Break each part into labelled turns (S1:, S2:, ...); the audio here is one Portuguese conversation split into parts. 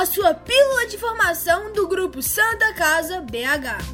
S1: a sua pílula de informação do grupo Santa Casa BH.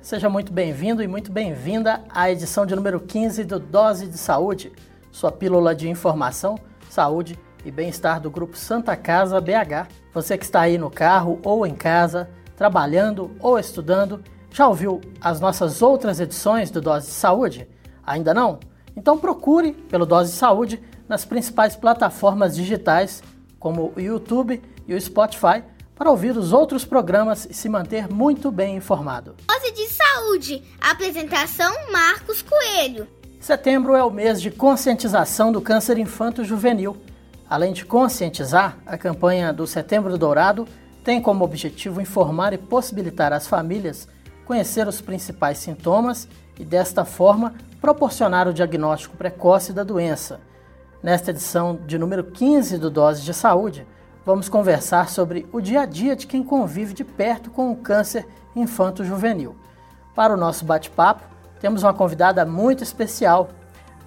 S2: Seja muito bem-vindo e muito bem-vinda à edição de número 15 do Dose de Saúde, sua pílula de informação, saúde e bem-estar do grupo Santa Casa BH. Você que está aí no carro ou em casa, trabalhando ou estudando, já ouviu as nossas outras edições do Dose de Saúde? Ainda não? Então procure pelo Dose de Saúde nas principais plataformas digitais, como o YouTube e o Spotify, para ouvir os outros programas e se manter muito bem informado.
S3: Dose de Saúde, apresentação Marcos Coelho.
S2: Setembro é o mês de conscientização do câncer infanto-juvenil. Além de conscientizar, a campanha do Setembro Dourado tem como objetivo informar e possibilitar às famílias conhecer os principais sintomas e, desta forma, proporcionar o diagnóstico precoce da doença. Nesta edição de número 15 do Dose de Saúde, vamos conversar sobre o dia a dia de quem convive de perto com o câncer infanto-juvenil. Para o nosso bate-papo, temos uma convidada muito especial,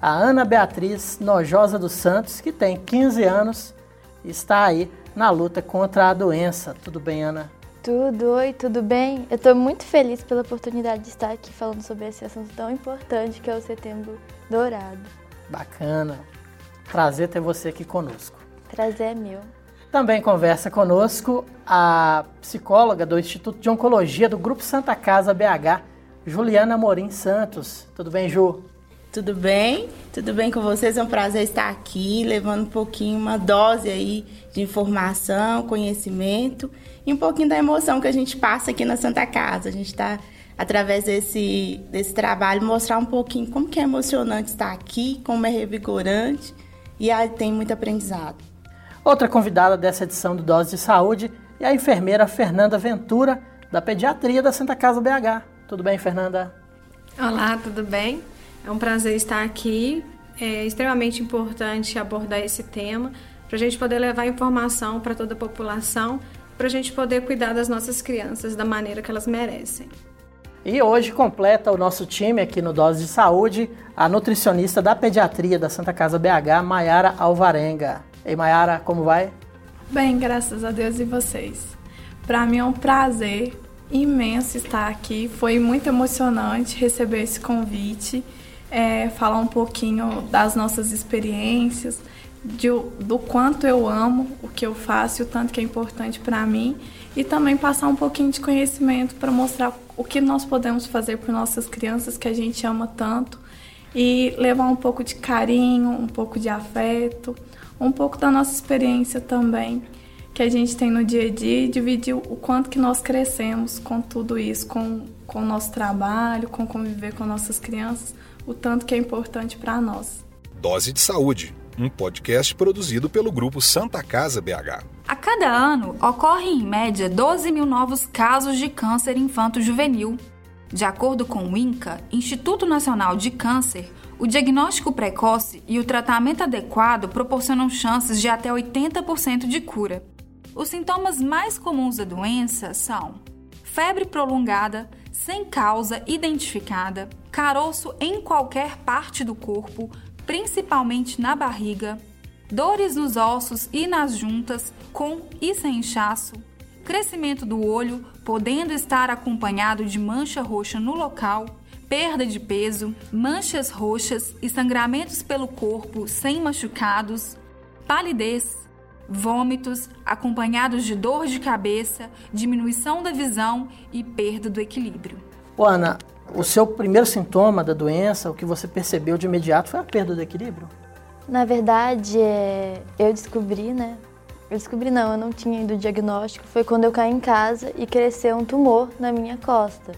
S2: a Ana Beatriz Nojosa dos Santos, que tem 15 anos e está aí na luta contra a doença. Tudo bem, Ana?
S4: Tudo, oi, tudo bem? Eu estou muito feliz pela oportunidade de estar aqui falando sobre esse assunto tão importante que é o Setembro Dourado.
S2: Bacana. Prazer ter você aqui conosco.
S4: Prazer é meu.
S2: Também conversa conosco a psicóloga do Instituto de Oncologia do Grupo Santa Casa BH, Juliana Morim Santos. Tudo bem, Ju?
S5: Tudo bem? Tudo bem com vocês? É um prazer estar aqui, levando um pouquinho, uma dose aí de informação, conhecimento e um pouquinho da emoção que a gente passa aqui na Santa Casa. A gente está, através desse, desse trabalho, mostrar um pouquinho como que é emocionante estar aqui, como é revigorante e aí tem muito aprendizado.
S2: Outra convidada dessa edição do Dose de Saúde é a enfermeira Fernanda Ventura, da Pediatria da Santa Casa BH. Tudo bem, Fernanda?
S6: Olá, tudo bem? É um prazer estar aqui. É extremamente importante abordar esse tema para a gente poder levar informação para toda a população para a gente poder cuidar das nossas crianças da maneira que elas merecem.
S2: E hoje completa o nosso time aqui no Dose de Saúde a nutricionista da pediatria da Santa Casa BH, Maiara Alvarenga. Ei, Maiara, como vai?
S7: Bem, graças a Deus e vocês. Para mim é um prazer imenso estar aqui. Foi muito emocionante receber esse convite, é, falar um pouquinho das nossas experiências de, do quanto eu amo o que eu faço e o tanto que é importante para mim. E também passar um pouquinho de conhecimento para mostrar o que nós podemos fazer por nossas crianças que a gente ama tanto. E levar um pouco de carinho, um pouco de afeto, um pouco da nossa experiência também que a gente tem no dia a dia e dividir o quanto que nós crescemos com tudo isso, com, com o nosso trabalho, com conviver com nossas crianças, o tanto que é importante para nós.
S8: Dose de Saúde um podcast produzido pelo grupo Santa Casa BH.
S9: A cada ano, ocorrem em média 12 mil novos casos de câncer infanto-juvenil. De acordo com o INCA, Instituto Nacional de Câncer, o diagnóstico precoce e o tratamento adequado proporcionam chances de até 80% de cura. Os sintomas mais comuns da doença são febre prolongada, sem causa identificada, caroço em qualquer parte do corpo, principalmente na barriga, dores nos ossos e nas juntas, com e sem inchaço, crescimento do olho, podendo estar acompanhado de mancha roxa no local, perda de peso, manchas roxas e sangramentos pelo corpo sem machucados, palidez, vômitos acompanhados de dor de cabeça, diminuição da visão e perda do equilíbrio.
S2: Ana, o seu primeiro sintoma da doença, o que você percebeu de imediato, foi a perda do equilíbrio?
S4: Na verdade, é... eu descobri, né? Eu descobri não, eu não tinha ido diagnóstico. Foi quando eu caí em casa e cresceu um tumor na minha costa.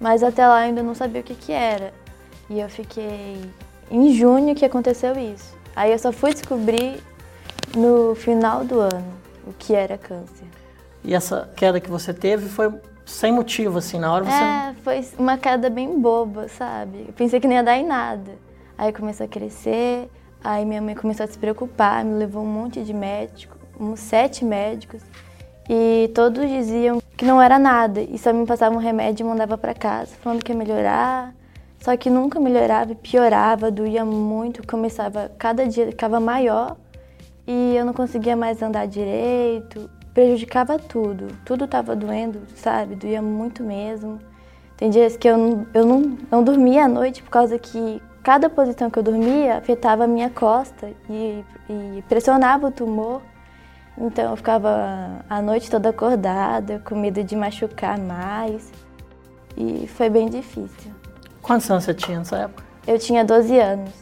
S4: Mas até lá eu ainda não sabia o que, que era. E eu fiquei em junho que aconteceu isso. Aí eu só fui descobrir no final do ano o que era câncer.
S2: E essa queda que você teve foi sem motivo, assim, na hora você.
S4: É, foi uma queda bem boba, sabe? Eu pensei que não ia dar em nada. Aí começou a crescer, aí minha mãe começou a se preocupar, me levou um monte de médico, uns sete médicos, e todos diziam que não era nada, e só me passavam um remédio e mandava para casa, falando que ia melhorar, Só que nunca melhorava, piorava, doía muito, começava, cada dia ficava maior e eu não conseguia mais andar direito, prejudicava tudo. Tudo estava doendo, sabe? Doía muito mesmo. Tem dias que eu, não, eu não, não dormia à noite por causa que cada posição que eu dormia afetava a minha costa e, e pressionava o tumor. Então eu ficava a noite toda acordada, com medo de machucar mais. E foi bem difícil.
S2: Quantos anos você tinha nessa época?
S4: Eu tinha 12 anos.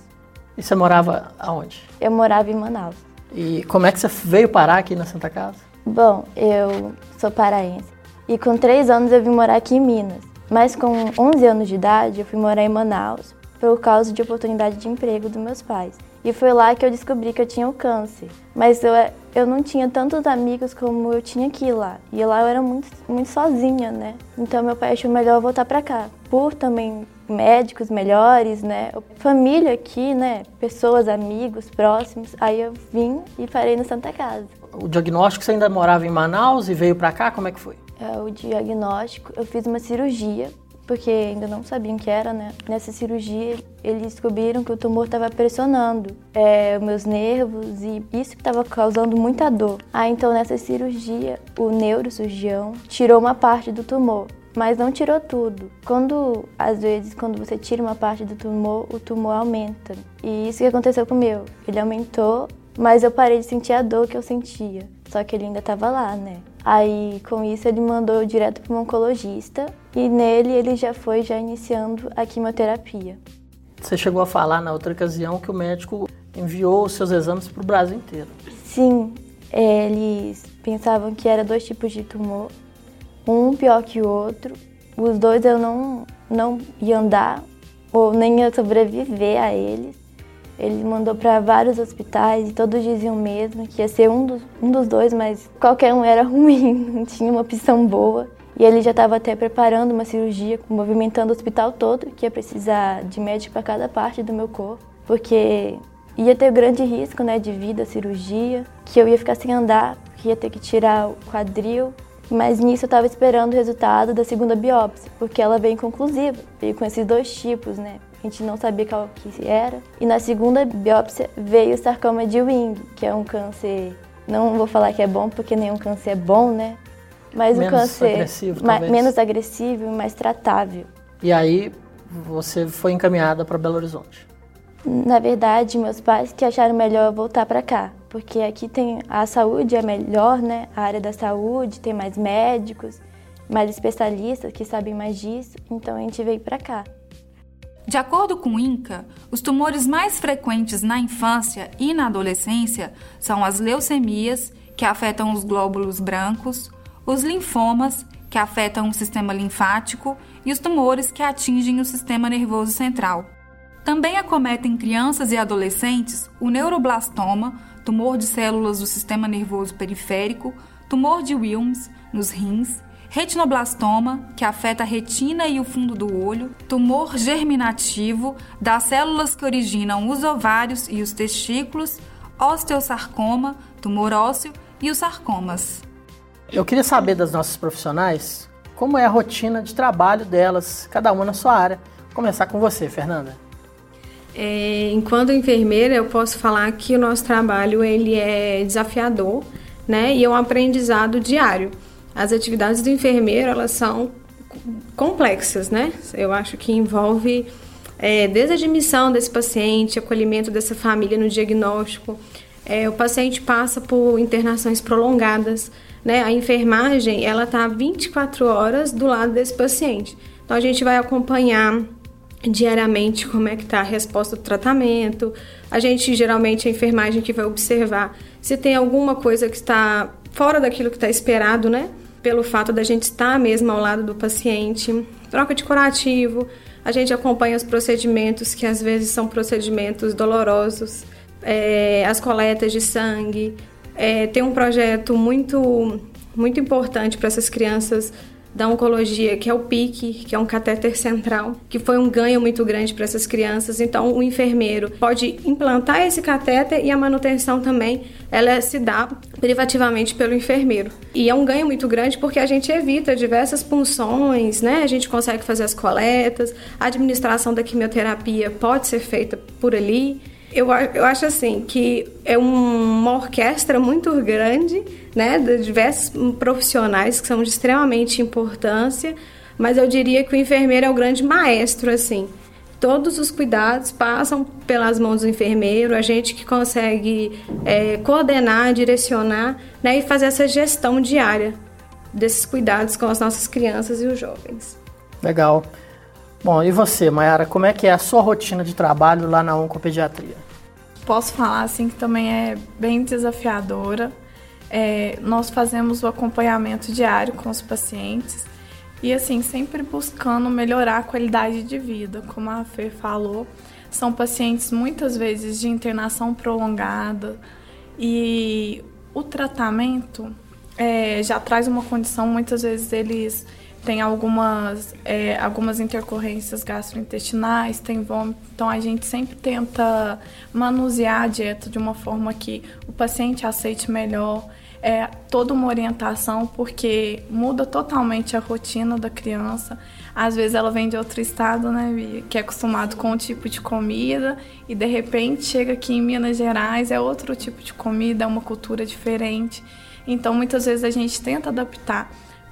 S2: E você morava aonde?
S4: Eu morava em Manaus.
S2: E como é que você veio parar aqui na Santa Casa?
S4: Bom, eu sou paraense. E com 3 anos eu vim morar aqui em Minas. Mas com 11 anos de idade eu fui morar em Manaus por causa de oportunidade de emprego dos meus pais. E foi lá que eu descobri que eu tinha o câncer. Mas eu, eu não tinha tantos amigos como eu tinha aqui lá. E lá eu era muito, muito sozinha, né? Então meu pai achou melhor voltar para cá. Por também médicos melhores, né? Família aqui, né? Pessoas, amigos, próximos. Aí eu vim e parei no Santa Casa.
S2: O diagnóstico você ainda morava em Manaus e veio para cá? Como é que foi?
S4: É, o diagnóstico, eu fiz uma cirurgia porque ainda não sabiam que era, né? Nessa cirurgia, eles descobriram que o tumor estava pressionando é, meus nervos e isso que estava causando muita dor. Ah, então nessa cirurgia, o neurocirurgião tirou uma parte do tumor mas não tirou tudo. Quando, às vezes, quando você tira uma parte do tumor, o tumor aumenta. E isso que aconteceu com o meu. Ele aumentou, mas eu parei de sentir a dor que eu sentia. Só que ele ainda estava lá, né? Aí, com isso, ele mandou direto para um oncologista e nele ele já foi já iniciando a quimioterapia.
S2: Você chegou a falar na outra ocasião que o médico enviou os seus exames para o Brasil inteiro.
S4: Sim, eles pensavam que era dois tipos de tumor, um pior que o outro. Os dois eu não, não ia andar ou nem ia sobreviver a eles. Ele mandou para vários hospitais e todos diziam mesmo que ia ser um dos, um dos dois, mas qualquer um era ruim, não tinha uma opção boa. E ele já estava até preparando uma cirurgia, movimentando o hospital todo, que ia precisar de médico para cada parte do meu corpo, porque ia ter grande risco né, de vida cirurgia, que eu ia ficar sem andar, que ia ter que tirar o quadril. Mas nisso eu estava esperando o resultado da segunda biópsia, porque ela veio inconclusiva, veio com esses dois tipos, né? A gente não sabia qual que era. E na segunda biópsia veio o sarcoma de Wing, que é um câncer, não vou falar que é bom porque nenhum câncer é bom, né? Mas
S2: menos
S4: um câncer
S2: agressivo,
S4: menos agressivo e mais tratável.
S2: E aí você foi encaminhada para Belo Horizonte?
S4: Na verdade, meus pais que acharam melhor voltar para cá, porque aqui tem a saúde é melhor, né? A área da saúde tem mais médicos, mais especialistas que sabem mais disso, então a gente veio para cá.
S9: De acordo com o INCA, os tumores mais frequentes na infância e na adolescência são as leucemias, que afetam os glóbulos brancos, os linfomas, que afetam o sistema linfático, e os tumores que atingem o sistema nervoso central. Também acometem crianças e adolescentes o neuroblastoma, tumor de células do sistema nervoso periférico, tumor de Wilms nos rins, retinoblastoma, que afeta a retina e o fundo do olho, tumor germinativo das células que originam os ovários e os testículos, osteosarcoma, tumor ósseo e os sarcomas.
S2: Eu queria saber das nossas profissionais como é a rotina de trabalho delas, cada uma na sua área. Vou começar com você, Fernanda.
S6: É, enquanto enfermeira, eu posso falar que o nosso trabalho ele é desafiador, né? E é um aprendizado diário. As atividades do enfermeiro, elas são complexas, né? Eu acho que envolve é, desde a admissão desse paciente, acolhimento dessa família no diagnóstico. É, o paciente passa por internações prolongadas, né? A enfermagem, ela tá 24 horas do lado desse paciente. Então a gente vai acompanhar diariamente como é que está a resposta do tratamento. A gente geralmente a enfermagem que vai observar se tem alguma coisa que está fora daquilo que está esperado, né? Pelo fato da gente estar mesmo ao lado do paciente. Troca de curativo. A gente acompanha os procedimentos que às vezes são procedimentos dolorosos, é, as coletas de sangue. É, tem um projeto muito muito importante para essas crianças da oncologia, que é o PIC, que é um catéter central, que foi um ganho muito grande para essas crianças. Então, o enfermeiro pode implantar esse catéter e a manutenção também ela se dá privativamente pelo enfermeiro. E é um ganho muito grande porque a gente evita diversas punções, né? A gente consegue fazer as coletas, a administração da quimioterapia pode ser feita por ali. Eu, eu acho assim que é uma orquestra muito grande, né, de diversos profissionais que são de extremamente importância, mas eu diria que o enfermeiro é o grande maestro, assim. Todos os cuidados passam pelas mãos do enfermeiro, a gente que consegue é, coordenar, direcionar né, e fazer essa gestão diária desses cuidados com as nossas crianças e os jovens.
S2: Legal. Bom, e você, Mayara, como é que é a sua rotina de trabalho lá na oncopediatria?
S7: Posso falar assim que também é bem desafiadora. É, nós fazemos o acompanhamento diário com os pacientes e assim sempre buscando melhorar a qualidade de vida, como a Fê falou, são pacientes muitas vezes de internação prolongada e o tratamento é, já traz uma condição, muitas vezes eles tem algumas, é, algumas intercorrências gastrointestinais, tem vômito. Então a gente sempre tenta manusear a dieta de uma forma que o paciente aceite melhor. É toda uma orientação, porque muda totalmente a rotina da criança. Às vezes ela vem de outro estado, né, que é acostumado com um tipo de comida, e de repente chega aqui em Minas Gerais, é outro tipo de comida, é uma cultura diferente. Então muitas vezes a gente tenta adaptar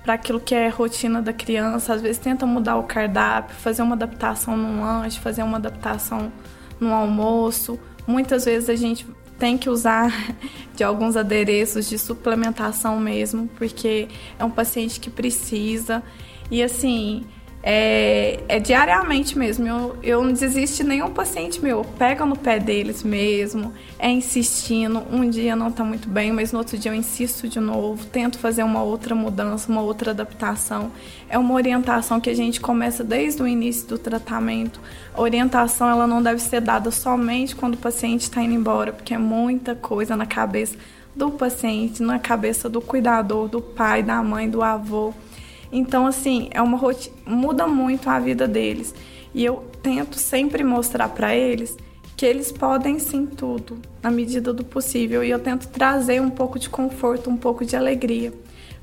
S7: para aquilo que é rotina da criança. Às vezes tenta mudar o cardápio, fazer uma adaptação no lanche, fazer uma adaptação no almoço. Muitas vezes a gente tem que usar de alguns adereços de suplementação mesmo, porque é um paciente que precisa. E assim, é, é, diariamente mesmo. Eu, eu não desisto de nenhum paciente meu. Pega no pé deles mesmo, é insistindo. Um dia não está muito bem, mas no outro dia eu insisto de novo. Tento fazer uma outra mudança, uma outra adaptação. É uma orientação que a gente começa desde o início do tratamento. A orientação ela não deve ser dada somente quando o paciente está indo embora, porque é muita coisa na cabeça do paciente, na cabeça do cuidador, do pai, da mãe, do avô. Então, assim, é uma rotina, muda muito a vida deles. E eu tento sempre mostrar para eles que eles podem sim tudo, na medida do possível. E eu tento trazer um pouco de conforto, um pouco de alegria.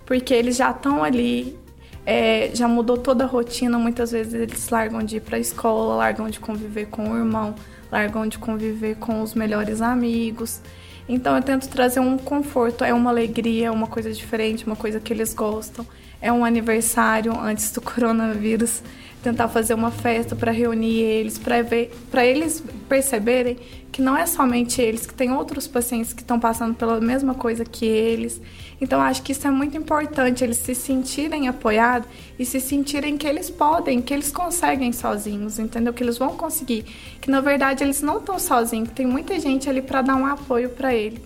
S7: Porque eles já estão ali, é, já mudou toda a rotina. Muitas vezes eles largam de ir para a escola, largam de conviver com o irmão, largam de conviver com os melhores amigos. Então eu tento trazer um conforto, é uma alegria, é uma coisa diferente, uma coisa que eles gostam é um aniversário antes do coronavírus, tentar fazer uma festa para reunir eles, para ver, para eles perceberem que não é somente eles, que tem outros pacientes que estão passando pela mesma coisa que eles. Então acho que isso é muito importante, eles se sentirem apoiados e se sentirem que eles podem, que eles conseguem sozinhos, entendeu? Que eles vão conseguir, que na verdade eles não estão sozinhos, que tem muita gente ali para dar um apoio para ele.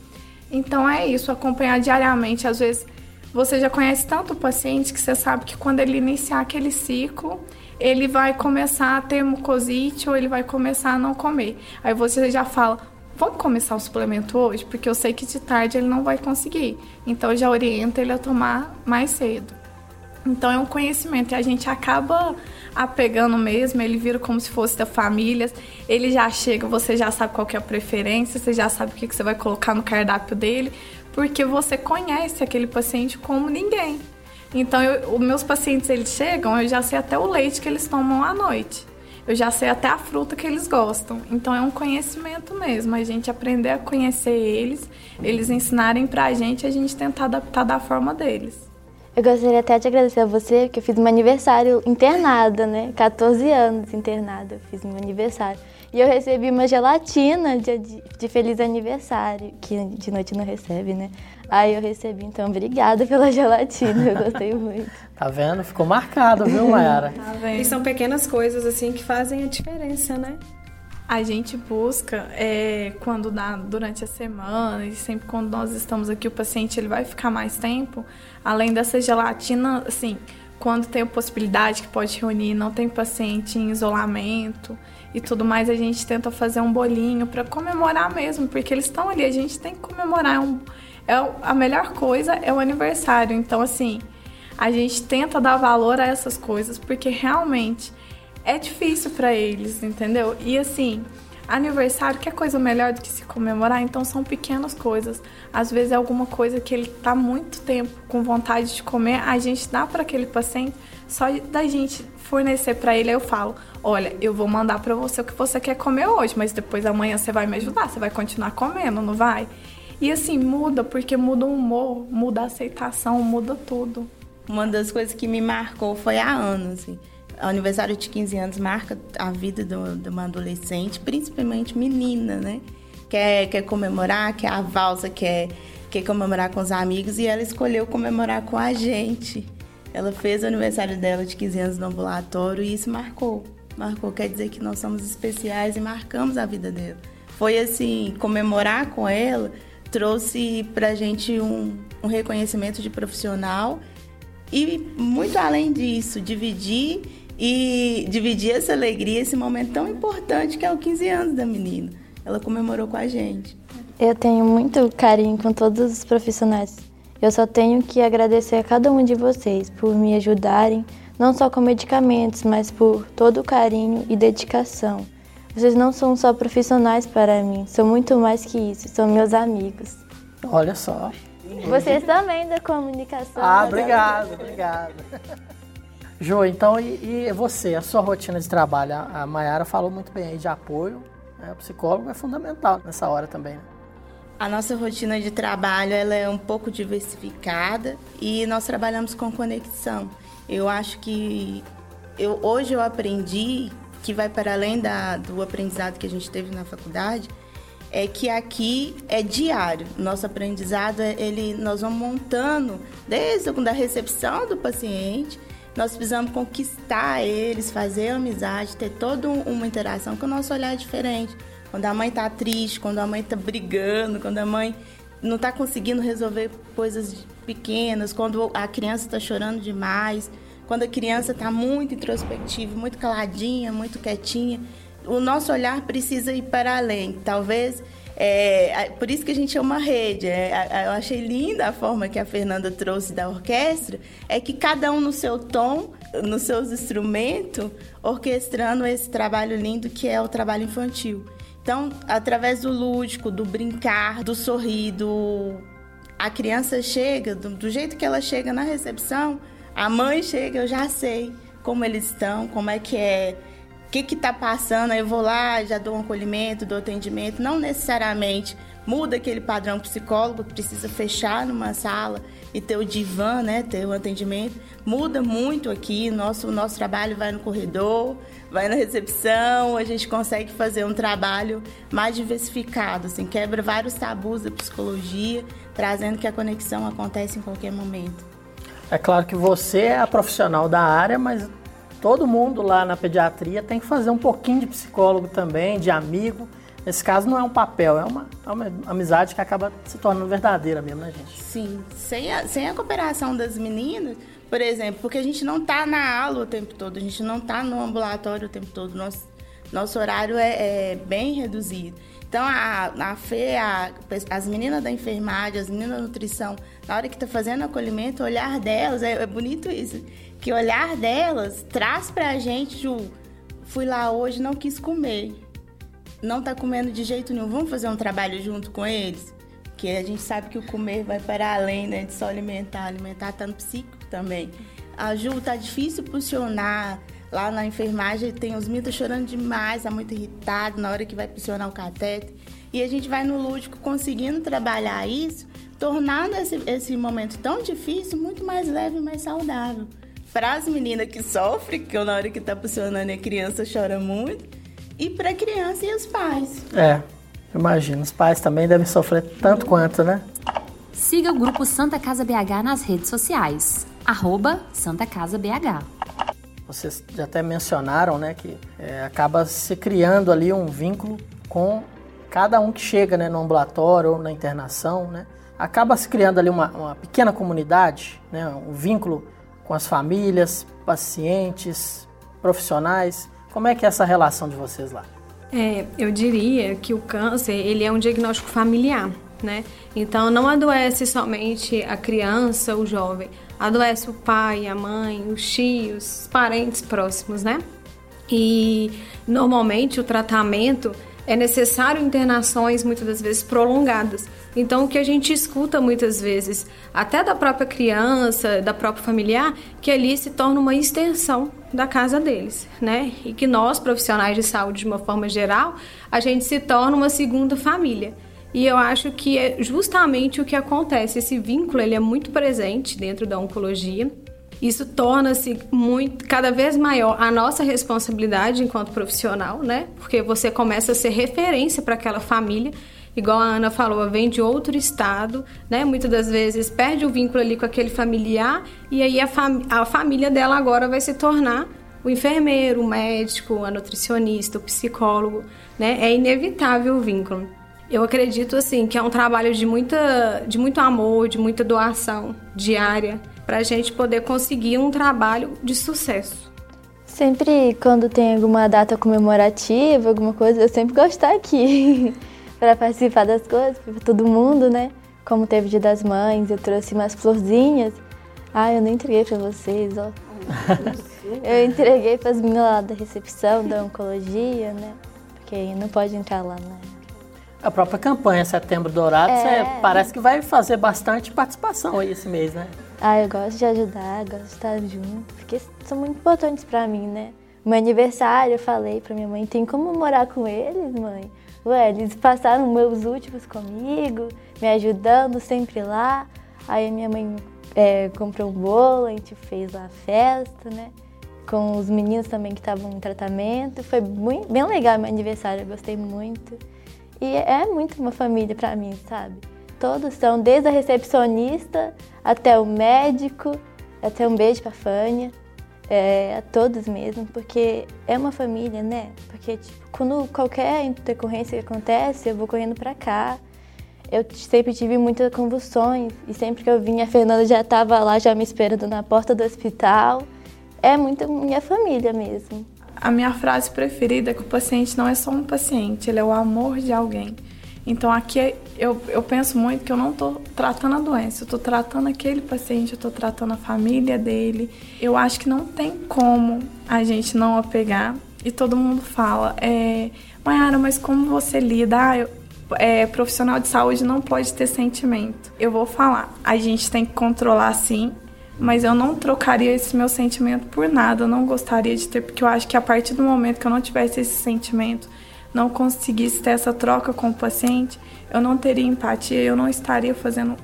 S7: Então é isso, acompanhar diariamente, às vezes você já conhece tanto o paciente que você sabe que quando ele iniciar aquele ciclo, ele vai começar a ter mucosite ou ele vai começar a não comer. Aí você já fala, vamos começar o suplemento hoje? Porque eu sei que de tarde ele não vai conseguir. Então já orienta ele a tomar mais cedo. Então é um conhecimento e a gente acaba apegando mesmo, ele vira como se fosse da família. Ele já chega, você já sabe qual é a preferência, você já sabe o que você vai colocar no cardápio dele, porque você conhece aquele paciente como ninguém. Então, eu, os meus pacientes eles chegam, eu já sei até o leite que eles tomam à noite. Eu já sei até a fruta que eles gostam. Então é um conhecimento mesmo, a gente aprender a conhecer eles, eles ensinarem pra gente, a gente tentar adaptar da forma deles.
S4: Eu gostaria até de agradecer a você, que eu fiz meu aniversário internada, né? 14 anos internada, eu fiz meu aniversário. E eu recebi uma gelatina de, de, de, feliz aniversário, que de noite não recebe, né? Aí eu recebi, então obrigada pela gelatina, eu gostei muito.
S2: tá vendo? Ficou marcado, viu, Mayara?
S6: tá vendo? E são pequenas coisas assim que fazem a diferença, né?
S7: A gente busca é, quando dá durante a semana e sempre quando nós estamos aqui, o paciente ele vai ficar mais tempo. Além dessa gelatina, assim, quando tem a possibilidade que pode reunir, não tem paciente em isolamento e tudo mais, a gente tenta fazer um bolinho para comemorar mesmo, porque eles estão ali, a gente tem que comemorar. É, um, é a melhor coisa é o aniversário. Então, assim, a gente tenta dar valor a essas coisas porque realmente é difícil para eles, entendeu? E assim, aniversário, que é coisa melhor do que se comemorar? Então são pequenas coisas. Às vezes é alguma coisa que ele tá muito tempo com vontade de comer, a gente dá para aquele paciente, só da gente fornecer para ele, eu falo: "Olha, eu vou mandar para você o que você quer comer hoje, mas depois amanhã você vai me ajudar, você vai continuar comendo, não vai?" E assim, muda, porque muda o humor, muda a aceitação, muda tudo.
S5: Uma das coisas que me marcou foi a Ana, assim. O aniversário de 15 anos marca a vida de uma adolescente, principalmente menina, né? Quer, quer comemorar, quer a valsa, quer, quer comemorar com os amigos e ela escolheu comemorar com a gente. Ela fez o aniversário dela de 15 anos no ambulatório e isso marcou. Marcou, quer dizer que nós somos especiais e marcamos a vida dela. Foi assim, comemorar com ela trouxe pra gente um, um reconhecimento de profissional e muito além disso, dividir e dividir essa alegria, esse momento tão importante que é o 15 anos da menina. Ela comemorou com a gente.
S4: Eu tenho muito carinho com todos os profissionais. Eu só tenho que agradecer a cada um de vocês por me ajudarem, não só com medicamentos, mas por todo o carinho e dedicação. Vocês não são só profissionais para mim, são muito mais que isso, são meus amigos.
S2: Olha só.
S4: Vocês também da comunicação.
S2: Ah, obrigado, obrigado. Jo, então e, e, você, a sua rotina de trabalho? A, Mayara falou muito bem aí de apoio. Né? O psicólogo é fundamental nessa hora também. Né?
S5: A nossa rotina de trabalho ela é um pouco diversificada e nós trabalhamos com conexão. Eu acho que eu, hoje eu aprendi que vai para além da, do aprendizado que a gente teve na faculdade, é que aqui é diário. Nosso aprendizado, ele, nós vamos montando desde a recepção do paciente, nós precisamos conquistar eles, fazer amizade, ter toda uma interação com o nosso olhar diferente. Quando a mãe está triste, quando a mãe está brigando, quando a mãe não está conseguindo resolver coisas pequenas, quando a criança está chorando demais, quando a criança está muito introspectiva, muito caladinha, muito quietinha, o nosso olhar precisa ir para além. Talvez é, por isso que a gente é uma rede. É, eu achei linda a forma que a Fernanda trouxe da orquestra, é que cada um no seu tom, nos seus instrumentos, orquestrando esse trabalho lindo que é o trabalho infantil. Então, através do lúdico, do brincar, do sorrir, do... a criança chega, do, do jeito que ela chega na recepção, a mãe chega, eu já sei como eles estão, como é que é, o que está passando, aí eu vou lá, já dou um acolhimento, dou atendimento. Não necessariamente muda aquele padrão psicólogo, precisa fechar numa sala e ter o divã, né, ter o atendimento. Muda muito aqui, nosso, nosso trabalho vai no corredor, vai na recepção, a gente consegue fazer um trabalho mais diversificado, assim, quebra vários tabus da psicologia, trazendo que a conexão acontece em qualquer momento.
S2: É claro que você é a profissional da área, mas todo mundo lá na pediatria tem que fazer um pouquinho de psicólogo também, de amigo. Nesse caso não é um papel, é uma, é uma amizade que acaba se tornando verdadeira mesmo, né, gente?
S5: Sim, sem a, sem a cooperação das meninas, por exemplo, porque a gente não está na aula o tempo todo, a gente não está no ambulatório o tempo todo, nosso, nosso horário é, é bem reduzido. Então, a, a Fê, a, as meninas da enfermagem, as meninas da nutrição, na hora que está fazendo acolhimento, o olhar delas, é, é, bonito isso, que o olhar delas traz para a gente, Ju, fui lá hoje, não quis comer, não está comendo de jeito nenhum, vamos fazer um trabalho junto com eles? Porque a gente sabe que o comer vai para além né, de só alimentar, alimentar está no psíquico também. A Ju, tá difícil funcionar Lá na enfermagem tem os mitos chorando demais, tá muito irritado na hora que vai pressionar o cateter. E a gente vai no lúdico conseguindo trabalhar isso, tornando esse, esse momento tão difícil muito mais leve e mais saudável. Para as meninas que sofrem, que na hora que está pressionando a criança chora muito, e para a criança e os pais.
S2: É, imagino. Os pais também devem sofrer tanto quanto, né?
S10: Siga o grupo Santa Casa BH nas redes sociais. Arroba Santa Casa BH
S2: vocês já até mencionaram, né, que é, acaba se criando ali um vínculo com cada um que chega né, no ambulatório ou na internação, né, acaba se criando ali uma, uma pequena comunidade, né, um vínculo com as famílias, pacientes, profissionais. Como é que é essa relação de vocês lá?
S6: É, eu diria que o câncer ele é um diagnóstico familiar. né? Então não adoece somente a criança, o jovem, adoece o pai, a mãe, os tios, os parentes próximos, né? E normalmente o tratamento é necessário internações muitas das vezes prolongadas. Então, o que a gente escuta muitas vezes, até da própria criança, da própria familiar, que ali se torna uma extensão da casa deles, né? E que nós, profissionais de saúde, de uma forma geral, a gente se torna uma segunda família. E eu acho que é justamente o que acontece. Esse vínculo ele é muito presente dentro da oncologia. Isso torna-se muito cada vez maior a nossa responsabilidade enquanto profissional, né? Porque você começa a ser referência para aquela família. Igual a Ana falou, vem de outro estado, né? Muitas das vezes perde o vínculo ali com aquele familiar e aí a, fam a família dela agora vai se tornar o enfermeiro, o médico, a nutricionista, o psicólogo, né? É inevitável o vínculo. Eu acredito assim que é um trabalho de muita, de muito amor, de muita doação diária para a gente poder conseguir um trabalho de sucesso.
S4: Sempre quando tem alguma data comemorativa, alguma coisa, eu sempre gosto de estar aqui para participar das coisas, para todo mundo, né? Como teve o Dia das Mães, eu trouxe umas florzinhas. Ah, eu não entreguei para vocês, ó. eu entreguei para as meninas lá da recepção, da oncologia, né? Porque não pode entrar lá, né?
S2: A própria campanha Setembro Dourado, é. parece que vai fazer bastante participação aí esse mês, né?
S4: Ah, eu gosto de ajudar, gosto de estar junto, porque são muito importantes para mim, né? Meu aniversário, eu falei pra minha mãe, tem como morar com eles, mãe? Ué, eles passaram meus últimos comigo, me ajudando sempre lá. Aí minha mãe é, comprou um bolo, a gente fez lá a festa, né? Com os meninos também que estavam em tratamento. Foi muito, bem legal meu aniversário, eu gostei muito. E é muito uma família pra mim, sabe? Todos são, desde a recepcionista até o médico, até um beijo pra Fânia, é, a todos mesmo, porque é uma família, né? Porque, tipo, quando qualquer intercorrência que acontece, eu vou correndo pra cá. Eu sempre tive muitas convulsões e sempre que eu vinha, a Fernanda já estava lá, já me esperando na porta do hospital. É muito minha família mesmo.
S7: A minha frase preferida é que o paciente não é só um paciente, ele é o amor de alguém. Então aqui eu, eu penso muito que eu não estou tratando a doença, eu estou tratando aquele paciente, eu estou tratando a família dele. Eu acho que não tem como a gente não apegar. E todo mundo fala, é, Mayara, mas como você lida? Ah, eu, é, profissional de saúde não pode ter sentimento. Eu vou falar, a gente tem que controlar sim, mas eu não trocaria esse meu sentimento por nada. Eu não gostaria de ter, porque eu acho que a partir do momento que eu não tivesse esse sentimento, não conseguisse ter essa troca com o paciente, eu não teria empatia, eu não estaria fazendo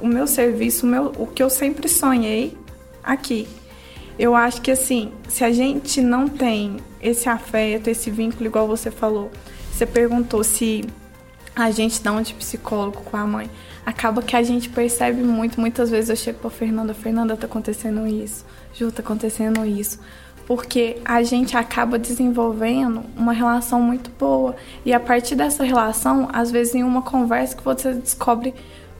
S7: o meu serviço, o, meu, o que eu sempre sonhei aqui. Eu acho que assim, se a gente não tem esse afeto, esse vínculo, igual você falou, você perguntou se a gente dá um de psicólogo com a mãe. Acaba que a gente percebe muito. Muitas vezes eu chego pra Fernanda, Fernanda, tá acontecendo isso, Ju, tá acontecendo isso porque a gente acaba desenvolvendo uma relação muito boa. E a partir dessa relação, às vezes em uma conversa que você descobre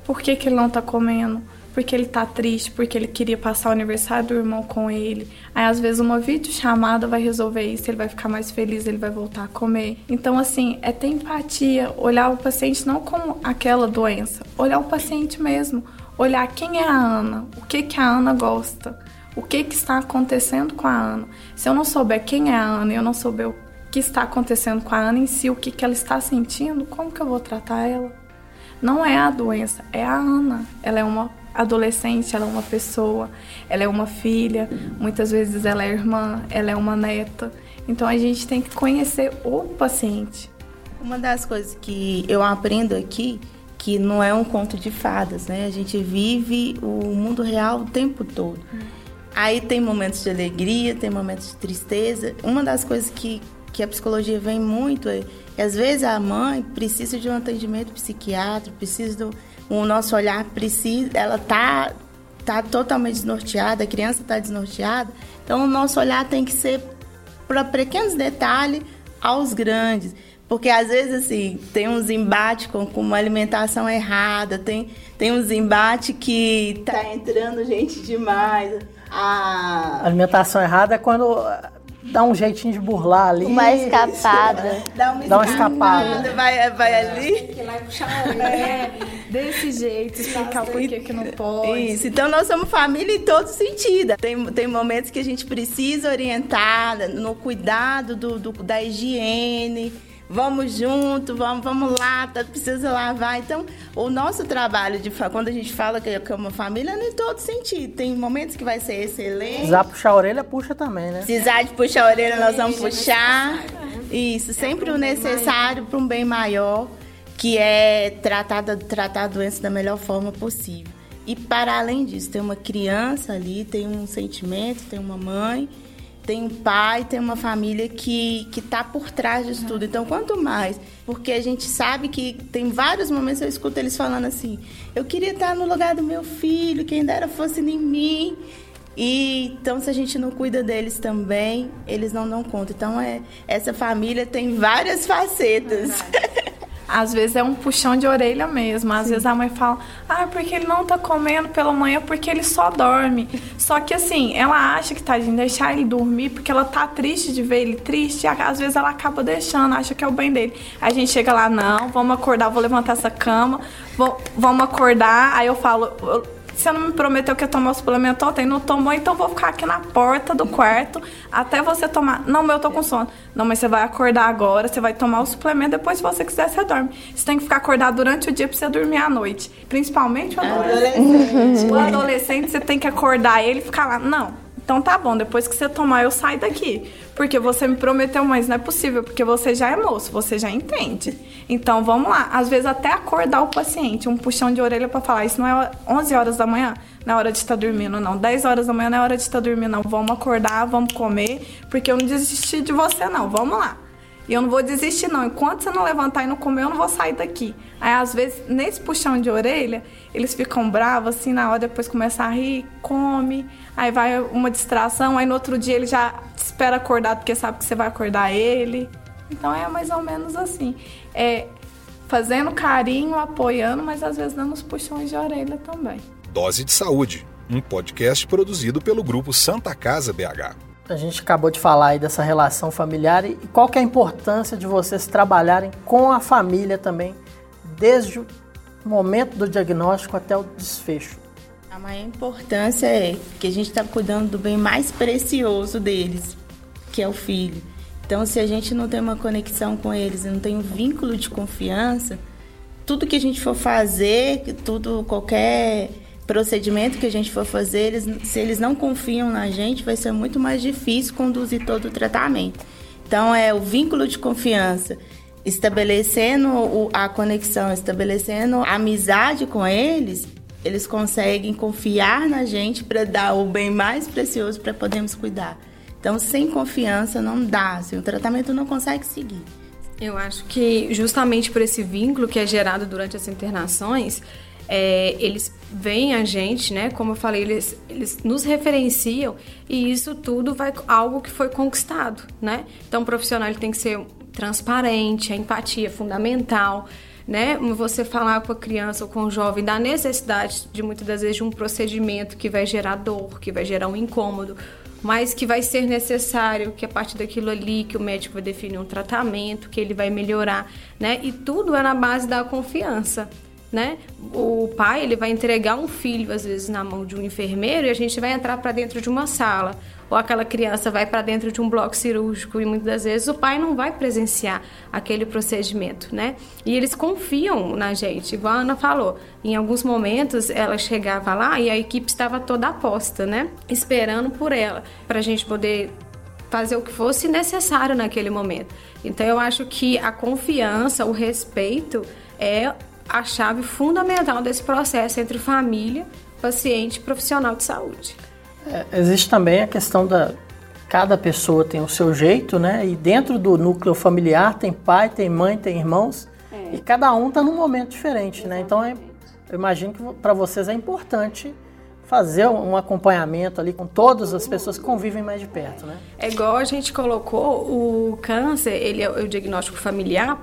S7: por que, que ele não tá comendo, porque ele tá triste, porque ele queria passar o aniversário do irmão com ele. Aí às vezes uma videochamada vai resolver isso, ele vai ficar mais feliz, ele vai voltar a comer. Então assim, é ter empatia, olhar o paciente não como aquela doença, olhar o paciente mesmo, olhar quem é a Ana, o que que a Ana gosta o que, que está acontecendo com a Ana. Se eu não souber quem é a Ana eu não souber o que está acontecendo com a Ana em si, o que, que ela está sentindo, como que eu vou tratar ela? Não é a doença, é a Ana. Ela é uma adolescente, ela é uma pessoa, ela é uma filha, muitas vezes ela é irmã, ela é uma neta. Então a gente tem que conhecer o paciente.
S5: Uma das coisas que eu aprendo aqui que não é um conto de fadas, né? A gente vive o mundo real o tempo todo. Aí tem momentos de alegria, tem momentos de tristeza. Uma das coisas que, que a psicologia vem muito é que às vezes a mãe precisa de um atendimento psiquiátrico, precisa do o nosso olhar precisa, ela tá tá totalmente desnorteada, a criança está desnorteada. Então o nosso olhar tem que ser para pequenos detalhes aos grandes. Porque às vezes, assim, tem uns embates com, com uma alimentação errada, tem, tem uns embates que tá entrando gente demais
S2: a alimentação errada é quando dá um jeitinho de burlar ali.
S4: Uma escapada.
S5: Dá uma, dá uma escapada. Vai, vai ali.
S6: Que vai puxar a orelha.
S7: desse jeito, explicar o porquê que não pode.
S5: Isso, então nós somos família em todo sentido. Tem, tem momentos que a gente precisa orientar no cuidado do, do da higiene vamos junto, vamos, vamos lá, tá, precisa lavar. Então, o nosso trabalho de quando a gente fala que é uma família, é em todo sentido. Tem momentos que vai ser excelente.
S2: Precisar puxar a orelha, puxa também, né?
S5: Precisar de puxar a orelha, nós vamos puxar. Isso, sempre o necessário para um bem maior, que é tratar, tratar a doença da melhor forma possível. E para além disso, tem uma criança ali, tem um sentimento, tem uma mãe tem um pai, tem uma família que que está por trás disso tudo. Então, quanto mais, porque a gente sabe que tem vários momentos eu escuto eles falando assim: eu queria estar no lugar do meu filho, quem dera fosse em mim. E então, se a gente não cuida deles também, eles não dão conta. Então, é, essa família tem várias facetas.
S7: Às vezes é um puxão de orelha mesmo. Às Sim. vezes a mãe fala, ah, porque ele não tá comendo pela manhã porque ele só dorme. Só que assim, ela acha que tá de deixar ele dormir porque ela tá triste de ver ele triste. E às vezes ela acaba deixando, acha que é o bem dele. Aí a gente chega lá, não, vamos acordar, vou levantar essa cama, vou, vamos acordar. Aí eu falo, você não me prometeu que ia tomar o suplemento ontem? Não tomou, então vou ficar aqui na porta do quarto até você tomar. Não, mas eu tô com sono. Não, mas você vai acordar agora, você vai tomar o suplemento, depois se você quiser, você dorme. Você tem que ficar acordado durante o dia pra você dormir à noite. Principalmente o adolescente. O adolescente, você tem que acordar ele e ficar lá. Não então tá bom, depois que você tomar, eu saio daqui. Porque você me prometeu, mas não é possível, porque você já é moço, você já entende. Então vamos lá. Às vezes até acordar o paciente, um puxão de orelha para falar, isso não é 11 horas da manhã, não é hora de estar dormindo, não. 10 horas da manhã não é hora de estar dormindo, não. Vamos acordar, vamos comer, porque eu não desisti de você, não. Vamos lá. E eu não vou desistir, não. Enquanto você não levantar e não comer, eu não vou sair daqui. Aí, às vezes, nesse puxão de orelha, eles ficam bravos, assim, na hora depois começa a rir, come. Aí vai uma distração, aí no outro dia ele já espera acordar porque sabe que você vai acordar ele. Então é mais ou menos assim. É fazendo carinho, apoiando, mas às vezes dando os puxões de orelha também.
S8: Dose de Saúde, um podcast produzido pelo grupo Santa Casa BH.
S2: A gente acabou de falar aí dessa relação familiar e qual que é a importância de vocês trabalharem com a família também, desde o momento do diagnóstico até o desfecho.
S5: A maior importância é que a gente está cuidando do bem mais precioso deles, que é o filho. Então, se a gente não tem uma conexão com eles não tem um vínculo de confiança, tudo que a gente for fazer, tudo, qualquer procedimento que a gente for fazer, eles, se eles não confiam na gente, vai ser muito mais difícil conduzir todo o tratamento. Então, é o vínculo de confiança, estabelecendo a conexão, estabelecendo a amizade com eles, eles conseguem confiar na gente para dar o bem mais precioso para podermos cuidar. Então, sem confiança não dá, assim, o tratamento não consegue seguir.
S6: Eu acho que justamente por esse vínculo que é gerado durante as internações, é, eles veem a gente, né? Como eu falei, eles, eles nos referenciam e isso tudo vai algo que foi conquistado, né? Então, o profissional ele tem que ser transparente, a empatia é fundamental, né? Você falar com a criança ou com o jovem da necessidade de muitas das vezes de um procedimento que vai gerar dor, que vai gerar um incômodo, mas que vai ser necessário, que a partir daquilo ali que o médico vai definir um tratamento, que ele vai melhorar, né? E tudo é na base da confiança né? O pai ele vai entregar um filho às vezes na mão de um enfermeiro e a gente vai entrar para dentro de uma sala ou aquela criança vai para dentro de um bloco cirúrgico e muitas das vezes o pai não vai presenciar aquele procedimento, né? E eles confiam na gente, igual a Ana falou. Em alguns momentos ela chegava lá e a equipe estava toda aposta, né? Esperando por ela para a gente poder fazer o que fosse necessário naquele momento. Então eu acho que a confiança, o respeito é a chave fundamental desse processo entre família, paciente e profissional de saúde.
S2: É, existe também a questão da cada pessoa tem o seu jeito, né? E dentro do núcleo familiar tem pai, tem mãe, tem irmãos é. e cada um está num momento diferente, Exatamente. né? Então é, eu imagino que para vocês é importante fazer um acompanhamento ali com todas as pessoas que convivem mais de perto, né?
S6: É igual a gente colocou o câncer, ele é o diagnóstico familiar,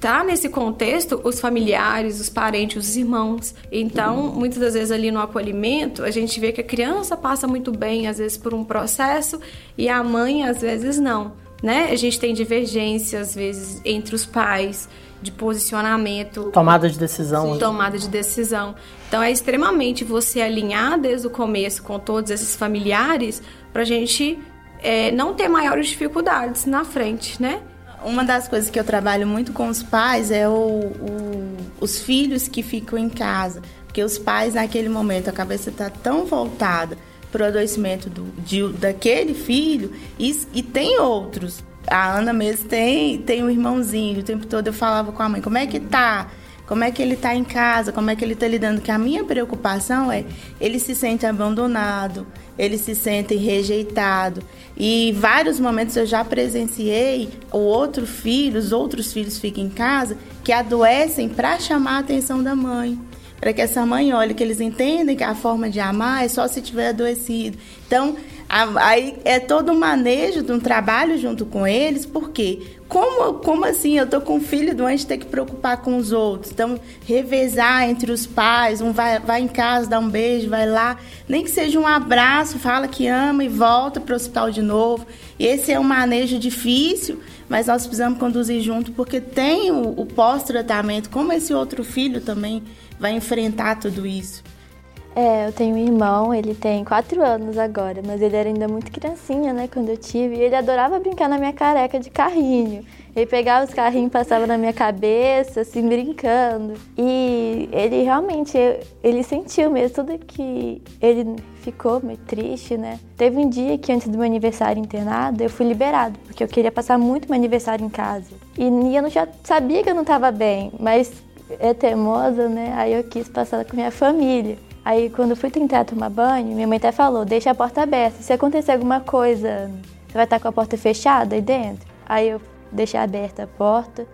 S6: tá nesse contexto os familiares, os parentes, os irmãos. Então, muitas das vezes ali no acolhimento, a gente vê que a criança passa muito bem às vezes por um processo e a mãe às vezes não, né? A gente tem divergência às vezes entre os pais de posicionamento.
S2: Tomada de decisão.
S6: Sim, tomada de decisão. Então é extremamente você alinhar desde o começo com todos esses familiares para a gente é, não ter maiores dificuldades na frente, né?
S5: Uma das coisas que eu trabalho muito com os pais é o, o, os filhos que ficam em casa. Porque os pais, naquele momento, a cabeça está tão voltada para o adoecimento do, de, daquele filho e, e tem outros. A Ana mesmo tem, tem um irmãozinho. O tempo todo eu falava com a mãe, como é que tá? Como é que ele está em casa? Como é que ele está lidando? Que a minha preocupação é ele se sente abandonado, ele se sente rejeitado. E vários momentos eu já presenciei o outro filho, os outros filhos ficam em casa que adoecem para chamar a atenção da mãe. Para que essa mãe olhe, que eles entendem que a forma de amar é só se tiver adoecido. Então, Aí é todo um manejo de um trabalho junto com eles, porque como, como assim eu tô com um filho doente ter que preocupar com os outros? Então, revezar entre os pais, um vai, vai em casa, dá um beijo, vai lá, nem que seja um abraço, fala que ama e volta para o hospital de novo. Esse é um manejo difícil, mas nós precisamos conduzir junto, porque tem o, o pós-tratamento, como esse outro filho também vai enfrentar tudo isso.
S4: É, eu tenho um irmão, ele tem quatro anos agora, mas ele era ainda muito criancinha, né, quando eu tive. E ele adorava brincar na minha careca de carrinho. Ele pegava os carrinhos, passava na minha cabeça, assim, brincando. E ele realmente, ele sentiu mesmo tudo que ele ficou meio triste, né? Teve um dia que antes do meu aniversário internado, eu fui liberado, porque eu queria passar muito meu aniversário em casa. E eu já sabia que eu não estava bem, mas é teimosa, né? Aí eu quis passar com minha família. Aí quando eu fui tentar tomar banho, minha mãe até falou, deixa a porta aberta. Se acontecer alguma coisa, você vai estar com a porta fechada aí dentro? Aí eu deixei aberta a porta.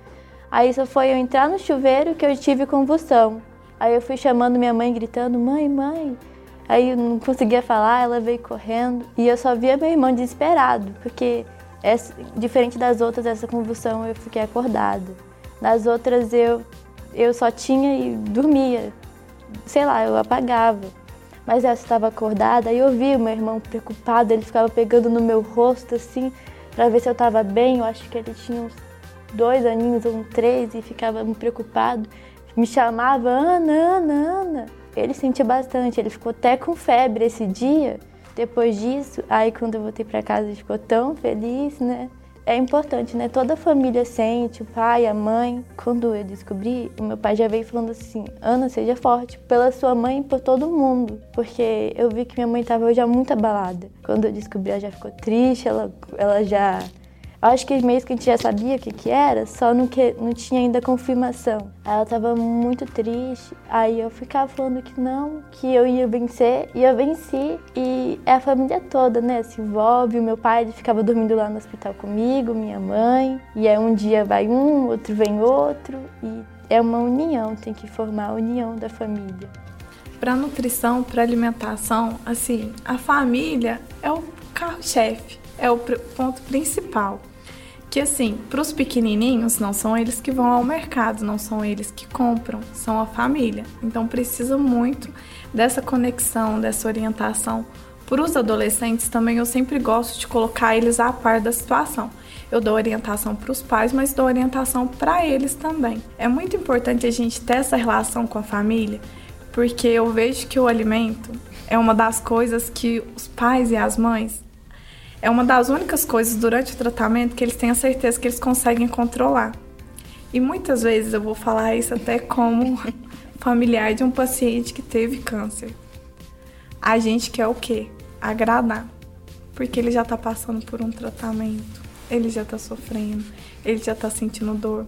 S4: Aí só foi eu entrar no chuveiro que eu tive convulsão. Aí eu fui chamando minha mãe, gritando, mãe, mãe. Aí eu não conseguia falar, ela veio correndo. E eu só via meu irmão desesperado, porque essa, diferente das outras, essa convulsão eu fiquei acordada. Nas outras eu, eu só tinha e dormia sei lá, eu apagava. Mas essa estava acordada e eu vi o meu irmão preocupado, ele ficava pegando no meu rosto assim, para ver se eu estava bem. Eu acho que ele tinha uns dois aninhos ou um três e ficava preocupado. Me chamava Ana, Ana, Ana. Ele sentia bastante, ele ficou até com febre esse dia. Depois disso, aí quando eu voltei para casa, ele ficou tão feliz, né? É importante, né? Toda família sente, o pai, a mãe. Quando eu descobri, o meu pai já veio falando assim: Ana, seja forte pela sua mãe e por todo mundo. Porque eu vi que minha mãe estava já muito abalada. Quando eu descobri, ela já ficou triste, ela, ela já Acho que meio que a gente já sabia o que, que era, só não, que, não tinha ainda confirmação. Ela estava muito triste, aí eu ficava falando que não, que eu ia vencer, e eu venci. E é a família toda, né, se envolve. O meu pai ele ficava dormindo lá no hospital comigo, minha mãe, e aí um dia vai um, outro vem outro, e é uma união, tem que formar a união da família.
S7: Para nutrição, para alimentação, assim, a família é o carro-chefe, é o ponto principal que assim, para os pequenininhos, não são eles que vão ao mercado, não são eles que compram, são a família. Então precisa muito dessa conexão, dessa orientação. Para os adolescentes também eu sempre gosto de colocar eles a par da situação. Eu dou orientação para os pais, mas dou orientação para eles também. É muito importante a gente ter essa relação com a família, porque eu vejo que o alimento é uma das coisas que os pais e as mães é uma das únicas coisas durante o tratamento que eles têm a certeza que eles conseguem controlar. E muitas vezes eu vou falar isso até como familiar de um paciente que teve câncer. A gente quer o quê? Agradar. Porque ele já está passando por um tratamento, ele já está sofrendo, ele já está sentindo dor.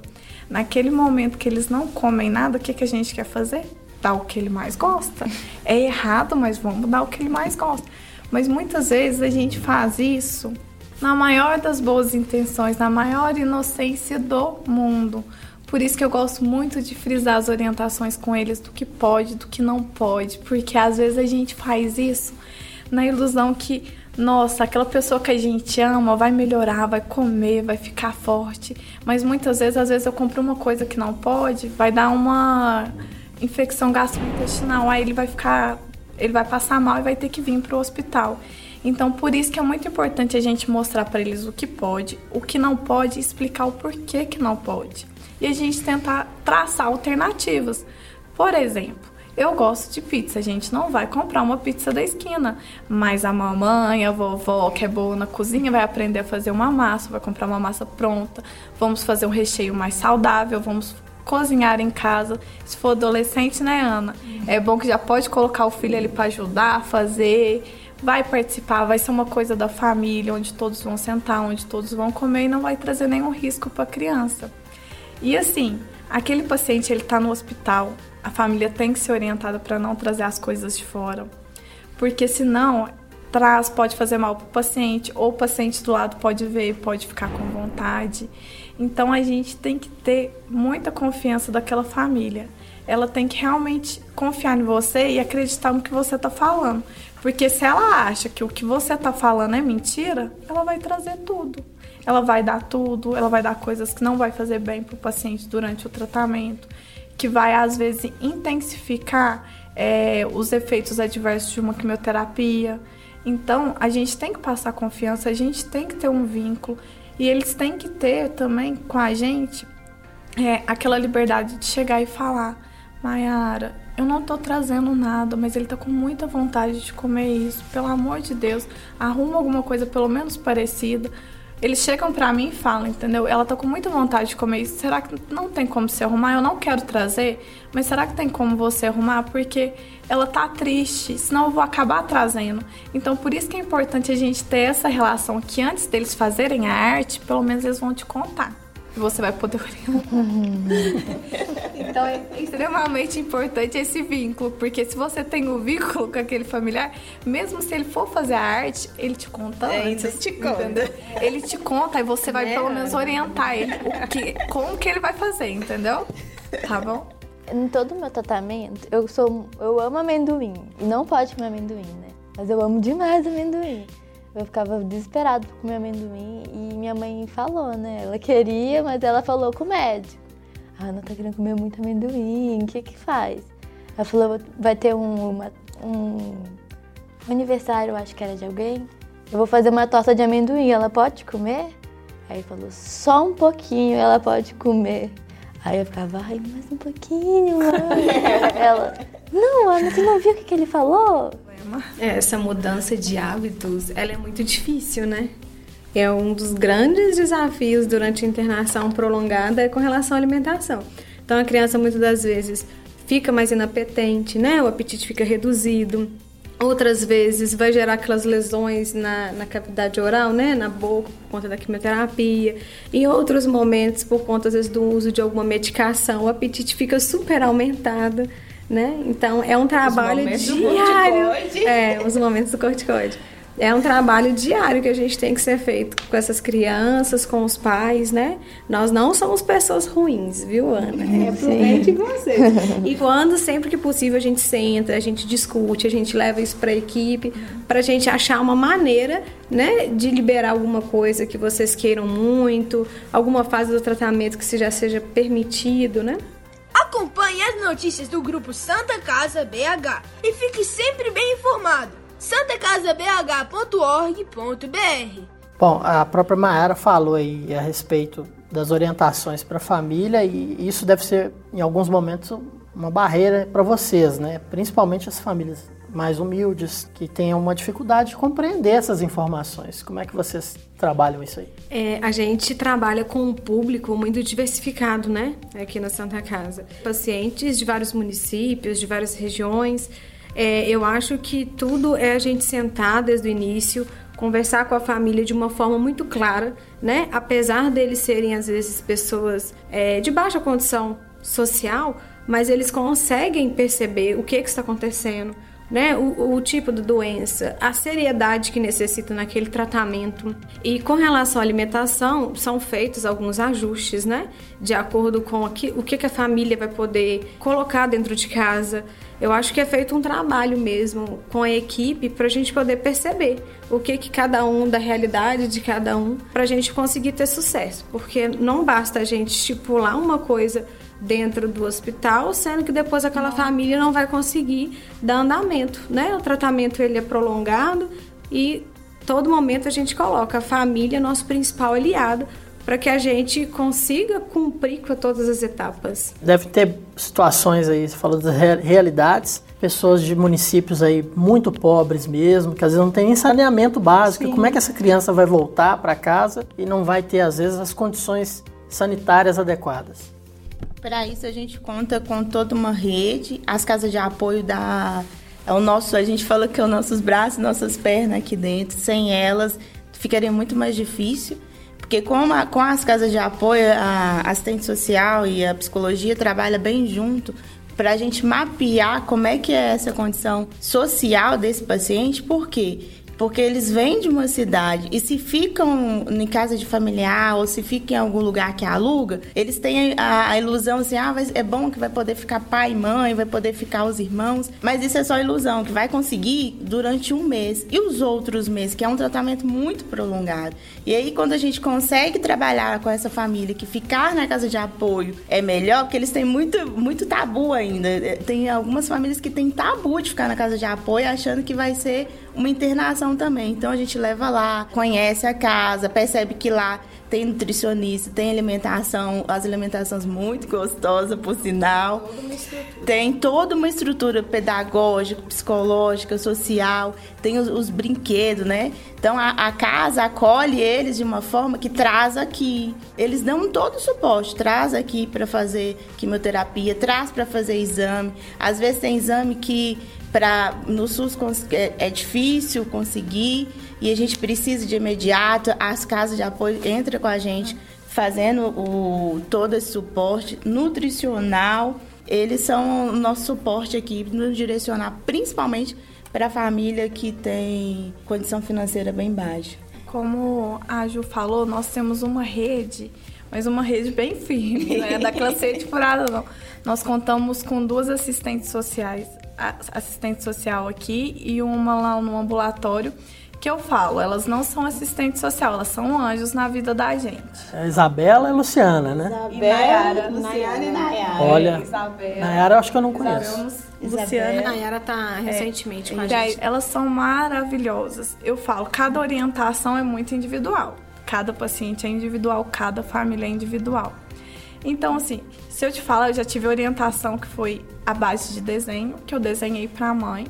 S7: Naquele momento que eles não comem nada, o que, que a gente quer fazer? Dar o que ele mais gosta. É errado, mas vamos dar o que ele mais gosta. Mas muitas vezes a gente faz isso na maior das boas intenções, na maior inocência do mundo. Por isso que eu gosto muito de frisar as orientações com eles do que pode, do que não pode, porque às vezes a gente faz isso na ilusão que, nossa, aquela pessoa que a gente ama vai melhorar, vai comer, vai ficar forte. Mas muitas vezes, às vezes eu compro uma coisa que não pode, vai dar uma infecção gastrointestinal, aí ele vai ficar ele vai passar mal e vai ter que vir para o hospital. Então, por isso que é muito importante a gente mostrar para eles o que pode, o que não pode e explicar o porquê que não pode. e a gente tentar traçar alternativas. Por exemplo, eu gosto de pizza, a gente não vai comprar uma pizza da esquina, mas a mamãe, a vovó, que é boa na cozinha, vai aprender a fazer uma massa, vai comprar uma massa pronta, vamos fazer um recheio mais saudável, vamos cozinhar em casa. Se for adolescente, né, Ana? É bom que já pode colocar o filho ali para ajudar fazer, vai participar, vai ser uma coisa da família, onde todos vão sentar, onde todos vão comer e não vai trazer nenhum risco para a criança. E assim, aquele paciente ele está no hospital, a família tem que ser orientada para não trazer as coisas de fora. Porque senão traz, pode fazer mal para o paciente, ou o paciente do lado pode ver, pode ficar com vontade. Então a gente tem que ter muita confiança daquela família. Ela tem que realmente confiar em você e acreditar no que você está falando. Porque se ela acha que o que você está falando é mentira, ela vai trazer tudo. Ela vai dar tudo, ela vai dar coisas que não vai fazer bem para o paciente durante o tratamento que vai às vezes intensificar é, os efeitos adversos de uma quimioterapia. Então, a gente tem que passar confiança, a gente tem que ter um vínculo e eles têm que ter também com a gente é, aquela liberdade de chegar e falar: Mayara, eu não tô trazendo nada, mas ele tá com muita vontade de comer isso. Pelo amor de Deus, arruma alguma coisa pelo menos parecida. Eles chegam pra mim e falam, entendeu? Ela tá com muita vontade de comer isso. Será que não tem como você arrumar? Eu não quero trazer, mas será que tem como você arrumar? Porque ela tá triste, senão eu vou acabar trazendo. Então, por isso que é importante a gente ter essa relação que antes deles fazerem a arte, pelo menos eles vão te contar você vai poder então é extremamente importante esse vínculo, porque se você tem o um vínculo com aquele familiar, mesmo se ele for fazer a arte, ele te conta
S1: é,
S7: antes.
S1: Ele te conta.
S7: Entendeu? Ele te conta e você vai é. pelo menos orientar ele o que, como que ele vai fazer, entendeu? Tá bom?
S4: Em todo o meu tratamento, eu sou eu amo amendoim. E não pode comer amendoim, né? Mas eu amo demais amendoim. Eu ficava desesperado por comer amendoim e minha mãe falou, né? Ela queria, mas ela falou com o médico. A Ana tá querendo comer muito amendoim, o que que faz? Ela falou, vai ter um, uma, um aniversário, acho que era de alguém. Eu vou fazer uma torta de amendoim, ela pode comer? Aí falou, só um pouquinho ela pode comer. Aí eu ficava, ai, mais um pouquinho, mãe. ela, não, Ana, você não viu o que, que ele falou?
S6: É, essa mudança de hábitos, ela é muito difícil, né? É um dos grandes desafios durante a internação prolongada com relação à alimentação. Então a criança muitas das vezes fica mais inapetente, né? O apetite fica reduzido. Outras vezes vai gerar aquelas lesões na, na cavidade oral, né? Na boca, por conta da quimioterapia. Em outros momentos, por conta, às vezes, do uso de alguma medicação, o apetite fica super aumentado né? Então é um trabalho diário. É, os momentos do corticoide. É um trabalho diário que a gente tem que ser feito com essas crianças, com os pais, né? Nós não somos pessoas ruins, viu, Ana? É, aproveite você. E quando, sempre que possível, a gente senta, a gente discute, a gente leva isso para a equipe, para a gente achar uma maneira, né, de liberar alguma coisa que vocês queiram muito, alguma fase do tratamento que já seja permitido, né?
S1: Acompanhe as notícias do grupo Santa Casa BH e fique sempre bem informado. santacasabh.org.br
S2: Bom, a própria Maera falou aí a respeito das orientações para a família e isso deve ser, em alguns momentos, uma barreira para vocês, né? Principalmente as famílias mais humildes, que tenham uma dificuldade de compreender essas informações. Como é que vocês trabalham isso aí?
S6: É, a gente trabalha com um público muito diversificado, né? Aqui na Santa Casa. Pacientes de vários municípios, de várias regiões. É, eu acho que tudo é a gente sentar desde o início, conversar com a família de uma forma muito clara, né? Apesar deles serem, às vezes, pessoas é, de baixa condição social, mas eles conseguem perceber o que, que está acontecendo, né, o, o, tipo de doença, a seriedade que necessita naquele tratamento. E com relação à alimentação, são feitos alguns ajustes, né, de acordo com o que, o que a família vai poder colocar dentro de casa. Eu acho que é feito um trabalho mesmo com a equipe para a gente poder perceber o que, que cada um, da realidade de cada um, para a gente conseguir ter sucesso. Porque não basta a gente estipular uma coisa dentro do hospital, sendo que depois aquela família não vai conseguir dar andamento, né? O tratamento ele é prolongado e todo momento a gente coloca a família nosso principal aliado para que a gente consiga cumprir com todas as etapas.
S2: Deve ter situações aí, você falou das realidades, pessoas de municípios aí muito pobres mesmo, que às vezes não tem nem saneamento básico. Sim. Como é que essa criança vai voltar para casa e não vai ter às vezes as condições sanitárias adequadas?
S5: Para isso a gente conta com toda uma rede, as casas de apoio da é o nosso, a gente fala que é os nossos braços, nossas pernas aqui dentro. Sem elas ficaria muito mais difícil. Porque com, a, com as casas de apoio, a assistente social e a psicologia trabalha bem junto para a gente mapear como é que é essa condição social desse paciente, por quê? Porque eles vêm de uma cidade e se ficam em casa de familiar ou se ficam em algum lugar que aluga, eles têm a, a ilusão assim, ah, é bom que vai poder ficar pai e mãe, vai poder ficar os irmãos, mas isso é só ilusão, que vai conseguir durante um mês. E os outros meses, que é um tratamento muito prolongado. E aí, quando a gente consegue trabalhar com essa família, que ficar na casa de apoio é melhor, porque eles têm muito, muito tabu ainda. Tem algumas famílias que têm tabu de ficar na casa de apoio achando que vai ser uma internação também. Então a gente leva lá, conhece a casa, percebe que lá tem nutricionista, tem alimentação, as alimentações muito gostosas, por sinal. Tem toda uma estrutura pedagógica, psicológica, social, tem os, os brinquedos, né? Então a, a, casa acolhe eles de uma forma que traz aqui. Eles dão todo o suporte, traz aqui para fazer quimioterapia, traz para fazer exame. Às vezes tem exame que no SUS é, é, difícil conseguir e a gente precisa de imediato. As casas de apoio entram com a gente fazendo o, todo esse suporte nutricional. Eles são o nosso suporte aqui, nos direcionar principalmente para a família que tem condição financeira bem baixa.
S7: Como a Ju falou, nós temos uma rede, mas uma rede bem firme, não é da classe de furada não. Nós contamos com duas assistentes sociais assistente social aqui e uma lá no ambulatório que eu falo, elas não são assistente social, elas são anjos na vida da gente.
S2: É Isabela e Luciana, né?
S7: Isabela, Luciana e Nayara.
S2: Olha, Isabela. Nayara eu acho que eu não conheço.
S6: Isabela, Luciana. Nayara tá é. recentemente é, com a
S7: gente. Elas são maravilhosas. Eu falo, cada orientação é muito individual. Cada paciente é individual, cada família é individual. Então, assim, se eu te falar, eu já tive orientação que foi a base de desenho, que eu desenhei para a mãe.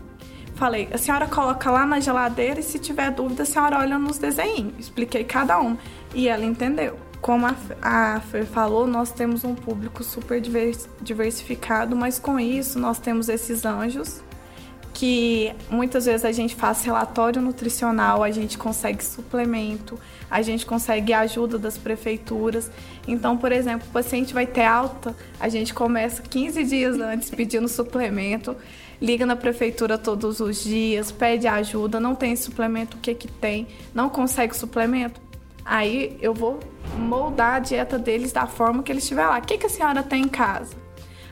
S7: Falei, a senhora coloca lá na geladeira e se tiver dúvida, a senhora olha nos desenhos. Expliquei cada um. E ela entendeu. Como a, a Fer falou, nós temos um público super diversificado, mas com isso nós temos esses anjos que muitas vezes a gente faz relatório nutricional, a gente consegue suplemento, a gente consegue ajuda das prefeituras. Então, por exemplo, o paciente vai ter alta, a gente começa 15 dias antes pedindo suplemento, liga na prefeitura todos os dias, pede ajuda, não tem suplemento, o que que tem? Não consegue suplemento? Aí eu vou moldar a dieta deles da forma que eles estiver lá. O que, que a senhora tem em casa?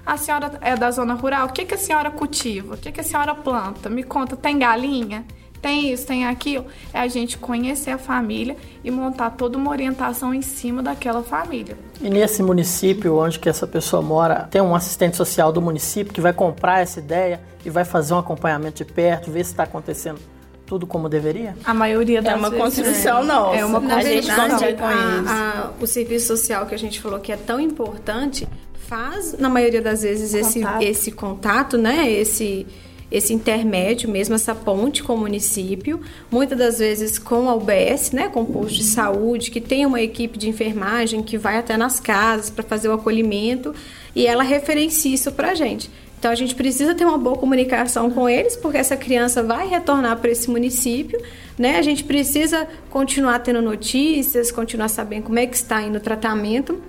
S7: A senhora é da zona rural? O que, que a senhora cultiva? O que, que a senhora planta? Me conta, tem galinha? Tem isso, tem aquilo. É a gente conhecer a família e montar toda uma orientação em cima daquela família.
S2: E nesse município onde que essa pessoa mora, tem um assistente social do município que vai comprar essa ideia e vai fazer um acompanhamento de perto, ver se está acontecendo tudo como deveria?
S7: A maioria das
S5: É uma construção, não.
S6: É uma construção. A gente eles. A, o serviço social que a gente falou que é tão importante, faz, na maioria das vezes, esse, esse contato, né? Esse, esse intermédio mesmo, essa ponte com o município, muitas das vezes com a UBS, né, com o posto de saúde, que tem uma equipe de enfermagem que vai até nas casas para fazer o acolhimento e ela referencia isso para a gente. Então a gente precisa ter uma boa comunicação com eles, porque essa criança vai retornar para esse município, né? A gente precisa continuar tendo notícias, continuar sabendo como é que está indo o tratamento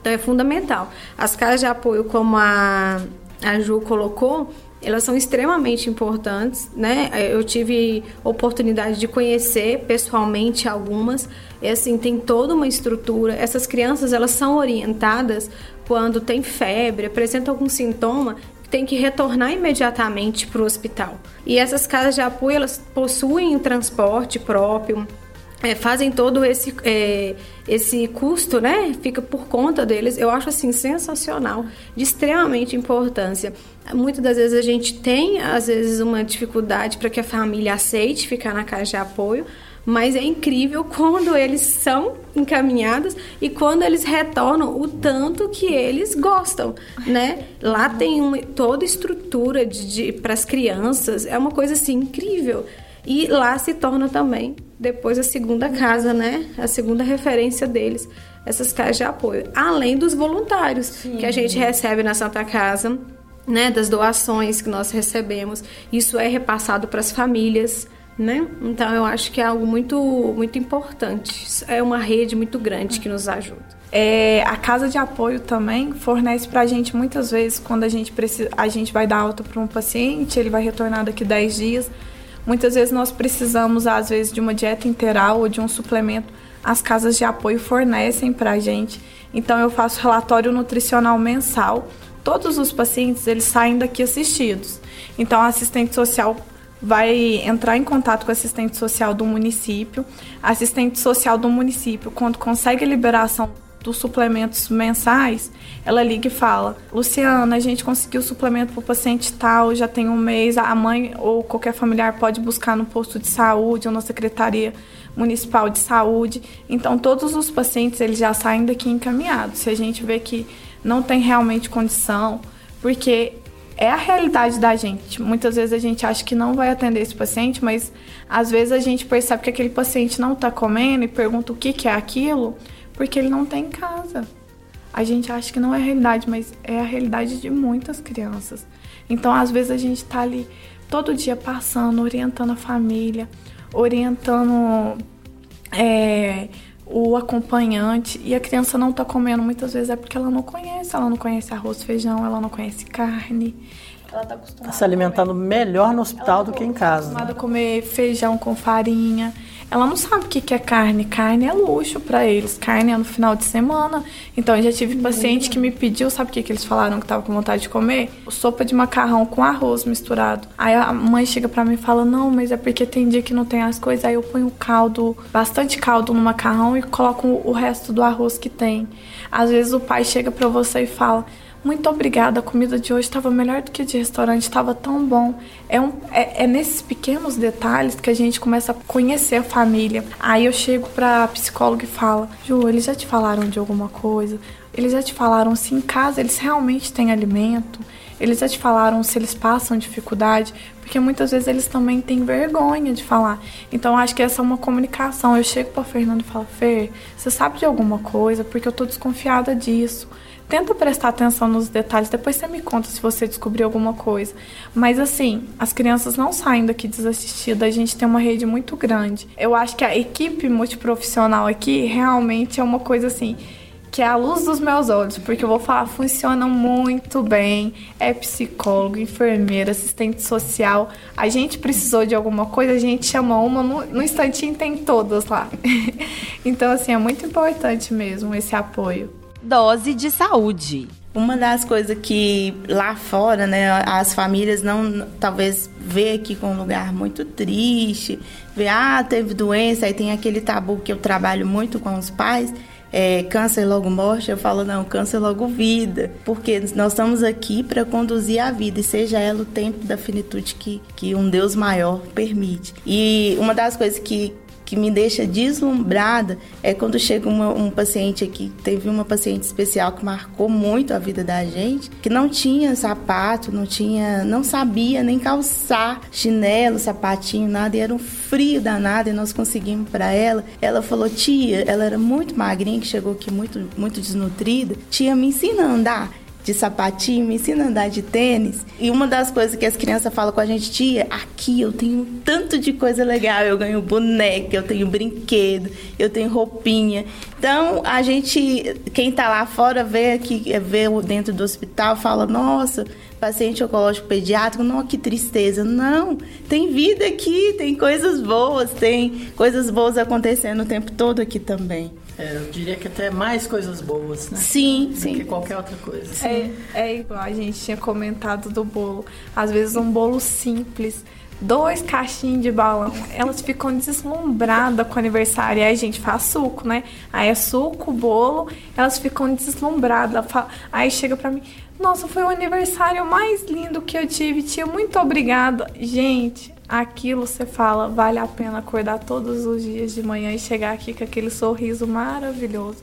S6: então é fundamental. As casas de apoio, como a, a Ju colocou, elas são extremamente importantes, né? Eu tive oportunidade de conhecer pessoalmente algumas. E assim, tem toda uma estrutura. Essas crianças, elas são orientadas quando tem febre, apresentam algum sintoma, tem que retornar imediatamente para o hospital. E essas casas de apoio, elas possuem transporte próprio, é, fazem todo esse, é, esse custo, né? Fica por conta deles. Eu acho assim sensacional, de extremamente importância. Muitas das vezes a gente tem, às vezes, uma dificuldade para que a família aceite ficar na casa de apoio, Mas é incrível quando eles são encaminhados e quando eles retornam o tanto que eles gostam, né? Lá tem uma, toda estrutura de, de para as crianças, é uma coisa assim incrível. E lá se torna também depois a segunda casa, né? A segunda referência deles, essas casas de apoio. Além dos voluntários Sim. que a gente recebe na Santa Casa, né? Das doações que nós recebemos. Isso é repassado para as famílias. Né? Então eu acho que é algo muito muito importante. É uma rede muito grande que nos ajuda.
S7: É, a casa de apoio também fornece para a gente muitas vezes quando a gente precisa, a gente vai dar alta para um paciente, ele vai retornar daqui 10 dias. Muitas vezes nós precisamos às vezes de uma dieta integral ou de um suplemento. As casas de apoio fornecem para a gente. Então eu faço relatório nutricional mensal. Todos os pacientes eles saem daqui assistidos. Então a assistente social vai entrar em contato com o assistente social do município. A assistente social do município, quando consegue liberação dos suplementos mensais, ela liga e fala: Luciana, a gente conseguiu o suplemento para o paciente tal, já tem um mês, a mãe ou qualquer familiar pode buscar no posto de saúde ou na secretaria municipal de saúde. Então, todos os pacientes eles já saem daqui encaminhados. Se a gente vê que não tem realmente condição, porque é a realidade da gente. Muitas vezes a gente acha que não vai atender esse paciente, mas às vezes a gente percebe que aquele paciente não está comendo e pergunta o que, que é aquilo, porque ele não tem em casa. A gente acha que não é a realidade, mas é a realidade de muitas crianças. Então, às vezes a gente está ali todo dia passando, orientando a família, orientando é, o acompanhante e a criança não tá comendo muitas vezes é porque ela não conhece, ela não conhece arroz, feijão, ela não conhece carne. Ela tá acostumada
S2: tá se alimentando melhor no hospital do que em casa.
S7: Acostumada a comer feijão com farinha ela não sabe o que é carne. Carne é luxo para eles. Carne é no final de semana. Então, eu já tive paciente que me pediu, sabe o que, que eles falaram que tava com vontade de comer? Sopa de macarrão com arroz misturado. Aí a mãe chega para mim e fala: Não, mas é porque tem dia que não tem as coisas. Aí eu ponho caldo, bastante caldo no macarrão e coloco o resto do arroz que tem. Às vezes o pai chega para você e fala: muito obrigada, a comida de hoje estava melhor do que de restaurante, estava tão bom. É, um, é, é, nesses pequenos detalhes que a gente começa a conhecer a família. Aí eu chego pra psicóloga e falo, Ju, eles já te falaram de alguma coisa? Eles já te falaram se em casa eles realmente têm alimento? Eles já te falaram se eles passam dificuldade? Porque muitas vezes eles também têm vergonha de falar. Então acho que essa é uma comunicação. Eu chego pra Fernanda e falo, Fer, você sabe de alguma coisa? Porque eu tô desconfiada disso. Tenta prestar atenção nos detalhes, depois você me conta se você descobriu alguma coisa. Mas assim, as crianças não saem daqui desassistidas, a gente tem uma rede muito grande. Eu acho que a equipe multiprofissional aqui realmente é uma coisa assim que é a luz dos meus olhos, porque eu vou falar, funciona muito bem. É psicólogo, enfermeira, assistente social. A gente precisou de alguma coisa, a gente chama uma, no, no instantinho tem todas lá. então, assim, é muito importante mesmo esse apoio
S11: dose de saúde.
S5: Uma das coisas que lá fora, né, as famílias não talvez vê aqui com um lugar muito triste, vê, ah, teve doença, aí tem aquele tabu que eu trabalho muito com os pais, é, câncer logo morte, eu falo, não, câncer logo vida, porque nós estamos aqui para conduzir a vida, e seja ela o tempo da finitude que, que um Deus maior permite. E uma das coisas que, que me deixa deslumbrada é quando chega uma, um paciente aqui, teve uma paciente especial que marcou muito a vida da gente, que não tinha sapato, não tinha, não sabia nem calçar chinelo, sapatinho, nada, e era um frio danado e nós conseguimos para ela. Ela falou: "Tia, ela era muito magrinha, que chegou aqui muito muito desnutrida. Tia, me ensina a andar" de sapatinho, me ensina a andar de tênis. E uma das coisas que as crianças falam com a gente, tia, aqui eu tenho tanto de coisa legal. Eu ganho boneca, eu tenho brinquedo, eu tenho roupinha. Então, a gente, quem tá lá fora, vê aqui, vê dentro do hospital, fala, nossa, paciente oncológico pediátrico, não, que tristeza. Não, tem vida aqui, tem coisas boas, tem coisas boas acontecendo o tempo todo aqui também.
S2: É, eu diria que até mais coisas boas, né?
S5: Sim,
S2: do
S5: sim.
S2: que qualquer outra coisa.
S7: É, é igual a gente tinha comentado do bolo. Às vezes um bolo simples, dois caixinhos de balão, elas ficam deslumbradas com o aniversário. Aí a gente faz suco, né? Aí é suco, bolo, elas ficam deslumbradas. Aí chega pra mim, nossa, foi o aniversário mais lindo que eu tive, tia, muito obrigada. Gente, aquilo você fala, vale a pena acordar todos os dias de manhã e chegar aqui com aquele sorriso maravilhoso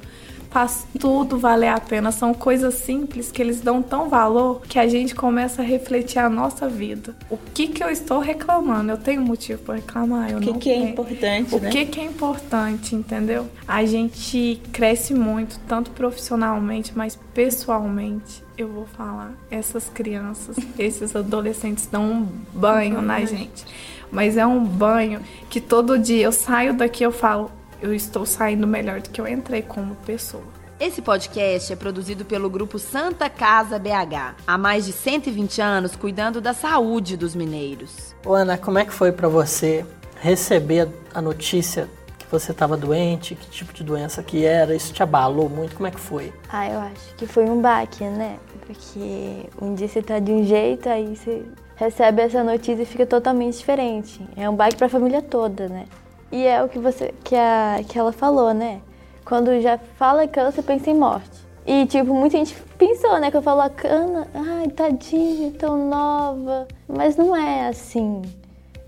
S7: faz tudo valer a pena. São coisas simples que eles dão tão valor que a gente começa a refletir a nossa vida. O que que eu estou reclamando? Eu tenho motivo para reclamar? Eu
S5: o que, que é importante,
S7: O
S5: né?
S7: que que é importante, entendeu? A gente cresce muito, tanto profissionalmente, mas pessoalmente. Eu vou falar, essas crianças, esses adolescentes dão um banho na gente. Mas é um banho que todo dia eu saio daqui eu falo, eu estou saindo melhor do que eu entrei como pessoa.
S11: Esse podcast é produzido pelo grupo Santa Casa BH, há mais de 120 anos cuidando da saúde dos mineiros.
S2: Ô Ana, como é que foi para você receber a notícia que você estava doente, que tipo de doença que era? Isso te abalou muito? Como é que foi?
S4: Ah, eu acho que foi um baque, né? Porque um dia você tá de um jeito, aí você recebe essa notícia e fica totalmente diferente. É um baque para a família toda, né? E é o que você que a que ela falou, né? Quando já fala câncer, pensa em morte. E tipo, muita gente pensou, né, que eu falo a cana, ai, tadinha, tão nova, mas não é assim.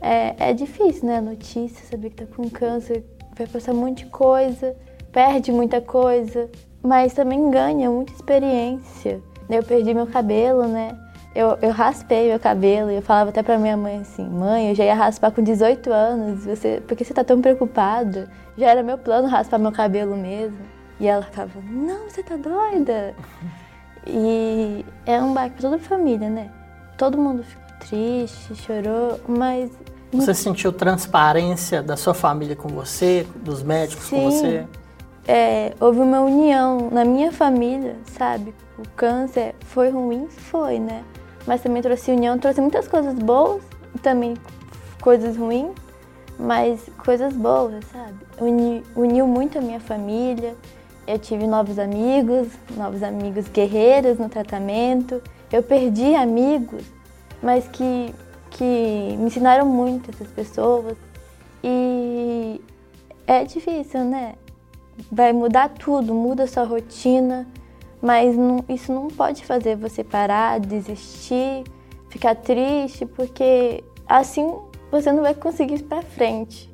S4: É, é difícil, né, a notícia, saber que tá com câncer, vai passar um monte de coisa, perde muita coisa, mas também ganha muita experiência. Eu perdi meu cabelo, né? Eu, eu raspei meu cabelo e eu falava até pra minha mãe assim, mãe, eu já ia raspar com 18 anos, você, por que você tá tão preocupada? Já era meu plano raspar meu cabelo mesmo. E ela ficava, não, você tá doida? E é um baque pra toda a família, né? Todo mundo ficou triste, chorou, mas...
S2: Você sentiu transparência da sua família com você, dos médicos com você?
S4: É, houve uma união na minha família, sabe? O câncer foi ruim? Foi, né? Mas também trouxe união, trouxe muitas coisas boas também coisas ruins, mas coisas boas, sabe? Uni, uniu muito a minha família. Eu tive novos amigos, novos amigos guerreiros no tratamento. Eu perdi amigos, mas que, que me ensinaram muito essas pessoas. E é difícil, né? Vai mudar tudo, muda sua rotina, mas não, isso não pode fazer você parar, desistir, ficar triste, porque assim você não vai conseguir ir pra frente.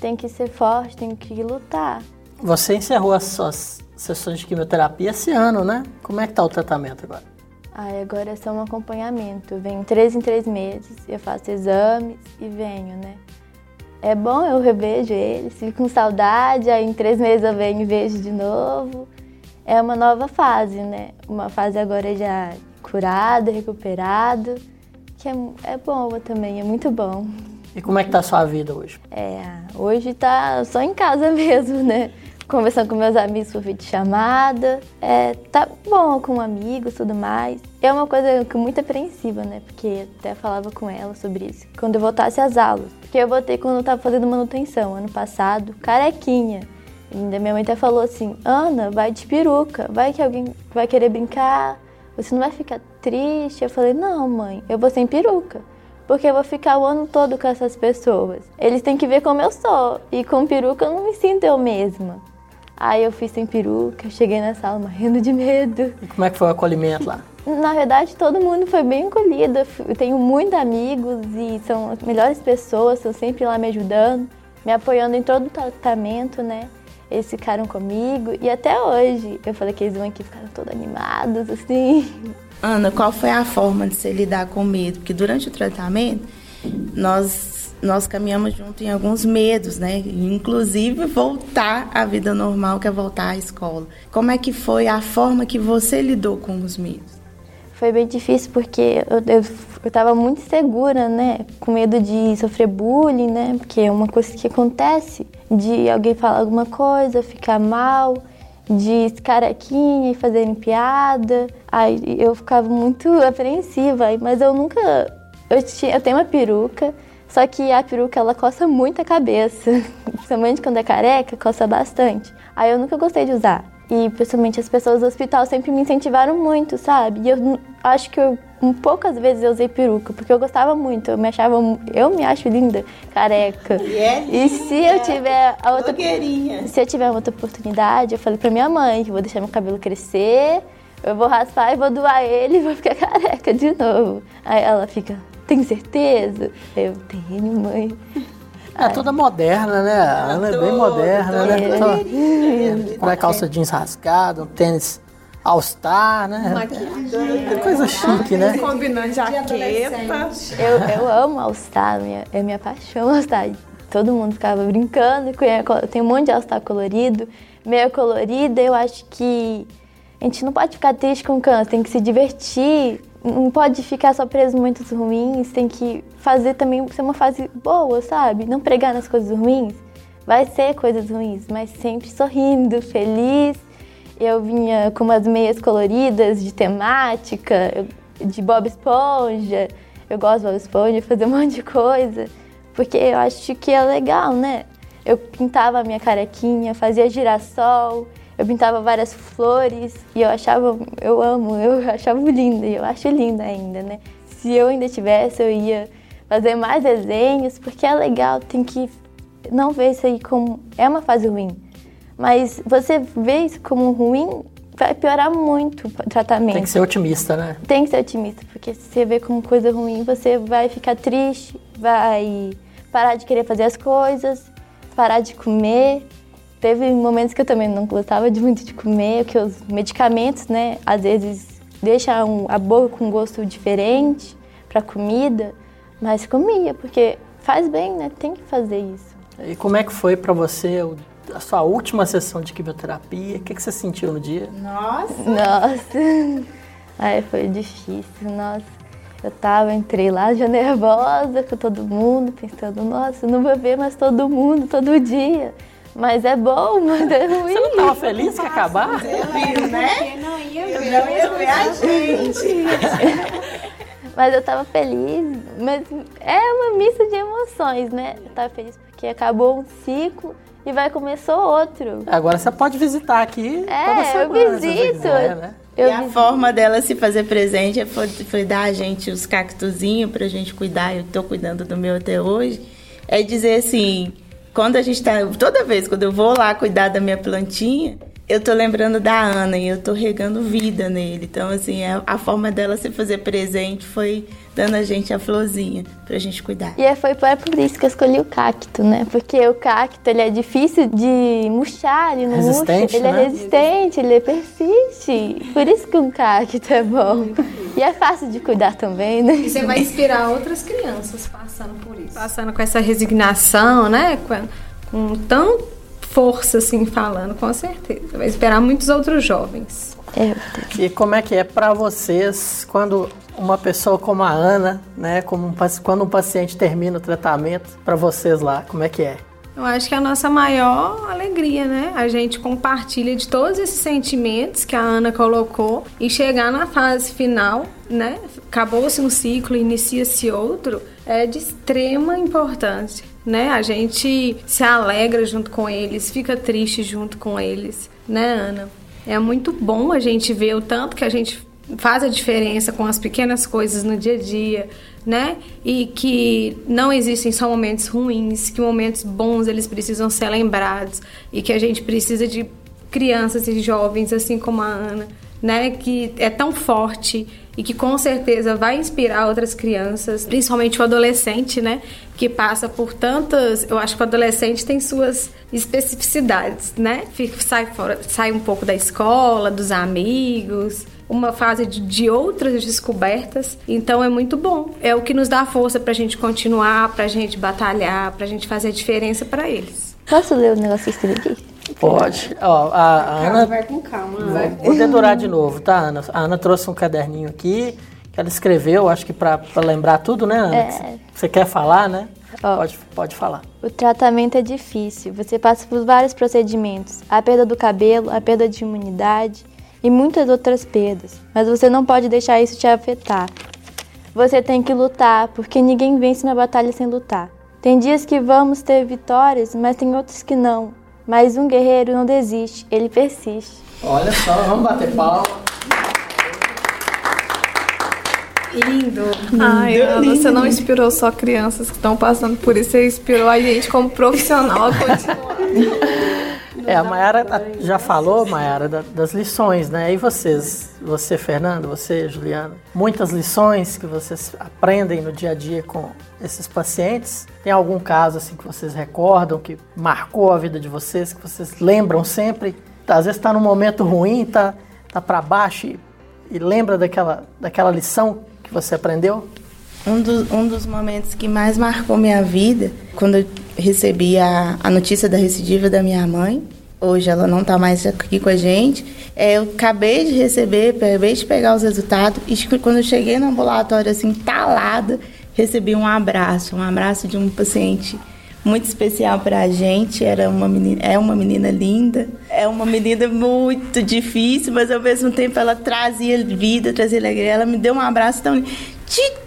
S4: Tem que ser forte, tem que lutar.
S2: Você encerrou as suas sessões de quimioterapia esse ano, né? Como é que tá o tratamento agora?
S4: Ai, agora é só um acompanhamento. Venho três em três meses, eu faço exames e venho, né? É bom, eu revejo eles, fico com saudade, aí em três meses eu venho e vejo de novo. É uma nova fase, né? Uma fase agora já curado, recuperado, que é, é boa também, é muito bom.
S2: E como é que tá a sua vida hoje?
S4: É, hoje tá só em casa mesmo, né? Conversando com meus amigos por videochamada. É, tá bom com amigos e tudo mais. É uma coisa que muito apreensiva, né? Porque até falava com ela sobre isso. Quando eu voltasse às aulas. Porque eu voltei quando eu tava fazendo manutenção, ano passado, carequinha. Ainda minha mãe até falou assim, Ana, vai de peruca. Vai que alguém vai querer brincar. Você não vai ficar triste? Eu falei, não, mãe, eu vou sem peruca porque eu vou ficar o ano todo com essas pessoas. Eles têm que ver como eu sou, e com peruca eu não me sinto eu mesma. Aí eu fiz sem peruca, cheguei na sala morrendo de medo.
S2: E como é que foi o acolhimento lá?
S4: Na verdade, todo mundo foi bem acolhido. Eu tenho muitos amigos e são as melhores pessoas, estão sempre lá me ajudando, me apoiando em todo o tratamento, né? Eles ficaram comigo e até hoje eu falei que eles vão aqui ficaram todos animados, assim.
S5: Ana, qual foi a forma de você lidar com o medo? Porque durante o tratamento, nós, nós caminhamos junto em alguns medos, né? Inclusive voltar à vida normal, que é voltar à escola. Como é que foi a forma que você lidou com os medos?
S4: Foi bem difícil porque eu, eu, eu tava muito segura, né? Com medo de sofrer bullying, né? Porque é uma coisa que acontece, de alguém falar alguma coisa, ficar mal de carequinha e fazerem piada. Aí eu ficava muito apreensiva, mas eu nunca. Eu, tinha, eu tenho uma peruca, só que a peruca ela coça muito a cabeça. Principalmente quando é careca, coça bastante. Aí eu nunca gostei de usar. E principalmente as pessoas do hospital sempre me incentivaram muito, sabe? E eu acho que eu, poucas vezes eu usei peruca, porque eu gostava muito, eu me achava, eu me acho linda, careca.
S5: Yeah,
S4: e se eu tiver a outra
S5: blogueirinha.
S4: se eu tiver outra oportunidade, eu falei pra minha mãe que vou deixar meu cabelo crescer, eu vou raspar e vou doar ele e vou ficar careca de novo. Aí ela fica, tem certeza? Eu tenho, mãe.
S2: É toda moderna, né? A Ana é bem moderna, né?
S4: É.
S2: Com a calça jeans rasgada, um tênis All-Star, né? É coisa chique, né?
S7: Combinando jaqueta.
S4: Eu, eu amo All-Star, minha, é minha paixão All-Star. Todo mundo ficava brincando, tem um monte de All-Star colorido, meio colorida. Eu acho que a gente não pode ficar triste com o câncer, tem que se divertir. Não pode ficar só preso momentos ruins, tem que fazer também ser uma fase boa, sabe? Não pregar nas coisas ruins. Vai ser coisas ruins, mas sempre sorrindo, feliz. Eu vinha com umas meias coloridas de temática, de Bob Esponja. Eu gosto de Bob Esponja, fazer um monte de coisa. Porque eu acho que é legal, né? Eu pintava a minha carequinha, fazia girassol, eu pintava várias flores e eu achava, eu amo, eu achava linda e eu acho linda ainda, né? Se eu ainda tivesse, eu ia fazer mais desenhos, porque é legal, tem que não ver isso aí como é uma fase ruim. Mas você vê isso como ruim, vai piorar muito o tratamento.
S2: Tem que ser otimista, né?
S4: Tem que ser otimista, porque se você vê como coisa ruim, você vai ficar triste, vai parar de querer fazer as coisas, parar de comer. Teve momentos que eu também não gostava de muito de comer, porque os medicamentos, né, às vezes deixam a boca com um gosto diferente para comida, mas comia, porque faz bem, né? Tem que fazer isso.
S2: E como é que foi pra você a sua última sessão de quimioterapia? O que, que você sentiu no dia?
S5: Nossa.
S4: Nossa, ai, foi difícil, nossa. Eu tava, entrei lá já nervosa com todo mundo, pensando, nossa, eu não vou ver mais todo mundo todo dia. Mas é bom, mas é ruim.
S2: Você não tava feliz que acabar?
S5: Viu, né? Não ia ver. Não ia ver a gente.
S4: Mas eu tava feliz, mas é uma missa de emoções, né? Eu tava feliz porque acabou um ciclo e vai começar outro.
S2: Agora você pode visitar aqui
S4: É,
S2: toda
S4: eu
S2: semana, se você
S4: visito.
S2: quiser, né?
S4: Eu
S5: e a forma dela se fazer presente foi, foi dar a gente os cactuzinhos pra gente cuidar. Eu tô cuidando do meu até hoje. É dizer assim, quando a gente tá. Toda vez quando eu vou lá cuidar da minha plantinha, eu tô lembrando da Ana e eu tô regando vida nele. Então, assim, a, a forma dela se fazer presente foi dando a gente a florzinha pra gente cuidar.
S4: E é- foi por isso que eu escolhi o cacto, né? Porque o cacto ele é difícil de murchar, ele não
S2: Resistente,
S4: murcha, ele
S2: né?
S4: é resistente, ele persiste. Por isso que um cacto é bom. E é fácil de cuidar também, né?
S6: E você vai inspirar outras crianças passando por isso. Passando com essa resignação, né? Com, com tão força, assim, falando, com certeza. Vai inspirar muitos outros jovens.
S4: É,
S2: E como é que é pra vocês quando uma pessoa como a Ana, né, como um, quando um paciente termina o tratamento, pra vocês lá, como é que é?
S6: Eu acho que é a nossa maior alegria, né? A gente compartilha de todos esses sentimentos que a Ana colocou e chegar na fase final, né? Acabou-se um ciclo, inicia-se outro, é de extrema importância, né? A gente se alegra junto com eles, fica triste junto com eles, né, Ana? É muito bom a gente ver o tanto que a gente faz a diferença com as pequenas coisas no dia a dia, né? E que não existem só momentos ruins, que momentos bons eles precisam ser lembrados e que a gente precisa de crianças e jovens assim como a Ana, né? Que é tão forte e que com certeza vai inspirar outras crianças, principalmente o adolescente, né? Que passa por tantas. Eu acho que o adolescente tem suas especificidades, né? Fica- Sai, fora, sai um pouco da escola, dos amigos, uma fase de, de outras descobertas. Então é muito bom. É o que nos dá força pra gente continuar, pra gente batalhar, pra gente fazer a diferença pra eles.
S4: Posso ler o negócio que eu escrevi?
S2: Pode. Ó, a, a Ana.
S6: vai com calma.
S2: Vou dedurar de novo, tá, Ana? A Ana trouxe um caderninho aqui que ela escreveu, acho que pra, pra lembrar tudo, né, Ana?
S4: É.
S2: Você quer falar, né?
S4: Ó.
S2: Pode, pode falar.
S4: O tratamento é difícil. Você passa por vários procedimentos: a perda do cabelo, a perda de imunidade e muitas outras perdas. Mas você não pode deixar isso te afetar. Você tem que lutar, porque ninguém vence uma batalha sem lutar. Tem dias que vamos ter vitórias, mas tem outros que não. Mas um guerreiro não desiste, ele persiste.
S2: Olha só, vamos bater palma.
S6: Lindo.
S7: Ai, Ana, você não inspirou só crianças que estão passando por isso, você inspirou a gente como profissional a continuar.
S2: É, a Mayara já falou, Mayara, das lições, né? E vocês, você, Fernando, você, Juliana, muitas lições que vocês aprendem no dia a dia com esses pacientes. Tem algum caso assim que vocês recordam que marcou a vida de vocês, que vocês lembram sempre? Às vezes está num momento ruim, tá, tá para baixo e, e lembra daquela, daquela lição que você aprendeu?
S5: Um, do, um dos momentos que mais marcou minha vida, quando eu recebi a, a notícia da recidiva da minha mãe, hoje ela não está mais aqui com a gente, é, eu acabei de receber, acabei de pegar os resultados, e quando eu cheguei no ambulatório, assim, talada, recebi um abraço, um abraço de um paciente muito especial para a gente. Era uma menina, é uma menina linda, é uma menina muito difícil, mas ao mesmo tempo ela trazia vida, trazia alegria. Ela me deu um abraço tão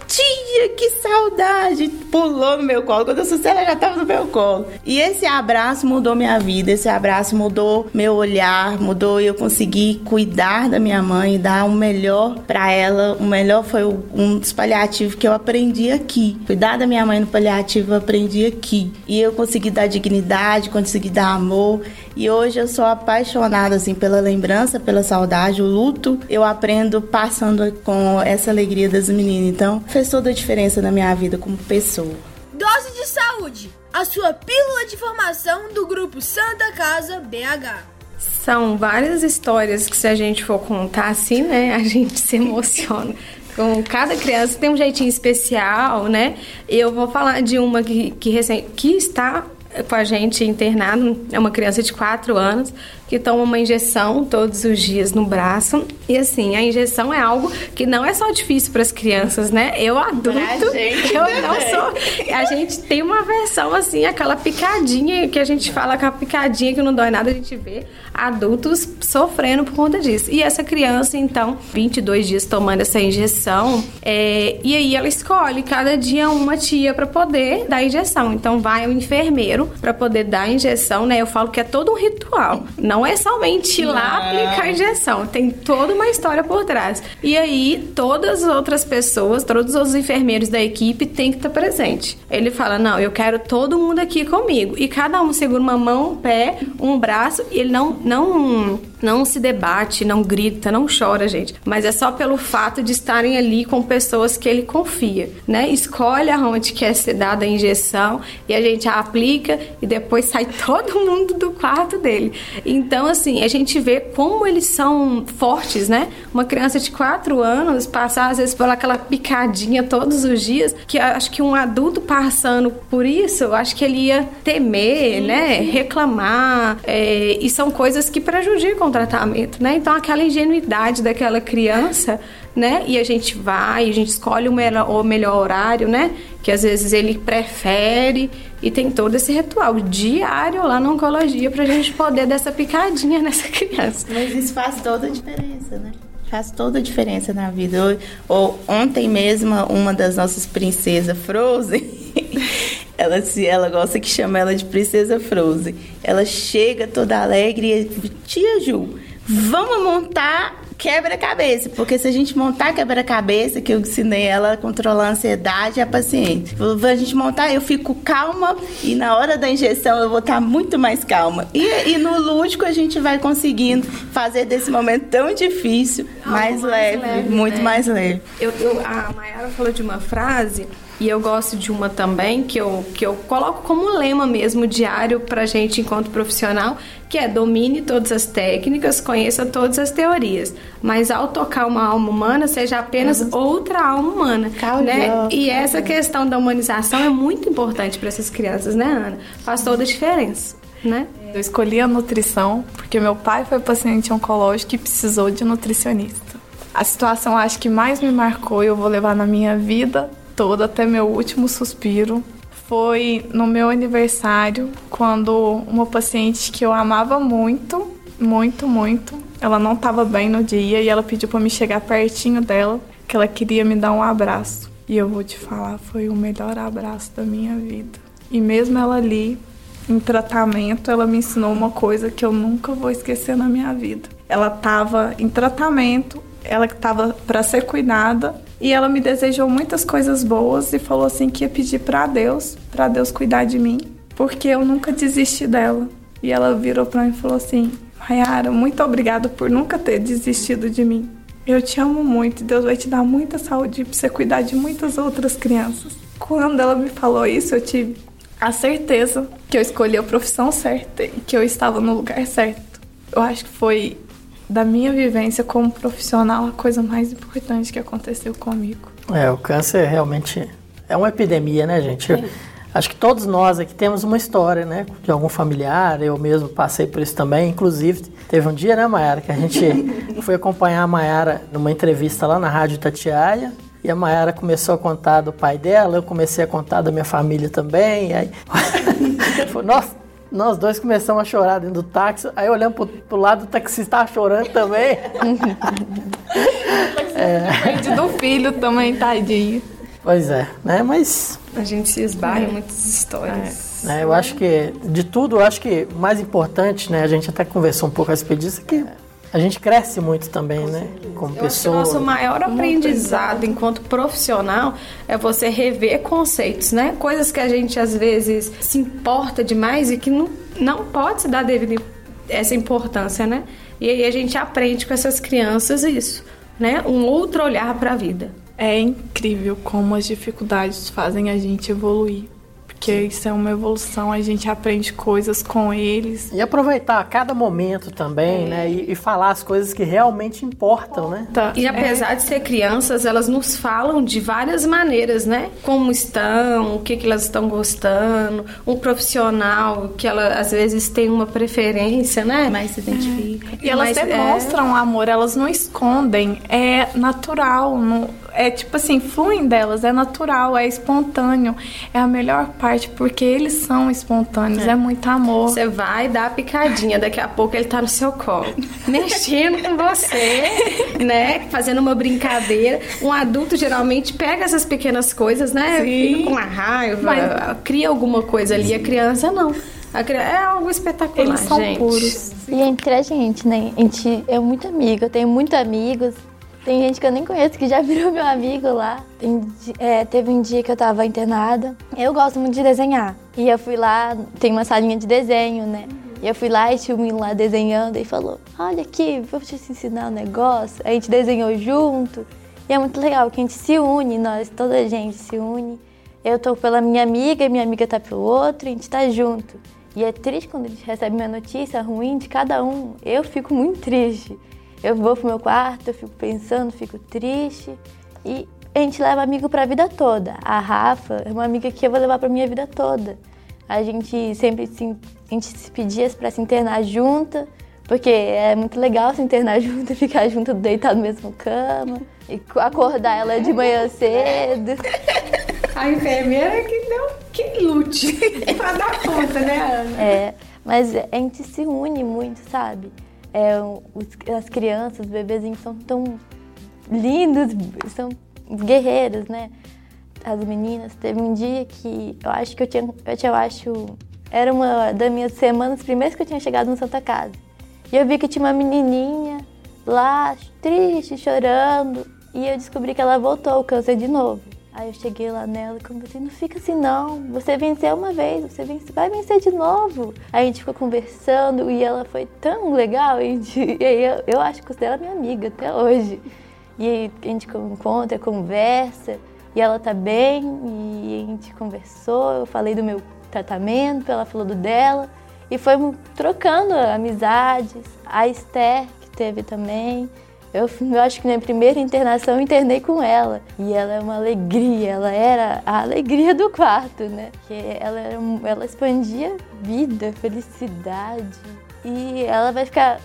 S5: Titia, que saudade! Pulou no meu colo. Quando eu assustei, ela já estava no meu colo. E esse abraço mudou minha vida. Esse abraço mudou meu olhar, mudou eu conseguir cuidar da minha mãe, e dar o melhor para ela. O melhor foi um dos paliativos que eu aprendi aqui. Cuidar da minha mãe no paliativo eu aprendi aqui. E eu consegui dar dignidade, consegui dar amor. E hoje eu sou apaixonada assim pela lembrança, pela saudade, o luto. Eu aprendo passando com essa alegria das meninas. Então, fez toda a diferença na minha vida como pessoa.
S1: Dose de saúde, a sua pílula de informação do grupo Santa Casa BH.
S6: São várias histórias que se a gente for contar assim, né, a gente se emociona. Com cada criança tem um jeitinho especial, né? Eu vou falar de uma que, que, recém, que está com a gente internado, é uma criança de 4 anos, que toma uma injeção todos os dias no braço. E assim, a injeção é algo que não é só difícil para as crianças, né? Eu adulto, eu não sou. A gente tem uma versão assim, aquela picadinha que a gente fala, aquela picadinha que não dói nada, a gente vê adultos sofrendo por conta disso. E essa criança, então, 22 dias tomando essa injeção, é, e aí ela escolhe cada dia uma tia para poder dar a injeção. Então vai o enfermeiro para poder dar a injeção, né? Eu falo que é todo um ritual. Não não é somente ir lá aplicar injeção, tem toda uma história por trás. E aí, todas as outras pessoas, todos os enfermeiros da equipe têm que estar presente. Ele fala: Não, eu quero todo mundo aqui comigo. E cada um segura uma mão, um pé, um braço, e ele não, não não se debate, não grita, não chora, gente. Mas é só pelo fato de estarem ali com pessoas que ele confia, né? Escolhe aonde quer ser dada a injeção e a gente a aplica e depois sai todo mundo do quarto dele. Então, assim, a gente vê como eles são fortes, né? Uma criança de 4 anos passar, às vezes, por aquela picadinha todos os dias, que acho que um adulto passando por isso, acho que ele ia temer, sim, né? Sim. Reclamar. É, e são coisas que prejudicam tratamento, né? Então aquela ingenuidade daquela criança, né? E a gente vai, a gente escolhe o melhor, o melhor horário, né? Que às vezes ele prefere e tem todo esse ritual diário lá na oncologia pra gente poder dar essa picadinha nessa criança.
S5: Mas isso faz toda a diferença, né? Faz toda a diferença na vida. Ou, ontem mesmo, uma das nossas princesas Frozen, ela se ela gosta que chama ela de princesa Frozen. Ela chega toda alegre e tia Ju, vamos montar quebra-cabeça, porque se a gente montar quebra-cabeça, que eu ensinei ela a controlar a ansiedade e a paciente, a gente montar, eu fico calma e na hora da injeção eu vou estar muito mais calma. E, e no lúdico a gente vai conseguindo fazer desse momento tão difícil mais, mais leve, leve, muito né? mais leve.
S6: Eu, eu, a Mayara falou de uma frase e eu gosto de uma também que eu, que eu coloco como lema mesmo diário para gente enquanto profissional, que é domine todas as técnicas, conheça todas as teorias, mas ao tocar uma alma humana seja apenas uhum. outra alma humana, né? E essa questão da humanização é muito importante para essas crianças, né, Ana? Faz toda a diferença, né?
S7: Eu escolhi a nutrição porque meu pai foi paciente oncológico e precisou de nutricionista. A situação acho que mais me marcou e eu vou levar na minha vida toda até meu último suspiro foi no meu aniversário, quando uma paciente que eu amava muito, muito, muito, ela não estava bem no dia e ela pediu para me chegar pertinho dela, que ela queria me dar um abraço. E eu vou te falar, foi o melhor abraço da minha vida. E mesmo ela ali, em tratamento, ela me ensinou uma coisa que eu nunca vou esquecer na minha vida. Ela estava em tratamento, ela estava para ser cuidada e ela me desejou muitas coisas boas e falou assim que ia pedir para Deus, para Deus cuidar de mim, porque eu nunca desisti dela. E ela virou para mim e falou assim: Mayara, muito obrigada por nunca ter desistido de mim. Eu te amo muito, Deus vai te dar muita saúde para você cuidar de muitas outras crianças. Quando ela me falou isso, eu tive a certeza que eu escolhi a profissão certa e que eu estava no lugar certo. Eu acho que foi da minha vivência como profissional a coisa mais importante que aconteceu comigo.
S2: É, o câncer realmente é uma epidemia, né, gente? É. Acho que todos nós aqui temos uma história, né? De algum familiar, eu mesmo passei por isso também. Inclusive, teve um dia, né, Mayara, que a gente foi acompanhar a Mayara numa entrevista lá na Rádio Tatiaia. E a Mayara começou a contar do pai dela, eu comecei a contar da minha família também. aí, nós, nós dois começamos a chorar dentro do táxi. Aí olhando pro, pro lado, o taxista estava chorando também.
S7: é. do filho também, tadinho.
S2: Pois é, né? Mas.
S6: A gente se esbarra em muitas histórias.
S2: É, eu acho que, de tudo, eu acho que o mais importante, né? A gente até conversou um pouco a respeito disso, é que a gente cresce muito também, né? Como
S6: Eu
S2: pessoa.
S6: Acho que o nosso maior aprendizado enquanto profissional é você rever conceitos, né? Coisas que a gente às vezes se importa demais e que não, não pode se dar devido essa importância, né? E aí a gente aprende com essas crianças isso, né? Um outro olhar para a vida.
S7: É incrível como as dificuldades fazem a gente evoluir porque isso é uma evolução, a gente aprende coisas com eles.
S2: E aproveitar cada momento também, é. né? E, e, falar as coisas que realmente importam, né?
S6: Tá. E apesar é. de ser crianças, elas nos falam de várias maneiras, né? Como estão, o que, que elas estão gostando, um profissional que ela às vezes tem uma preferência, né?
S5: Mais se identifica.
S7: É. E elas Mas, demonstram é... amor, elas não escondem, é natural, não é tipo assim, fluem delas, é natural, é espontâneo. É a melhor parte, porque eles são espontâneos, é, é muito amor.
S6: Você vai dar a picadinha, daqui a pouco ele tá no seu colo, mexendo com você, né? Fazendo uma brincadeira. Um adulto geralmente pega essas pequenas coisas, né? Sim. Fica com uma raiva, Mas... cria alguma coisa ali. A criança não. É algo espetacular,
S7: Eles são
S6: gente.
S7: puros.
S4: E entre a gente, né? A gente é muito amiga, eu tenho muitos amigos. Tem gente que eu nem conheço que já virou meu amigo lá. Tem, é, teve um dia que eu tava internada. Eu gosto muito de desenhar. E eu fui lá, tem uma salinha de desenho, né? E eu fui lá e tinha um menino lá desenhando e falou: Olha aqui, vou te ensinar um negócio. A gente desenhou junto. E é muito legal que a gente se une, nós, toda a gente se une. Eu tô pela minha amiga e minha amiga tá pelo outro, e a gente tá junto. E é triste quando a gente recebe uma notícia ruim de cada um. Eu fico muito triste. Eu vou pro meu quarto, eu fico pensando, fico triste. E a gente leva amigo pra vida toda. A Rafa é uma amiga que eu vou levar pra minha vida toda. A gente sempre se, a gente se pedia pra se internar junta, porque é muito legal se internar junto e ficar junto deitado no mesmo cama. E acordar ela de manhã cedo.
S6: A enfermeira que deu que lute pra dar conta, né, Ana?
S4: É, mas a gente se une muito, sabe? É, os, as crianças, os bebezinhos são tão lindos, são guerreiros, né? As meninas. Teve um dia que eu acho que eu tinha, eu, tinha, eu acho, era uma das minhas semanas primeiras que eu tinha chegado no Santa Casa. E eu vi que tinha uma menininha lá, triste, chorando. E eu descobri que ela voltou ao câncer de novo. Aí eu cheguei lá nela e conversei, não fica assim não, você venceu uma vez, você vence, vai vencer de novo. Aí a gente ficou conversando e ela foi tão legal, e, gente, e aí eu, eu acho que ela é minha amiga até hoje. E aí a gente encontra, conversa, e ela tá bem, e a gente conversou, eu falei do meu tratamento, ela falou do dela, e foi trocando amizades, a Esther que teve também. Eu, eu, acho que na primeira internação eu internei com ela. E ela é uma alegria, ela era a alegria do quarto, né? Que ela, era, ela expandia vida, felicidade. E ela vai ficar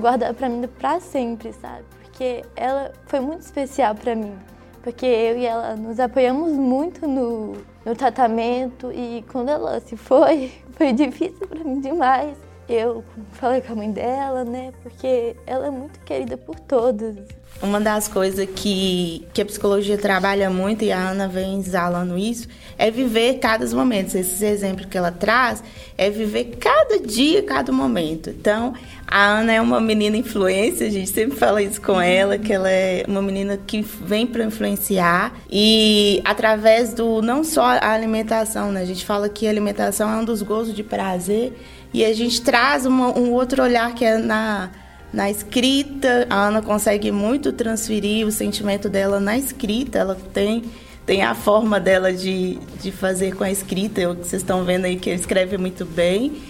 S4: guardada pra mim pra sempre, sabe? Porque ela foi muito especial pra mim. Porque eu e ela nos apoiamos muito no, no tratamento e quando ela se foi, foi difícil pra mim demais eu falei com a mãe dela, né? Porque ela é muito querida por todos.
S5: Uma das coisas que, que a psicologia trabalha muito, e a Ana vem exalando isso, é viver cada momento. Esses exemplos que ela traz é viver cada dia, cada momento. Então, a Ana é uma menina influência, a gente sempre fala isso com ela, que ela é uma menina que vem para influenciar. E através do, não só a alimentação, né? A gente fala que a alimentação é um dos gozos de prazer E a gente traz uma, um outro olhar que é na, na escrita. A Ana consegue muito transferir o sentimento dela na escrita. Ela tem, tem a forma dela de, de fazer com a escrita. Eu, vocês estão vendo aí que escreve muito bem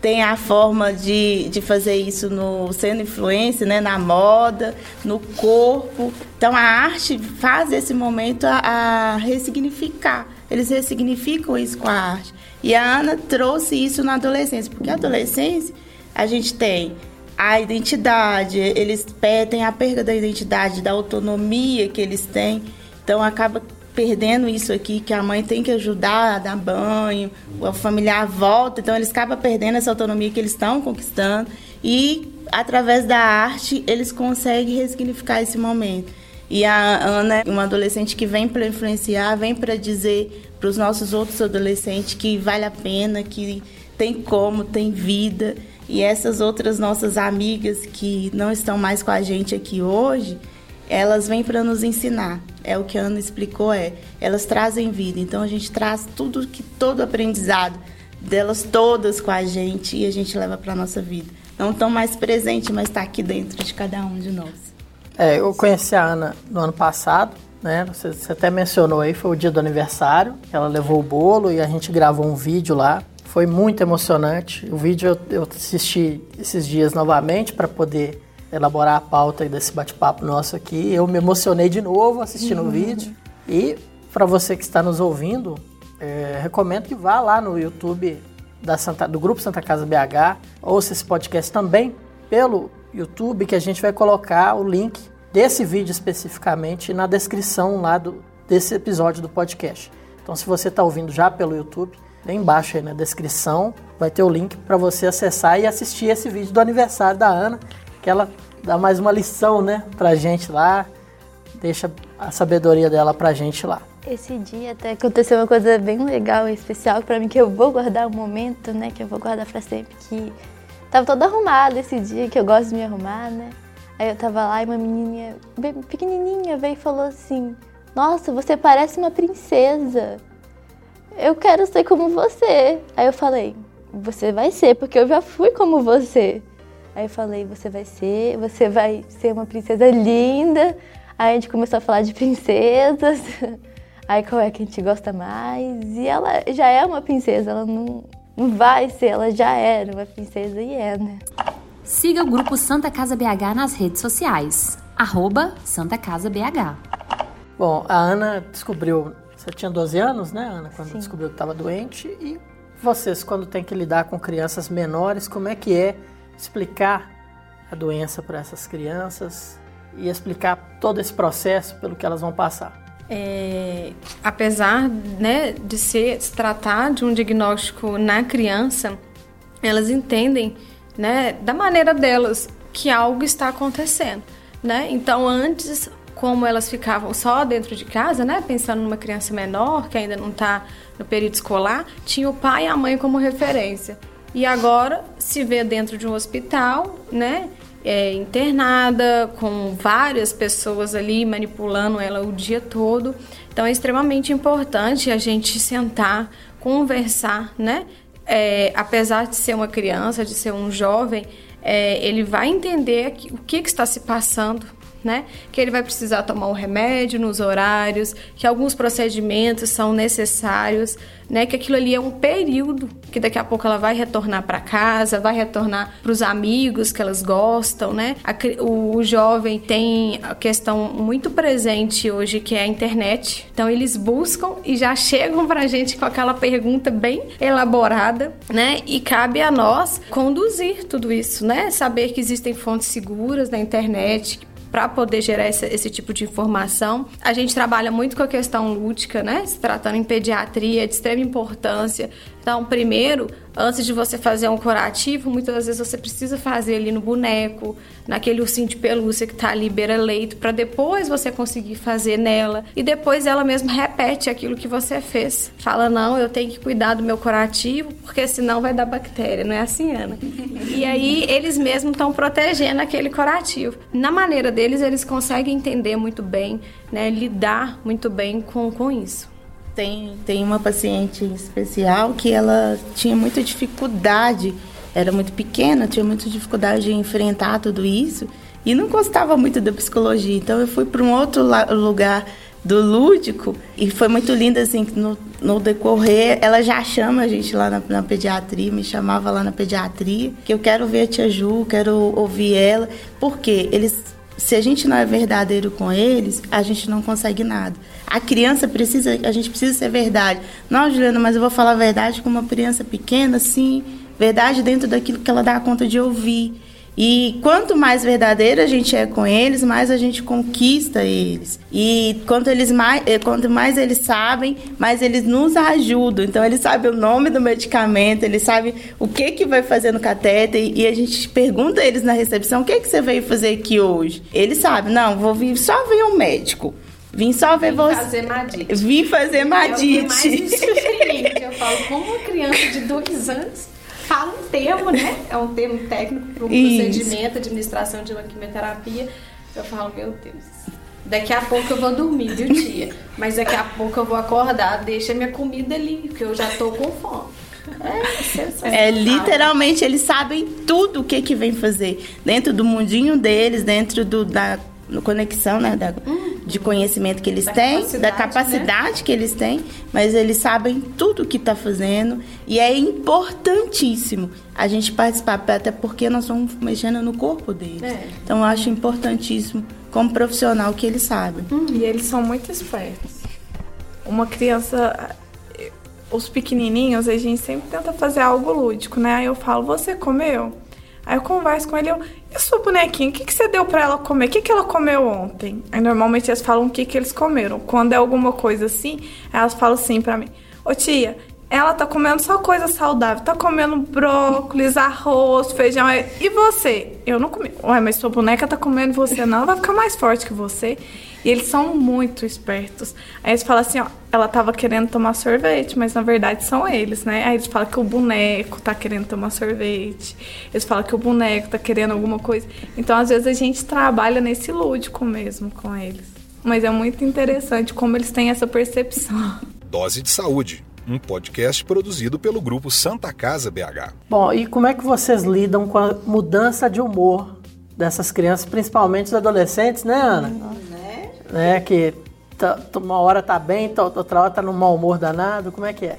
S5: tem a forma de, de fazer isso no sendo influência, né, na moda, no corpo. Então a arte faz esse momento a, a ressignificar. Eles ressignificam isso com a arte. E a Ana trouxe isso na adolescência, porque a adolescência a gente tem a identidade, eles têm a perda da identidade, da autonomia que eles têm. Então acaba perdendo isso aqui, que a mãe tem que ajudar a dar banho, o familiar volta, então eles acabam perdendo essa autonomia que eles estão conquistando e através da arte eles conseguem ressignificar esse momento. E a Ana é uma adolescente que vem para influenciar, vem para dizer para os nossos outros adolescentes que vale a pena, que tem como, tem vida. E essas outras nossas amigas que não estão mais com a gente aqui hoje, elas vêm para nos ensinar. É o que a Ana explicou, é, elas trazem vida. Então a gente traz tudo que todo aprendizado delas todas com a gente e a gente leva para nossa vida. Não tão mais presente, mas está aqui dentro de cada um de nós.
S2: É, eu conheci a Ana no ano passado, né? Você, você até mencionou aí, foi o dia do aniversário. Ela levou o bolo e a gente gravou um vídeo lá. Foi muito emocionante. O vídeo eu, eu assisti esses dias novamente para poder elaborar a pauta desse bate-papo nosso aqui. Eu me emocionei de novo assistindo uhum. o vídeo. E para você que está nos ouvindo, é, recomendo que vá lá no YouTube da Santa, do Grupo Santa Casa BH, ouça esse podcast também pelo YouTube, que a gente vai colocar o link desse vídeo especificamente na descrição lá do, desse episódio do podcast. Então, se você está ouvindo já pelo YouTube, bem embaixo aí na descrição vai ter o link para você acessar e assistir esse vídeo do aniversário da Ana, que ela dá mais uma lição, né, pra gente lá, deixa a sabedoria dela pra gente lá.
S4: Esse dia até aconteceu uma coisa bem legal e especial para mim que eu vou guardar um momento, né, que eu vou guardar para sempre, que tava toda arrumada esse dia que eu gosto de me arrumar, né? Aí eu tava lá e uma menininha bem pequenininha veio e falou assim: "Nossa, você parece uma princesa. Eu quero ser como você". Aí eu falei: "Você vai ser, porque eu já fui como você". Aí eu falei, você vai ser, você vai ser uma princesa linda. Aí a gente começou a falar de princesas. Aí qual é que a gente gosta mais? E ela já é uma princesa, ela não, não vai ser, ela já era uma princesa e é, né?
S10: Siga o grupo Santa Casa BH nas redes sociais. Arroba Santa Casa BH.
S2: Bom, a Ana descobriu. Você tinha 12 anos, né, Ana? Quando Sim. descobriu que estava doente. E vocês, quando tem que lidar com crianças menores, como é que é explicar a doença para essas crianças e explicar todo esse processo pelo que elas vão passar.
S6: É, apesar né, de se, se tratar de um diagnóstico na criança, elas entendem né, da maneira delas que algo está acontecendo. Né? Então, antes, como elas ficavam só dentro de casa, né, pensando numa criança menor que ainda não está no período escolar, tinha o pai e a mãe como referência e agora se vê dentro de um hospital, né? É, internada, com várias pessoas ali manipulando ela o dia todo. Então é extremamente importante a gente sentar, conversar, né? É, apesar de ser uma criança, de ser um jovem, é, ele vai entender o que, que está se passando né? Que ele vai precisar tomar o um remédio nos horários, que alguns procedimentos são necessários, né? Que aquilo ali é um período que daqui a pouco ela vai retornar para casa, vai retornar para os amigos que elas gostam, né? O jovem tem a questão muito presente hoje que é a internet. Então eles buscam e já chegam para a gente com aquela pergunta bem elaborada, né? E cabe a nós conduzir tudo isso, né? Saber que existem fontes seguras na internet para poder gerar esse, esse, tipo de informação. A gente trabalha muito com a questão lúdica, né? Se tratando em pediatria, de extrema importância. Então, primeiro, antes de você fazer um curativo, muitas das vezes você precisa fazer ali no boneco, naquele ursinho de pelúcia que está ali beira-leito, para depois você conseguir fazer nela. E depois ela mesma repete aquilo que você fez. Fala, não, eu tenho que cuidar do meu curativo, porque senão vai dar bactéria. Não é assim, Ana? e aí, eles mesmos estão protegendo aquele curativo. Na maneira deles, eles conseguem entender muito bem, né, lidar muito bem com, com isso.
S5: Tem, tem uma paciente especial que ela tinha muita dificuldade era muito pequena, tinha muita dificuldade de enfrentar tudo isso e não gostava muito da psicologia. Então eu fui para um outro lugar do lúdico e foi muito lindo assim no, no decorrer ela já chama a gente lá na, na, pediatria me chamava lá na pediatria que eu quero ver a tia Ju quero ouvir ela porque eles se a gente não é verdadeiro com eles a gente não consegue nada. A criança precisa a gente precisa ser verdade. Não Juliana mas eu vou falar a verdade com uma criança pequena sim. Verdade dentro daquilo que ela dá conta de ouvir e quanto mais verdadeiro a gente é com eles, mais a gente conquista eles. E quanto, eles mais, eh, quanto mais eles sabem, mais eles nos ajudam. Então, eles sabem o nome do medicamento, eles sabem o que, que vai fazer no catéter. E a gente pergunta a eles na recepção: o que, que você veio fazer aqui hoje? Eles sabem, não, vou vir, só vir um médico. Vim só ver
S6: Vim
S5: você.
S6: fazer madite.
S5: Vim fazer madite.
S6: É o que mais me surpreende. Eu falo, como uma criança de dois anos fala um termo, né? É um termo técnico para um
S5: Isso.
S6: procedimento, administração de uma quimioterapia. Eu falo, meu Deus. Daqui a pouco eu vou dormir, viu, tia? Mas daqui a pouco eu vou acordar, deixa minha comida ali, porque eu já tô com fome. É, sensacional.
S5: É, literalmente, eles sabem tudo o que que vem fazer. Dentro do mundinho deles, dentro do, da conexão, né? Da, de conhecimento que eles
S6: Da
S5: têm,
S6: capacidade,
S5: da capacidade que eles têm, mas eles sabem tudo o que está fazendo e é importantíssimo a gente participar, até porque nós estamos mexendo no corpo deles.
S7: É.
S5: Então eu acho importantíssimo, como profissional, que eles sabem.
S7: E eles são muito espertos. Uma criança, os pequenininhos, a gente sempre tenta fazer algo lúdico, né? Aí eu falo, você comeu? Aí eu converso com ele, eu, e sua bonequinha, o que, que você deu pra ela comer? O que, que ela comeu ontem? Aí normalmente eles falam o que, que eles comeram. Quando é alguma coisa assim, elas falam assim pra mim, ô tia, ela tá comendo só coisa saudável, tá comendo brócolis, arroz, feijão. Aí, E você? Eu não comi. Ué, mas sua boneca tá comendo você não, ela vai ficar mais forte que você. E eles são muito espertos. Aí eles falam assim, ó, ela tava querendo tomar sorvete, mas na verdade são eles, né? Aí eles falam que o boneco tá querendo tomar sorvete. Eles falam que o boneco tá querendo alguma coisa. Então, às vezes, a gente trabalha nesse lúdico mesmo com eles. Mas é muito interessante como eles têm essa percepção.
S8: Dose de Saúde, um podcast produzido pelo grupo Santa Casa BH.
S2: Bom, e como é que vocês lidam com a mudança de humor dessas crianças, principalmente os adolescentes, né, Ana? Né? Que tá- uma hora tá bem, tá- outra hora tá num mau humor danado. Como é que é?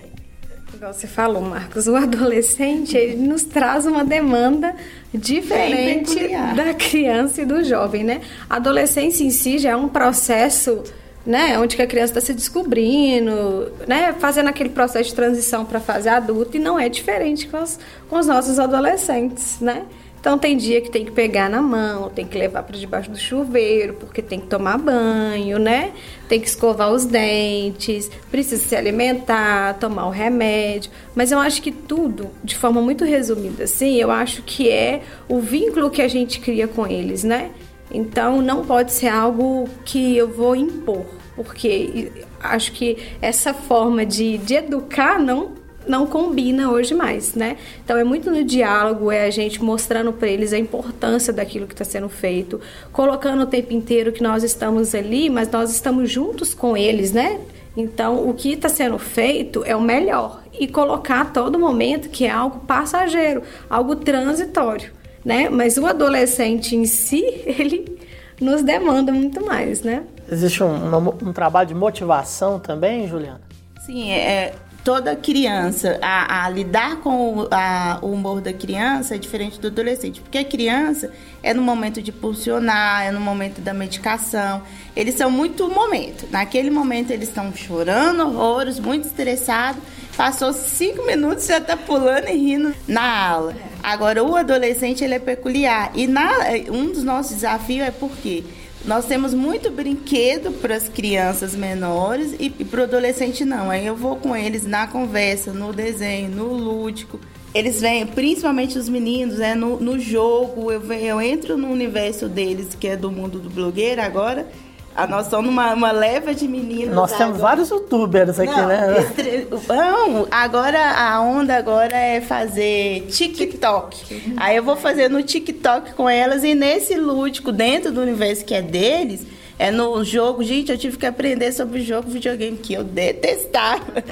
S6: Igual você falou, Marcos, o adolescente ele nos traz uma demanda diferente da criança e do jovem, né? A adolescência em si já é um processo, né, onde que a criança está se descobrindo, né, fazendo aquele processo de transição para a fase adulta e não é diferente com os, com os nossos adolescentes, né? Então tem dia que tem que pegar na mão, tem que levar para debaixo do chuveiro, porque tem que tomar banho, né? Tem que escovar os dentes, precisa se alimentar, tomar o remédio. Mas eu acho que tudo, de forma muito resumida, assim, eu acho que é o vínculo que a gente cria com eles, né? Então não pode ser algo que eu vou impor, porque acho que essa forma de, de educar não não combina hoje mais, né? Então é muito no diálogo, é a gente mostrando para eles a importância daquilo que está sendo feito, colocando o tempo inteiro que nós estamos ali, mas nós estamos juntos com eles, né? Então o que está sendo feito é o melhor e colocar a todo momento que é algo passageiro, algo transitório, né? Mas o adolescente em si ele nos demanda muito mais, né?
S2: Existe um, um- um trabalho de motivação também, Juliana?
S5: Sim, é, toda criança, a, a lidar com o, a- o humor da criança é diferente do adolescente. Porque a criança é no momento de pulsionar, é no momento da medicação. Eles são muito momento. Naquele momento eles estão chorando horrores, muito estressados. Passou cinco minutos já tá pulando e rindo na aula. Agora, o adolescente, ele é peculiar. E na, um dos nossos desafios é porque nós temos muito brinquedo para as crianças menores e, e para o adolescente não. Aí eu vou com eles na conversa, no desenho, no lúdico. Eles vêm, principalmente os meninos, né, no, no jogo. Eu, venho, eu entro no universo deles, que é do mundo do blogueiro agora. A nós somos uma, uma leva de meninos.
S2: Nós temos
S5: agora.
S2: vários youtubers aqui,
S5: Não,
S2: né?
S5: estre- Não, agora a onda agora é fazer TikTok. Aí eu vou fazer no TikTok com elas e nesse lúdico dentro do universo que é deles, é no jogo, gente, eu tive que aprender sobre o jogo videogame que eu detestava.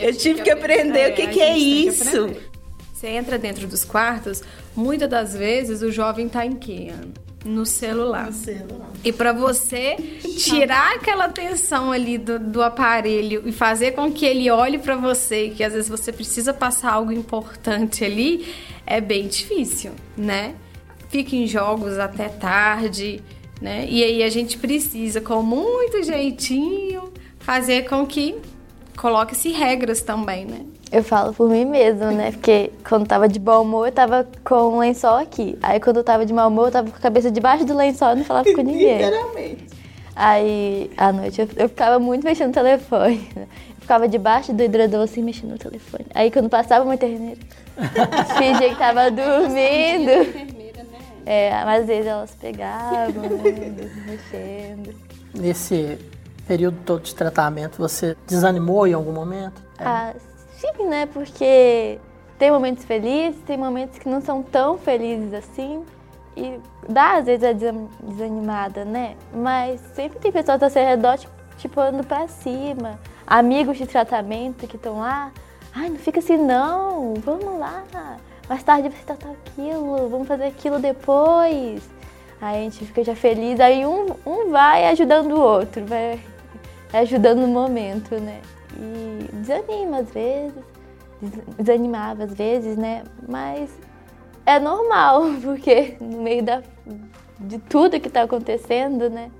S5: Eu tive que aprender o que, que é isso.
S6: Você entra dentro dos quartos, muitas das vezes o jovem está em quê? No celular.
S5: No celular.
S6: E para você tirar aquela atenção ali do, do aparelho e fazer com que ele olhe para você, que às vezes você precisa passar algo importante ali, é bem difícil, né? Fica em jogos até tarde, né? E aí a gente precisa, com muito jeitinho, fazer com que coloque-se regras também, né?
S4: Eu falo por mim mesma, né? Porque quando tava de bom humor, eu tava com o lençol aqui. Aí quando eu tava de mau humor, eu tava com a cabeça debaixo do lençol e não falava com ninguém.
S5: Literalmente.
S4: Aí, à noite, eu, eu ficava muito mexendo no telefone. Eu ficava debaixo do hidrador, assim, mexendo no telefone. Aí quando passava uma enfermeira, fingia que tava dormindo. É, mas às vezes elas pegavam, né, mexendo.
S2: Nesse período todo de tratamento, você desanimou em algum momento?
S4: Ah, sim, né? Porque tem momentos felizes, tem momentos que não são tão felizes assim. E dá, às vezes, a desanimada, né? Mas sempre tem pessoas ao seu redor, tipo, tipo andando pra cima. Amigos de tratamento que estão lá. Ai, não fica assim, não. Vamos lá. Mais tarde vai tratar aquilo. Vamos fazer aquilo depois. Aí a gente fica já feliz. Aí um, um vai ajudando o outro. Vai ajudando no momento, né? E desanima às vezes, desanimava às vezes, né? Mas é normal, porque no meio da, de tudo que está acontecendo, né?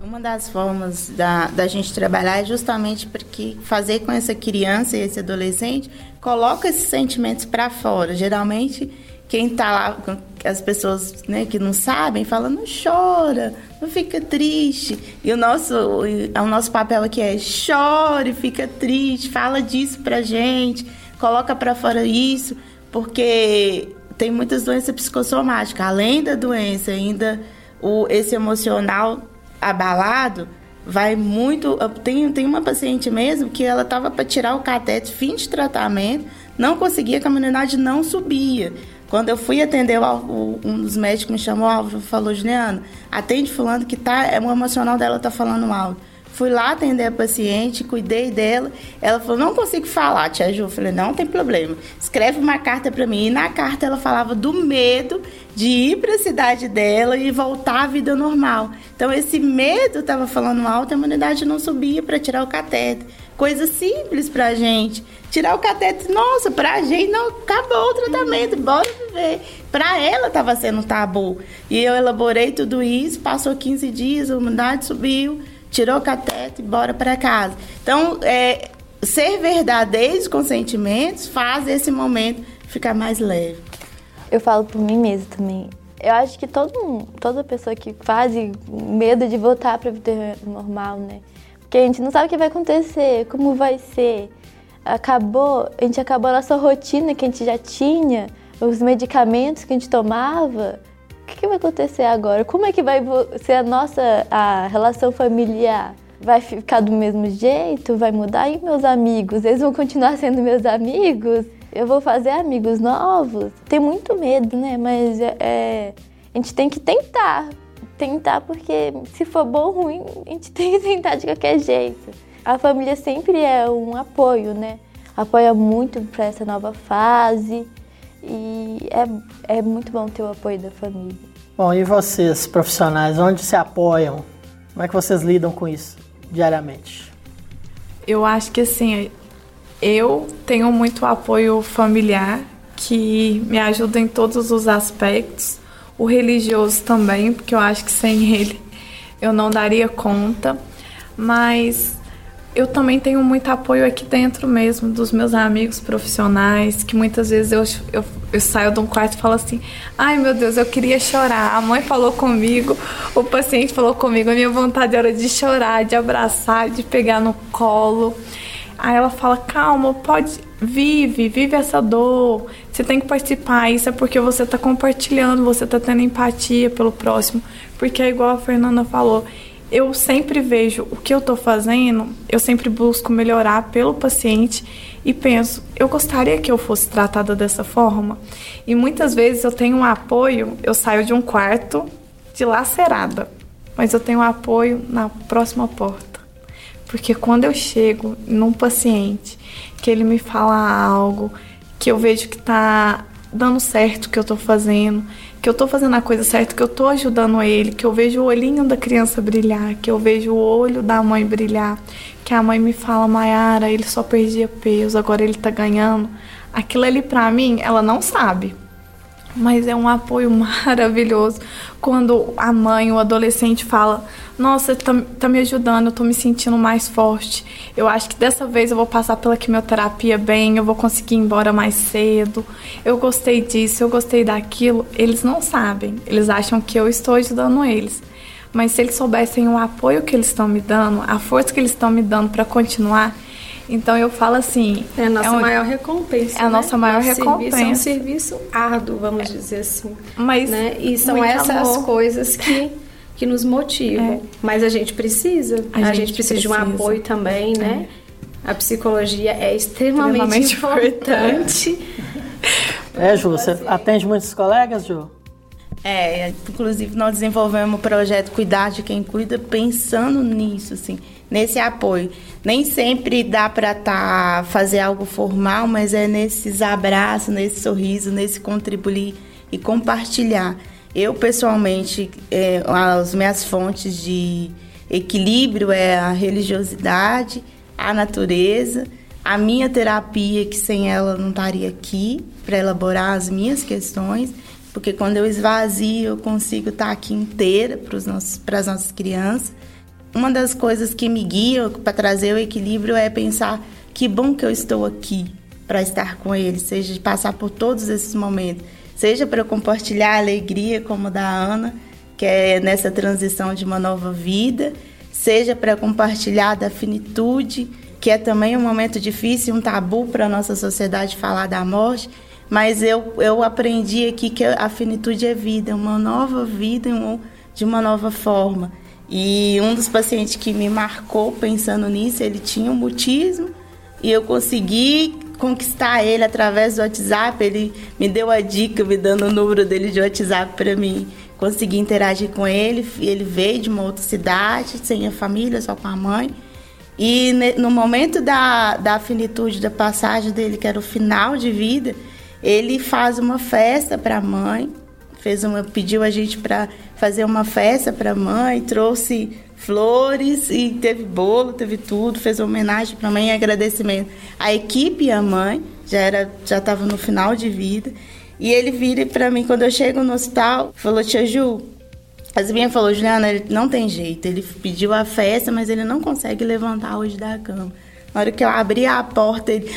S5: Uma das formas da, da gente trabalhar é justamente porque fazer com essa criança e esse adolescente coloca esses sentimentos para fora. Geralmente quem está lá, as pessoas né, que não sabem, fala, não chora, não fica triste. E o nosso, o nosso papel aqui é chore, fica triste, fala disso pra gente, coloca para fora isso, porque tem muitas doenças psicossomáticas. Além da doença, ainda o, esse emocional abalado vai muito. Tem, tem uma paciente mesmo que ela estava para tirar o catete, fim de tratamento, não conseguia, a caminhonete não subia. Quando eu fui atender, um dos médicos me chamou, Álvaro, falou, Juliana, atende fulano que tá, é, o emocional dela tá falando alto. Fui lá atender a paciente, cuidei dela. Ela falou: Não consigo falar, tia Ju. Eu falei: Não tem problema. Escreve uma carta para mim. E na carta ela falava do medo de ir para a cidade dela e voltar à vida normal. Então, esse medo estava falando alto, a imunidade não subia para tirar o catéter. Coisa simples para gente. Tirar o catéter, nossa, para a gente não acabou o tratamento, bora viver. Para ela estava sendo um tabu. E eu elaborei tudo isso, passou 15 dias, a imunidade subiu tirou o e bora para casa. Então, é, ser verdadeiros com sentimentos faz esse momento ficar mais leve.
S4: Eu falo por mim mesma também. Eu acho que todo, toda pessoa que faz medo de voltar para a vida normal, né? Porque a gente não sabe o que vai acontecer, como vai ser. Acabou, a gente acabou a nossa rotina que a gente já tinha, os medicamentos que a gente tomava que, que vai acontecer agora? Como é que vai ser a nossa a relação familiar? Vai ficar do mesmo jeito? Vai mudar? E meus amigos? Eles vão continuar sendo meus amigos? Eu vou fazer amigos novos? Tem muito medo, né? Mas é, é a gente tem que tentar. Tentar porque se for bom ou ruim, a gente tem que tentar de qualquer jeito. A família sempre é um apoio, né? Apoia muito para essa nova fase. E é, é muito bom ter o apoio da família.
S2: Bom, e vocês, profissionais, onde se apoiam? Como é que vocês lidam com isso diariamente?
S7: Eu acho que assim, eu tenho muito apoio familiar que me ajuda em todos os aspectos. O religioso também, porque eu acho que sem ele eu não daria conta. Mas eu também tenho muito apoio aqui dentro mesmo dos meus amigos profissionais, que muitas vezes eu, eu, eu saio de um quarto e falo assim: ai meu Deus, eu queria chorar. A mãe falou comigo, o paciente falou comigo, a minha vontade era de chorar, de abraçar, de pegar no colo. Aí ela fala: calma, pode, vive, vive essa dor. Você tem que participar. Isso é porque você está compartilhando, você está tendo empatia pelo próximo. Porque é igual a Fernanda falou eu sempre vejo o que eu estou fazendo, eu sempre busco melhorar pelo paciente e penso, eu gostaria que eu fosse tratada dessa forma. E muitas vezes eu tenho um apoio, eu saio de um quarto dilacerada, mas eu tenho um apoio na próxima porta. Porque quando eu chego num paciente que ele me fala algo que eu vejo que tá dando certo o que eu tô fazendo, que eu tô fazendo a coisa certa, que eu tô ajudando ele, que eu vejo o olhinho da criança brilhar, que eu vejo o olho da mãe brilhar, que a mãe me fala, Mayara, ele só perdia peso, agora ele tá ganhando. Aquilo ali pra mim, ela não sabe. Mas é um apoio maravilhoso quando a mãe, o adolescente fala: Nossa, tá, tá me ajudando, eu tô me sentindo mais forte. Eu acho que dessa vez eu vou passar pela quimioterapia bem, eu vou conseguir ir embora mais cedo. Eu gostei disso, eu gostei daquilo. Eles não sabem, eles acham que eu estou ajudando eles. Mas se eles soubessem o apoio que eles estão me dando, a força que eles estão me dando para continuar, então eu falo assim.
S6: É a nossa
S7: é um,
S6: maior recompensa.
S7: É a
S6: né?
S7: nossa maior
S6: Nosso
S7: recompensa.
S6: Serviço é um serviço árduo, vamos dizer assim.
S7: Mas
S6: né? E são essas
S7: amor.
S6: coisas que, que nos motivam.
S7: É.
S6: Mas a gente precisa.
S7: A
S6: A,
S7: gente
S6: gente, precisa, de um
S7: precisa.
S6: apoio também, né? A psicologia é extremamente,
S7: Extremamente
S6: importante.
S2: É, Ju, você atende muitos colegas, Ju?
S5: É, inclusive nós desenvolvemos o projeto Cuidar de Quem Cuida pensando nisso, assim, nesse apoio. Nem sempre dá para tá, fazer algo formal, mas é nesses abraços, nesse sorriso, nesse contribuir e compartilhar. Eu, pessoalmente, é, as minhas fontes de equilíbrio é a religiosidade, a natureza, a minha terapia, que sem ela não estaria aqui para elaborar as minhas questões, porque quando eu esvazio, eu consigo estar aqui inteira para as nossas crianças. Uma das coisas que me guia para trazer o equilíbrio é pensar que bom que eu estou aqui para estar com eles, seja de passar por todos esses momentos, seja para compartilhar a alegria como da Ana, que é nessa transição de uma nova vida, seja para compartilhar da finitude, que é também um momento difícil, um tabu para a nossa sociedade falar da morte, mas eu, eu aprendi aqui que a finitude é vida, uma nova vida de uma nova forma. E um dos pacientes que me marcou pensando nisso, ele tinha um mutismo e eu consegui conquistar ele através do WhatsApp. Ele me deu a dica, me dando o número dele de WhatsApp para mim conseguir interagir com ele. Ele veio de uma outra cidade, sem a família, só com a mãe. E no momento da, da finitude, da passagem dele, que era o final de vida, ele faz uma festa para a mãe, fez uma, pediu a gente para fazer uma festa para a mãe, trouxe flores e teve bolo, teve tudo, fez uma homenagem para a mãe em agradecimento. A equipe e a mãe já era já estava no final de vida. E ele vira para mim quando eu chego no hospital, falou: "Tia Ju, a minha falou, Juliana, ele não tem jeito. Ele pediu a festa, mas ele não consegue levantar hoje da cama. Na hora que eu abri a porta, ele.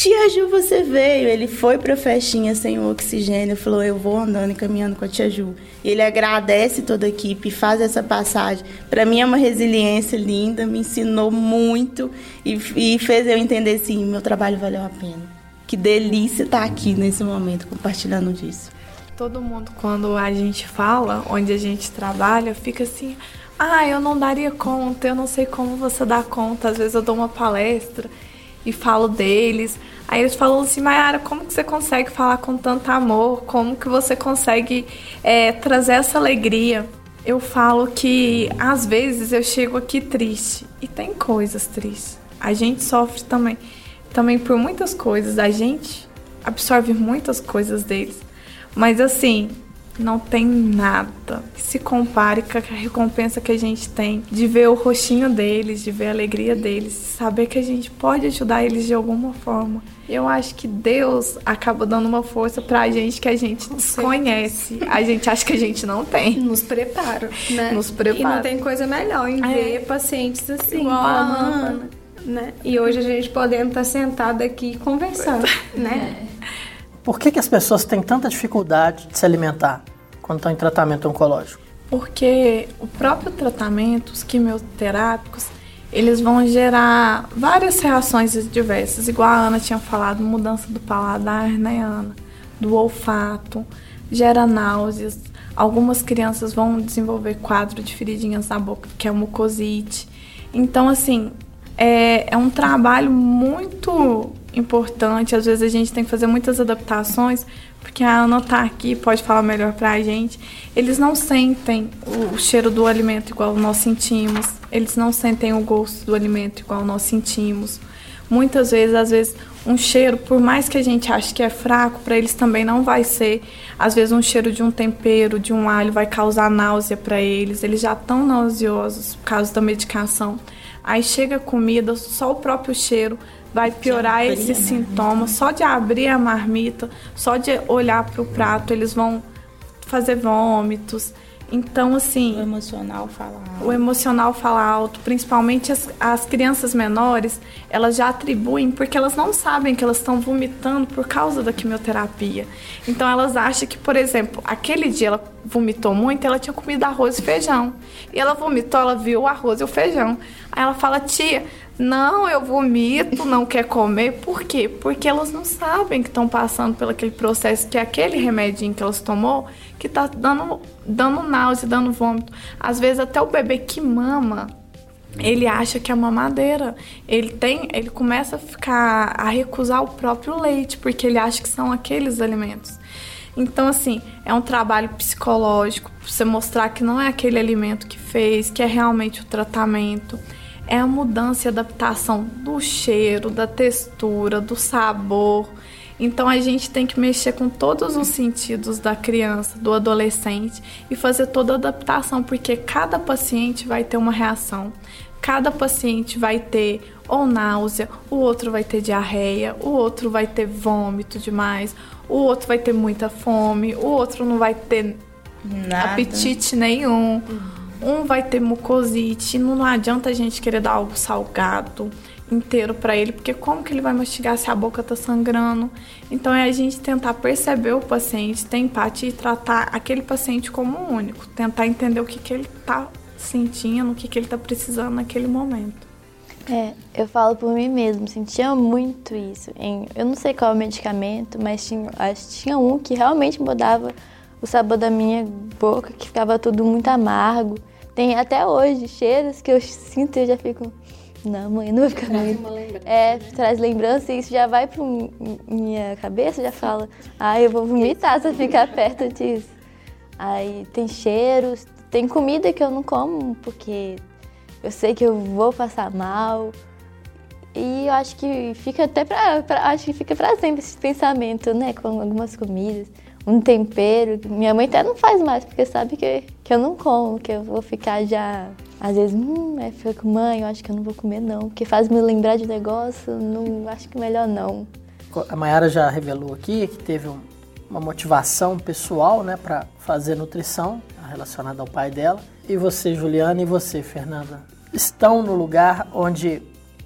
S5: Tia Ju, você veio. Ele foi pra festinha sem o oxigênio. Falou, eu vou andando e caminhando com a tia Ju. Ele agradece toda a equipe, faz essa passagem. Para mim é uma resiliência linda, me ensinou muito e, e fez eu entender assim, meu trabalho valeu a pena. Que delícia estar aqui nesse momento compartilhando disso.
S7: Todo mundo, quando a gente fala, onde a gente trabalha, fica assim: ah, eu não daria conta, eu não sei como você dá conta. Às vezes eu dou uma palestra e falo deles. Aí eles falam assim, Mayara, como que você consegue falar com tanto amor? Como que você consegue é, trazer essa alegria? Eu falo que às vezes eu chego aqui triste e tem coisas tristes. A gente sofre também, também por muitas coisas. A gente absorve muitas coisas deles. Mas assim, não tem nada que se compare com a recompensa que a gente tem de ver o rostinho deles, de ver a alegria deles, saber que a gente pode ajudar eles de alguma forma. Eu acho que Deus acaba dando uma força pra gente que a gente desconhece. A gente acha que a gente não tem.
S6: Nos prepara, né?
S7: Nos prepara.
S6: E não tem coisa melhor em
S7: É.
S6: ver pacientes assim,
S7: Igual a Ana.
S6: Né? E hoje a gente podendo estar sentado aqui conversando, né?
S2: Por que, que as pessoas têm tanta dificuldade de se alimentar quando estão em tratamento oncológico?
S7: Porque o próprio tratamento, os quimioterápicos, eles vão gerar várias reações diversas, igual a Ana tinha falado, mudança do paladar, né, Ana? Do olfato, gera náuseas. Algumas crianças vão desenvolver quadro de feridinhas na boca, que é mucosite. Então, assim, é, é um trabalho muito importante. Às vezes a gente tem que fazer muitas adaptações, porque a Ana tá aqui, pode falar melhor pra gente. Eles não sentem o cheiro do alimento igual nós sentimos. Eles não sentem o gosto do alimento igual nós sentimos. Muitas vezes, às vezes, um cheiro, por mais que a gente ache que é fraco, para eles também não vai ser. Às vezes um cheiro de um tempero, de um alho vai causar náusea para eles. Eles já estão nauseosos por causa da medicação. Aí chega a comida, só o próprio cheiro vai piorar esse sintoma. Só de abrir a marmita, só de olhar para o prato, eles vão fazer vômitos. Então, assim.
S5: O emocional fala alto.
S7: O emocional fala alto. Principalmente as, as crianças menores, elas já atribuem porque elas não sabem que elas estão vomitando por causa da quimioterapia. Então, elas acham que, por exemplo, aquele dia ela vomitou muito, ela tinha comido arroz e feijão. E ela vomitou, ela viu o arroz e o feijão. Aí ela fala, tia, não, eu vomito, não quer comer. Por quê? Porque elas não sabem que estão passando pelo aquele processo, que é aquele remedinho que elas tomou, que está dando, dando náusea, dando vômito. Às vezes até o bebê que mama, ele acha que é mamadeira. Ele tem, ele começa a ficar a recusar o próprio leite, porque ele acha que são aqueles alimentos. Então, assim, é um trabalho psicológico, você mostrar que não é aquele alimento que fez, que é realmente o tratamento é a mudança e adaptação do cheiro, da textura, do sabor. Então a gente tem que mexer com todos os sentidos da criança, do adolescente e fazer toda a adaptação, porque cada paciente vai ter uma reação. Cada paciente vai ter ou náusea, o outro vai ter diarreia, o outro vai ter vômito demais, o outro vai ter muita fome, o outro não vai ter Nada. apetite nenhum. Uhum um vai ter mucosite, não adianta a gente querer dar algo salgado inteiro para ele, porque como que ele vai mastigar se a boca tá sangrando? Então é a gente tentar perceber o paciente, ter empatia e tratar aquele paciente como único, tentar entender o que que ele tá sentindo, o que que ele tá precisando naquele momento.
S4: É, eu falo por mim mesmo, sentia muito isso. Em, eu não sei qual é o medicamento, mas tinha, acho, tinha um que realmente mudava o sabor da minha boca, que ficava tudo muito amargo. Tem até hoje cheiros que eu sinto e eu já fico. Não, mãe, não vai ficar traz muito. Lembrança, é, né? traz lembrança e isso já vai pra minha cabeça, já fala, ah, eu vou vomitar se eu ficar perto disso. Aí tem cheiros, tem comida que eu não como porque eu sei que eu vou passar mal. E eu acho que fica até pra, pra acho que fica pra sempre esse pensamento, né, com algumas comidas um tempero. Minha mãe até não faz mais, porque sabe que, que eu não como, que eu vou ficar já. Às vezes, hum, aí fica com mãe, eu acho que eu não vou comer não, porque faz me lembrar de negócio, não acho que melhor não.
S2: A Mayara já revelou aqui que teve um, uma motivação pessoal, né, para fazer nutrição relacionada ao pai dela. E você, Juliana, e você, Fernanda, estão no lugar onde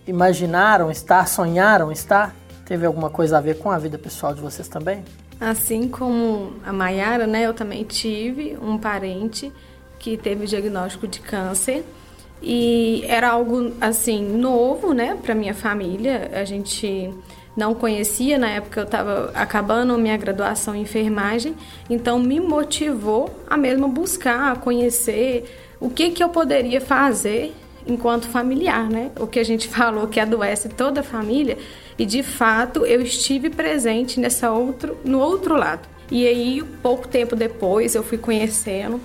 S2: imaginaram estar, sonharam estar? Teve alguma coisa a ver com a vida pessoal de vocês também?
S6: Assim como a Maiara, né, eu também tive um parente que teve o diagnóstico de câncer e era algo assim novo, né, para minha família. A gente não conhecia na época eu estava acabando minha graduação em enfermagem, então me motivou a mesmo buscar, a conhecer o que que eu poderia fazer enquanto familiar, né? O que a gente falou que adoece toda a família e de fato eu estive presente nessa outro, no outro lado. E aí, pouco tempo depois, eu fui conhecendo.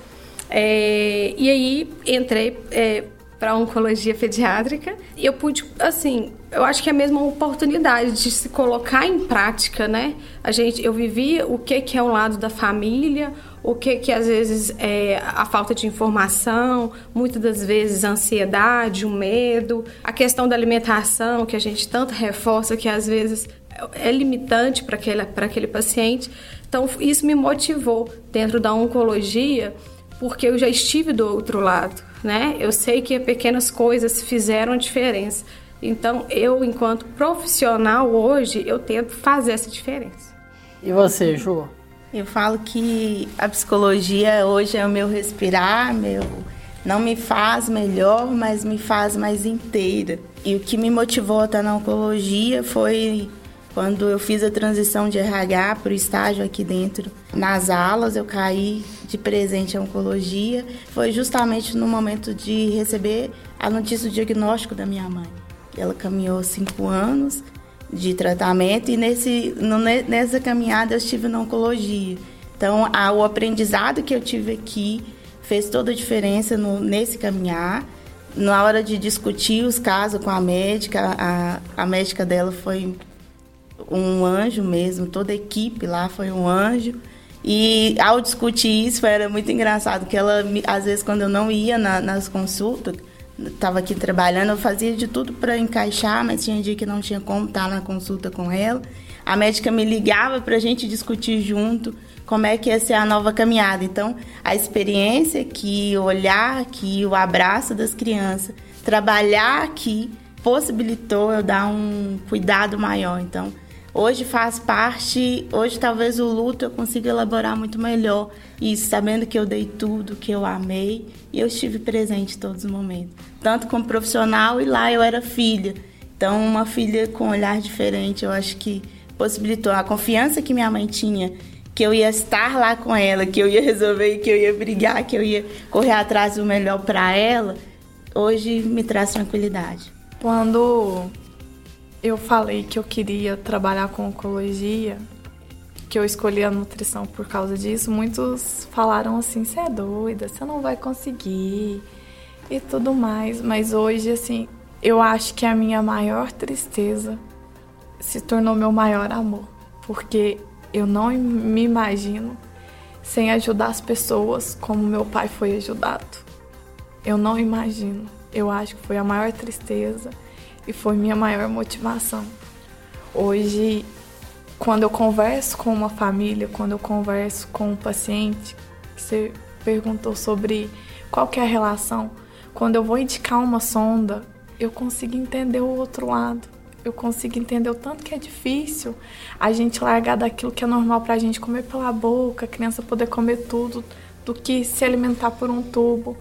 S6: É, e aí entrei é, para oncologia pediátrica e eu pude, assim, eu acho que é a mesma oportunidade de se colocar em prática, né? A gente, eu vivi o que que é o lado da família, o que que às vezes é a falta de informação, muitas das vezes a ansiedade, o medo, a questão da alimentação que a gente tanto reforça que às vezes é limitante para aquele, aquele paciente. Então isso me motivou dentro da oncologia porque eu já estive do outro lado, né? Eu sei que pequenas coisas fizeram diferença. Então, eu, enquanto profissional hoje, eu tento fazer essa diferença.
S2: E você, Ju?
S5: Eu falo que a psicologia hoje é o meu respirar, meu não me faz melhor, mas me faz mais inteira. E o que me motivou a estar na oncologia foi quando eu fiz a transição de RH para o estágio aqui dentro. Nas alas, eu caí de presente à oncologia. Foi justamente no momento de receber a notícia do diagnóstico da minha mãe. Ela caminhou cinco anos de tratamento e nesse, no, nessa caminhada eu estive na oncologia. Então, a, o aprendizado que eu tive aqui fez toda a diferença no, nesse caminhar. Na hora de discutir os casos com a médica, a, a médica dela foi um anjo mesmo, toda a equipe lá foi um anjo. E ao discutir isso, era muito engraçado, que ela, às vezes, quando eu não ia na, nas consultas, estava aqui trabalhando, eu fazia de tudo para encaixar, mas tinha dia que não tinha como estar na consulta com ela. A médica me ligava para a gente discutir junto como é que ia ser a nova caminhada. Então, a experiência que o olhar aqui, o abraço das crianças, trabalhar aqui, possibilitou eu dar um cuidado maior. Então, hoje faz parte, hoje talvez o luto eu consiga elaborar muito melhor isso, sabendo que eu dei tudo, que eu amei e eu estive presente em todos os momentos, tanto como profissional e lá eu era filha. Então, uma filha com um olhar diferente, eu acho que possibilitou a confiança que minha mãe tinha que eu ia estar lá com ela, que eu ia resolver, que eu ia brigar, que eu ia correr atrás do melhor para ela, hoje me traz tranquilidade.
S7: Quando eu falei que eu queria trabalhar com oncologia, que eu escolhi a nutrição por causa disso, muitos falaram assim: "Você é doida, você não vai conseguir" e tudo mais, mas hoje assim, eu acho que a minha maior tristeza se tornou meu maior amor, porque eu não me imagino sem ajudar as pessoas como meu pai foi ajudado. Eu não imagino. Eu acho que foi a maior tristeza e foi minha maior motivação. Hoje, quando eu converso com uma família, quando eu converso com um paciente, você perguntou sobre qual é a relação, quando eu vou indicar uma sonda, eu consigo entender o outro lado eu consigo entender o tanto que é difícil a gente largar daquilo que é normal para a gente comer pela boca, a criança poder comer tudo, do que se alimentar por um tubo.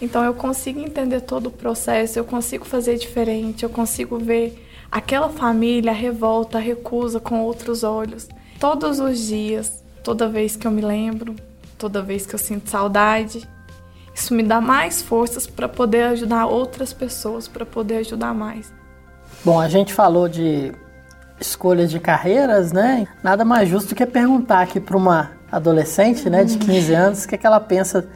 S7: Então eu consigo entender todo o processo, eu consigo fazer diferente, eu consigo ver aquela família, a revolta, a recusa com outros olhos. Todos os dias, toda vez que eu me lembro, toda vez que eu sinto saudade, isso me dá mais forças para poder ajudar outras pessoas, para poder ajudar mais.
S2: Bom, a gente falou de escolhas de carreiras, né? Nada mais justo que perguntar aqui para uma adolescente, né, de 15 anos, o que, é que ela pensa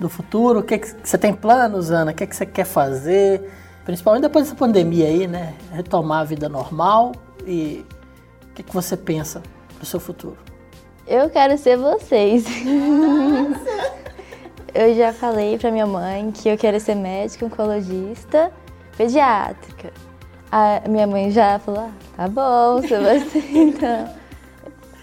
S2: do futuro, o que, é que você tem planos, Ana, o que, é que você quer fazer, principalmente depois dessa pandemia aí, né? Retomar a vida normal e o que, é que você pensa do seu futuro?
S4: Eu quero ser vocês. eu já falei para minha mãe que eu quero ser médica, oncologista, pediátrica. A minha mãe já falou, ah, tá bom, Sebastião, então.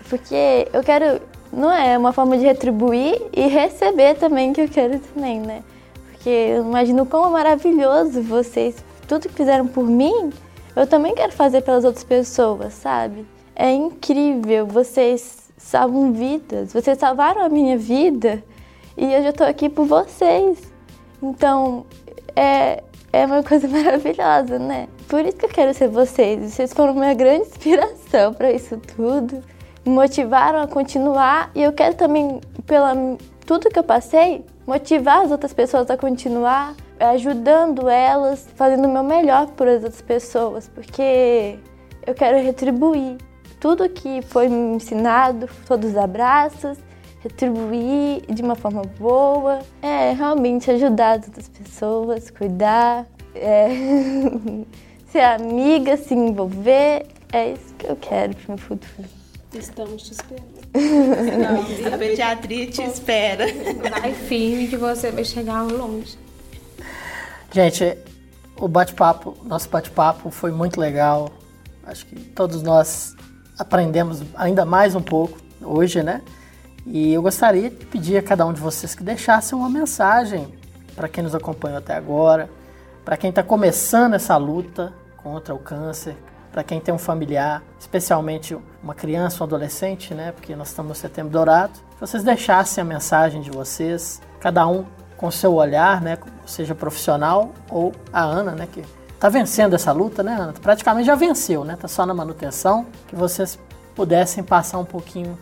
S4: Porque eu quero, não é uma forma de retribuir e receber também que eu quero também, né? Porque eu imagino como maravilhoso vocês, tudo que fizeram por mim, eu também quero fazer pelas outras pessoas, sabe? É incrível, vocês salvam vidas, vocês salvaram a minha vida e eu já tô aqui por vocês. Então, é, é uma coisa maravilhosa, né? Por isso que eu quero ser vocês. Vocês foram minha grande inspiração para isso tudo. Me motivaram a continuar e eu quero também, pela tudo que eu passei, motivar as outras pessoas a continuar, ajudando elas, fazendo o meu melhor por as outras pessoas, porque eu quero retribuir tudo que foi me ensinado, todos os abraços, retribuir de uma forma boa. É, realmente ajudar as outras pessoas, cuidar, é, ser amiga, se envolver. É isso que eu quero pro meu futuro.
S6: Estamos te esperando.
S5: Não, a pediatria te espera.
S6: Vai firme que você vai chegar longe.
S2: Gente, o bate-papo, nosso bate-papo foi muito legal. Acho que todos nós aprendemos ainda mais um pouco hoje, né? E eu gostaria de pedir a cada um de vocês que deixasse uma mensagem para quem nos acompanhou até agora, para quem está começando essa luta contra o câncer, para quem tem um familiar, especialmente uma criança, um adolescente, né? Porque nós estamos no setembro dourado. Que vocês deixassem a mensagem de vocês, cada um com seu olhar, né? Seja profissional ou a Ana, né? Que está vencendo essa luta, né, Ana? Praticamente já venceu, né? Tá só na manutenção. Que vocês pudessem passar um pouquinho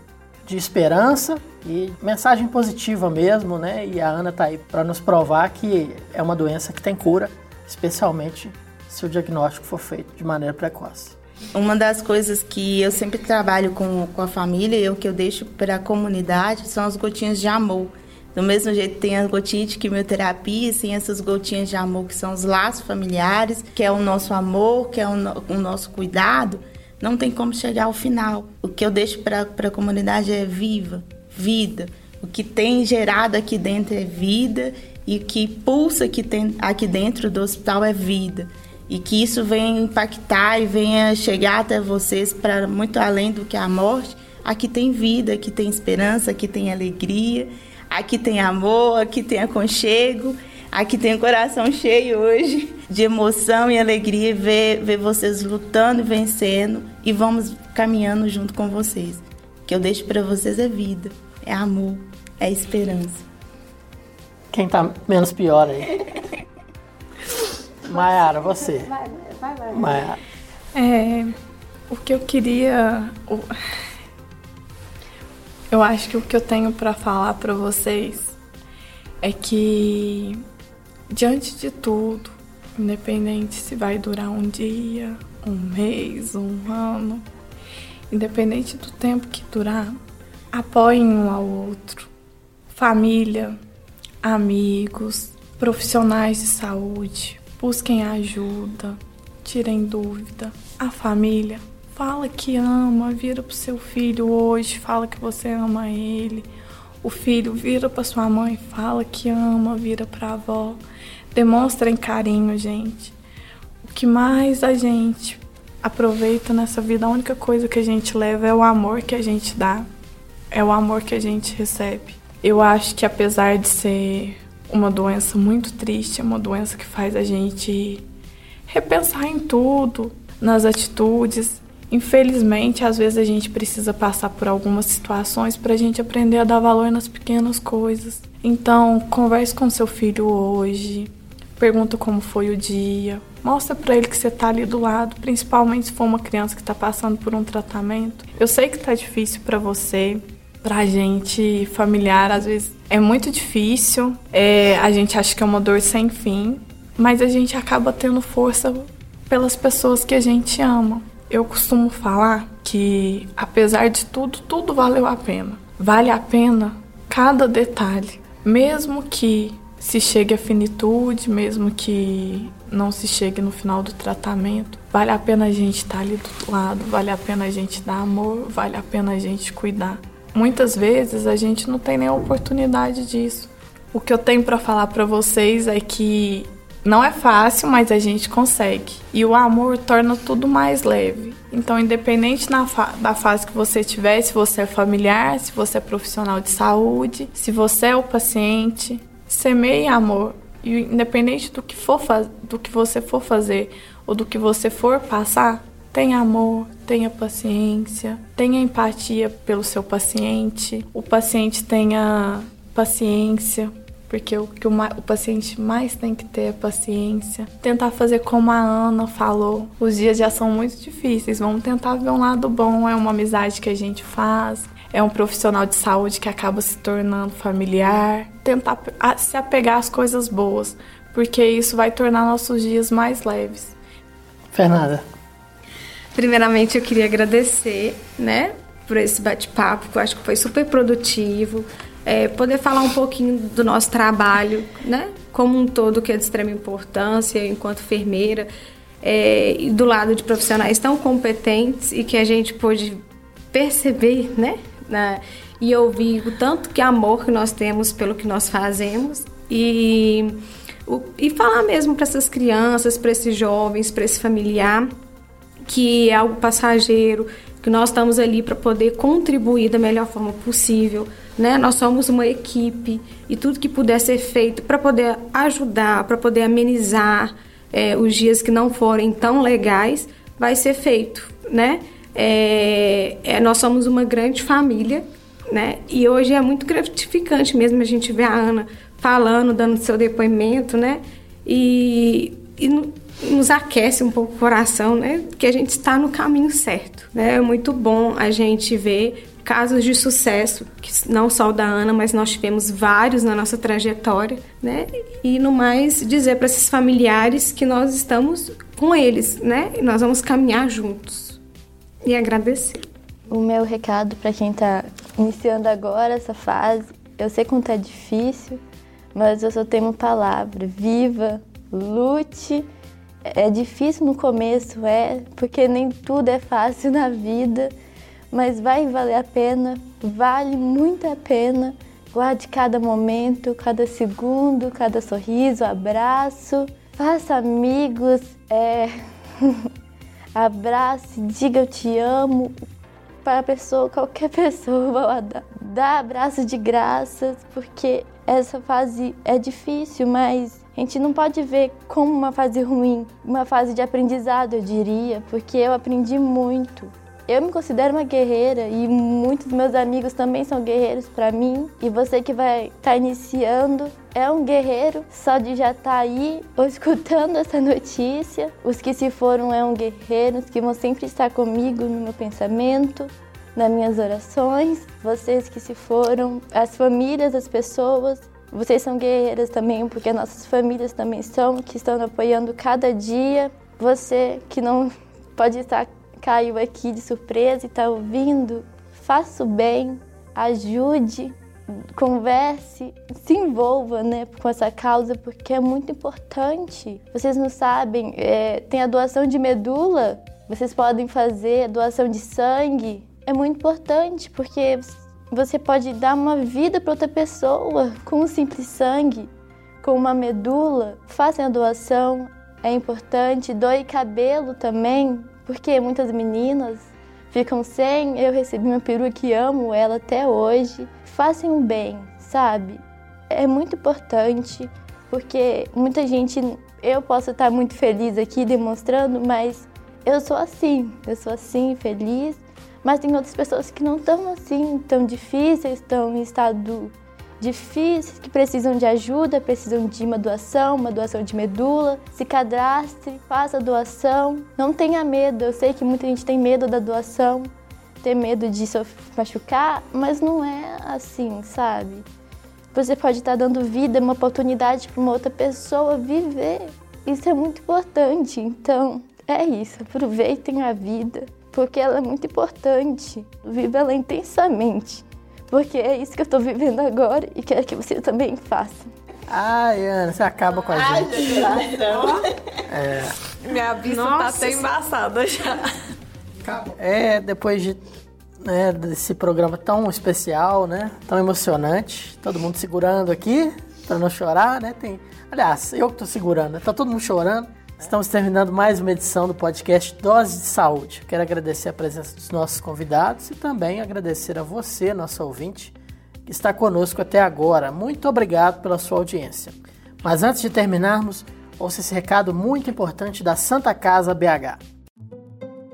S2: de esperança e mensagem positiva mesmo, né? E a Ana tá aí para nos provar que é uma doença que tem cura, especialmente se o diagnóstico for feito de maneira precoce.
S5: Uma das coisas que eu sempre trabalho com, com a família e o que eu deixo para a comunidade são as gotinhas de amor. Do mesmo jeito tem as gotinhas de quimioterapia, sim, essas gotinhas de amor que são os laços familiares, que é o nosso amor, que é o, no, o nosso cuidado não tem como chegar ao final. O que eu deixo para a comunidade é viva, vida. O que tem gerado aqui dentro é vida e o que pulsa aqui, tem, aqui dentro do hospital é vida. E que isso venha impactar e venha chegar até vocês para muito além do que a morte. Aqui tem vida, aqui tem esperança, aqui tem alegria, aqui tem amor, aqui tem aconchego. Aqui tem o coração cheio hoje de emoção e alegria ver, ver vocês lutando e vencendo e vamos caminhando junto com vocês. O que eu deixo para vocês é vida, é amor, é esperança.
S2: Quem tá menos pior aí? Maiara, você.
S7: Vai, vai, vai.
S2: Maiara.
S7: É, o que eu queria. Eu acho que o que eu tenho para falar para vocês é que, diante de tudo, independente se vai durar um dia, um mês, um ano, independente do tempo que durar, apoiem um ao outro. Família, amigos, profissionais de saúde, busquem ajuda, tirem dúvida. A família, fala que ama, vira pro seu filho hoje, fala que você ama ele. O filho vira para sua mãe, fala que ama, vira para avó. Demonstrem carinho, gente. O que mais a gente aproveita nessa vida, a única coisa que a gente leva é o amor que a gente dá, é o amor que a gente recebe. Eu acho que apesar de ser uma doença muito triste, é uma doença que faz a gente repensar em tudo, nas atitudes. Infelizmente, às vezes a gente precisa passar por algumas situações para a gente aprender a dar valor nas pequenas coisas. Então, converse com seu filho hoje, pergunta como foi o dia, mostra para ele que você tá ali do lado, principalmente se for uma criança que está passando por um tratamento. Eu sei que tá difícil para você, pra gente familiar, às vezes é muito difícil. É, a gente acha que é uma dor sem fim, mas a gente acaba tendo força pelas pessoas que a gente ama. Eu costumo falar que, apesar de tudo, tudo valeu a pena. Vale a pena cada detalhe, mesmo que se chegue à finitude, mesmo que não se chegue no final do tratamento, vale a pena a gente estar ali do lado, vale a pena a gente dar amor, vale a pena a gente cuidar. Muitas vezes a gente não tem nem oportunidade disso. O que eu tenho para falar para vocês é que não é fácil, mas a gente consegue. E o amor torna tudo mais leve. Então, independente fa da fase que você tiver, se você é familiar, se você é profissional de saúde, se você é o paciente, semeie amor. E independente do que, for do que você for fazer ou do que você for passar, tenha amor, tenha paciência, tenha empatia pelo seu paciente, o paciente tenha paciência, porque o que o, o, paciente mais tem que ter é paciência. Tentar fazer como a Ana falou. Os dias já são muito difíceis, vamos tentar ver um lado bom. É uma amizade que a gente faz, é um profissional de saúde que acaba se tornando familiar. Tentar se apegar às coisas boas, porque isso vai tornar nossos dias mais leves.
S2: Fernanda.
S6: Primeiramente, eu queria agradecer, né, por esse bate-papo, que eu acho que foi super produtivo. É, poder falar um pouquinho do nosso trabalho, né, como um todo, que é de extrema importância, enquanto enfermeira, é, e do lado de profissionais tão competentes e que a gente pôde perceber, né, e ouvir o tanto que amor que nós temos pelo que nós fazemos e, o, e falar mesmo para essas crianças, para esses jovens, para esse familiar que é algo passageiro, que nós estamos ali para poder contribuir da melhor forma possível, né? Nós somos uma equipe e tudo que puder ser feito para poder ajudar, para poder amenizar é, os dias que não forem tão legais, vai ser feito, né? É, é, nós somos uma grande família, né? E hoje é muito gratificante mesmo a gente ver a Ana falando, dando seu depoimento, né? E, e nos aquece um pouco o coração, né? Que a gente está no caminho certo, né? É muito bom a gente ver casos de sucesso, que não só o da Ana, mas nós tivemos vários na nossa trajetória, né? E no mais dizer para esses familiares que nós estamos com eles, né? E nós vamos caminhar juntos. E agradecer.
S4: O meu recado para quem está iniciando agora essa fase, eu sei quanto é difícil, mas eu só tenho uma palavra: viva, lute É difícil no começo, é, porque nem tudo é fácil na vida, mas vai valer a pena, vale muito a pena. Guarde cada momento, cada segundo, cada sorriso, abraço. Faça amigos, é... abrace, diga eu te amo para a pessoa, qualquer pessoa, dá, abraço de graças, porque essa fase é difícil, mas a gente não pode ver como uma fase ruim, uma fase de aprendizado, eu diria, porque eu aprendi muito. Eu me considero uma guerreira e muitos dos meus amigos também são guerreiros para mim. E você que vai estar tá iniciando é um guerreiro só de já estar tá aí ou escutando essa notícia. Os que se foram é um guerreiro, os que vão sempre estar comigo no meu pensamento, nas minhas orações. Vocês que se foram, as famílias, as pessoas, vocês são guerreiras também, porque nossas famílias também são, que estão apoiando cada dia. Você que não pode estar caiu aqui de surpresa e está ouvindo, faça o bem, ajude, converse, se envolva né, com essa causa, porque é muito importante. Vocês não sabem, é, tem a doação de medula, vocês podem fazer doação de sangue. É muito importante, porque você pode dar uma vida para outra pessoa com um simples sangue, com uma medula. Façam a doação, é importante. Doe cabelo também, porque muitas meninas ficam sem. Eu recebi uma perua que amo ela até hoje. Façam o bem, sabe? É muito importante, porque muita gente. Eu posso estar muito feliz aqui demonstrando, mas eu sou assim, eu sou assim, feliz. Mas tem outras pessoas que não estão assim, tão difíceis, estão em estado difíceis, que precisam de ajuda, precisam de uma doação, uma doação de medula. Se cadastre, faça a doação. Não tenha medo, eu sei que muita gente tem medo da doação, tem medo de se machucar, mas não é assim, sabe? Você pode estar dando vida, uma oportunidade para uma outra pessoa viver. Isso é muito importante. Então, é isso. Aproveitem a vida, porque ela é muito importante. Viva ela intensamente porque é isso que eu tô vivendo agora e quero que você também faça.
S2: Ai, Ana, você acaba com a
S5: Ai,
S2: gente.
S7: é. Minha vista tá Nossa, tá até embaçada já.
S2: É, depois de, né, desse programa tão especial, né? Tão emocionante. Todo mundo segurando aqui para não chorar, né? Tem, aliás, eu que tô segurando, né? Tá todo mundo chorando. Estamos terminando mais uma edição do podcast Dose de Saúde. Quero agradecer a presença dos nossos convidados e também agradecer a você, nosso ouvinte, que está conosco até agora. Muito obrigado pela sua audiência. Mas antes de terminarmos, ouça esse recado muito importante da Santa Casa BH.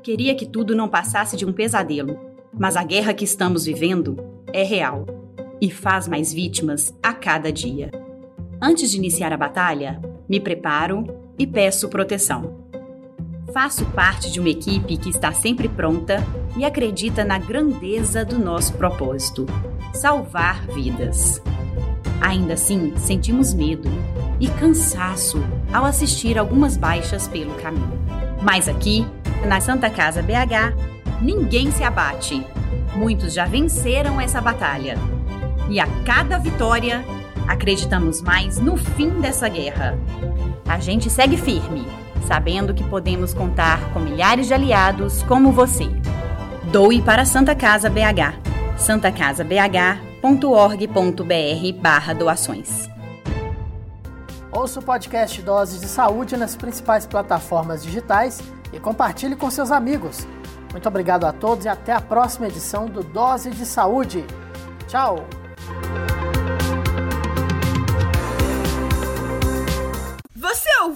S12: Queria que tudo não passasse de um pesadelo, mas a guerra que estamos vivendo é real e faz mais vítimas a cada dia. Antes de iniciar a batalha, me preparo e peço proteção. Faço parte de uma equipe que está sempre pronta e acredita na grandeza do nosso propósito: salvar vidas. Ainda assim, sentimos medo e cansaço ao assistir algumas baixas pelo caminho. Mas aqui, na Santa Casa BH, ninguém se abate. Muitos já venceram essa batalha. E a cada vitória, acreditamos mais no fim dessa guerra. A gente segue firme, sabendo que podemos contar com milhares de aliados como você. Doe para Santa Casa BH. santacasabh.org.br barra doações.
S2: Ouça o podcast Doses de Saúde nas principais plataformas digitais e compartilhe com seus amigos. Muito obrigado a todos e até a próxima edição do Dose de Saúde. Tchau!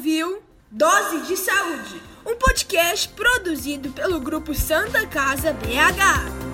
S1: Ouviu Dose de Saúde, um podcast produzido pelo grupo Santa Casa BH.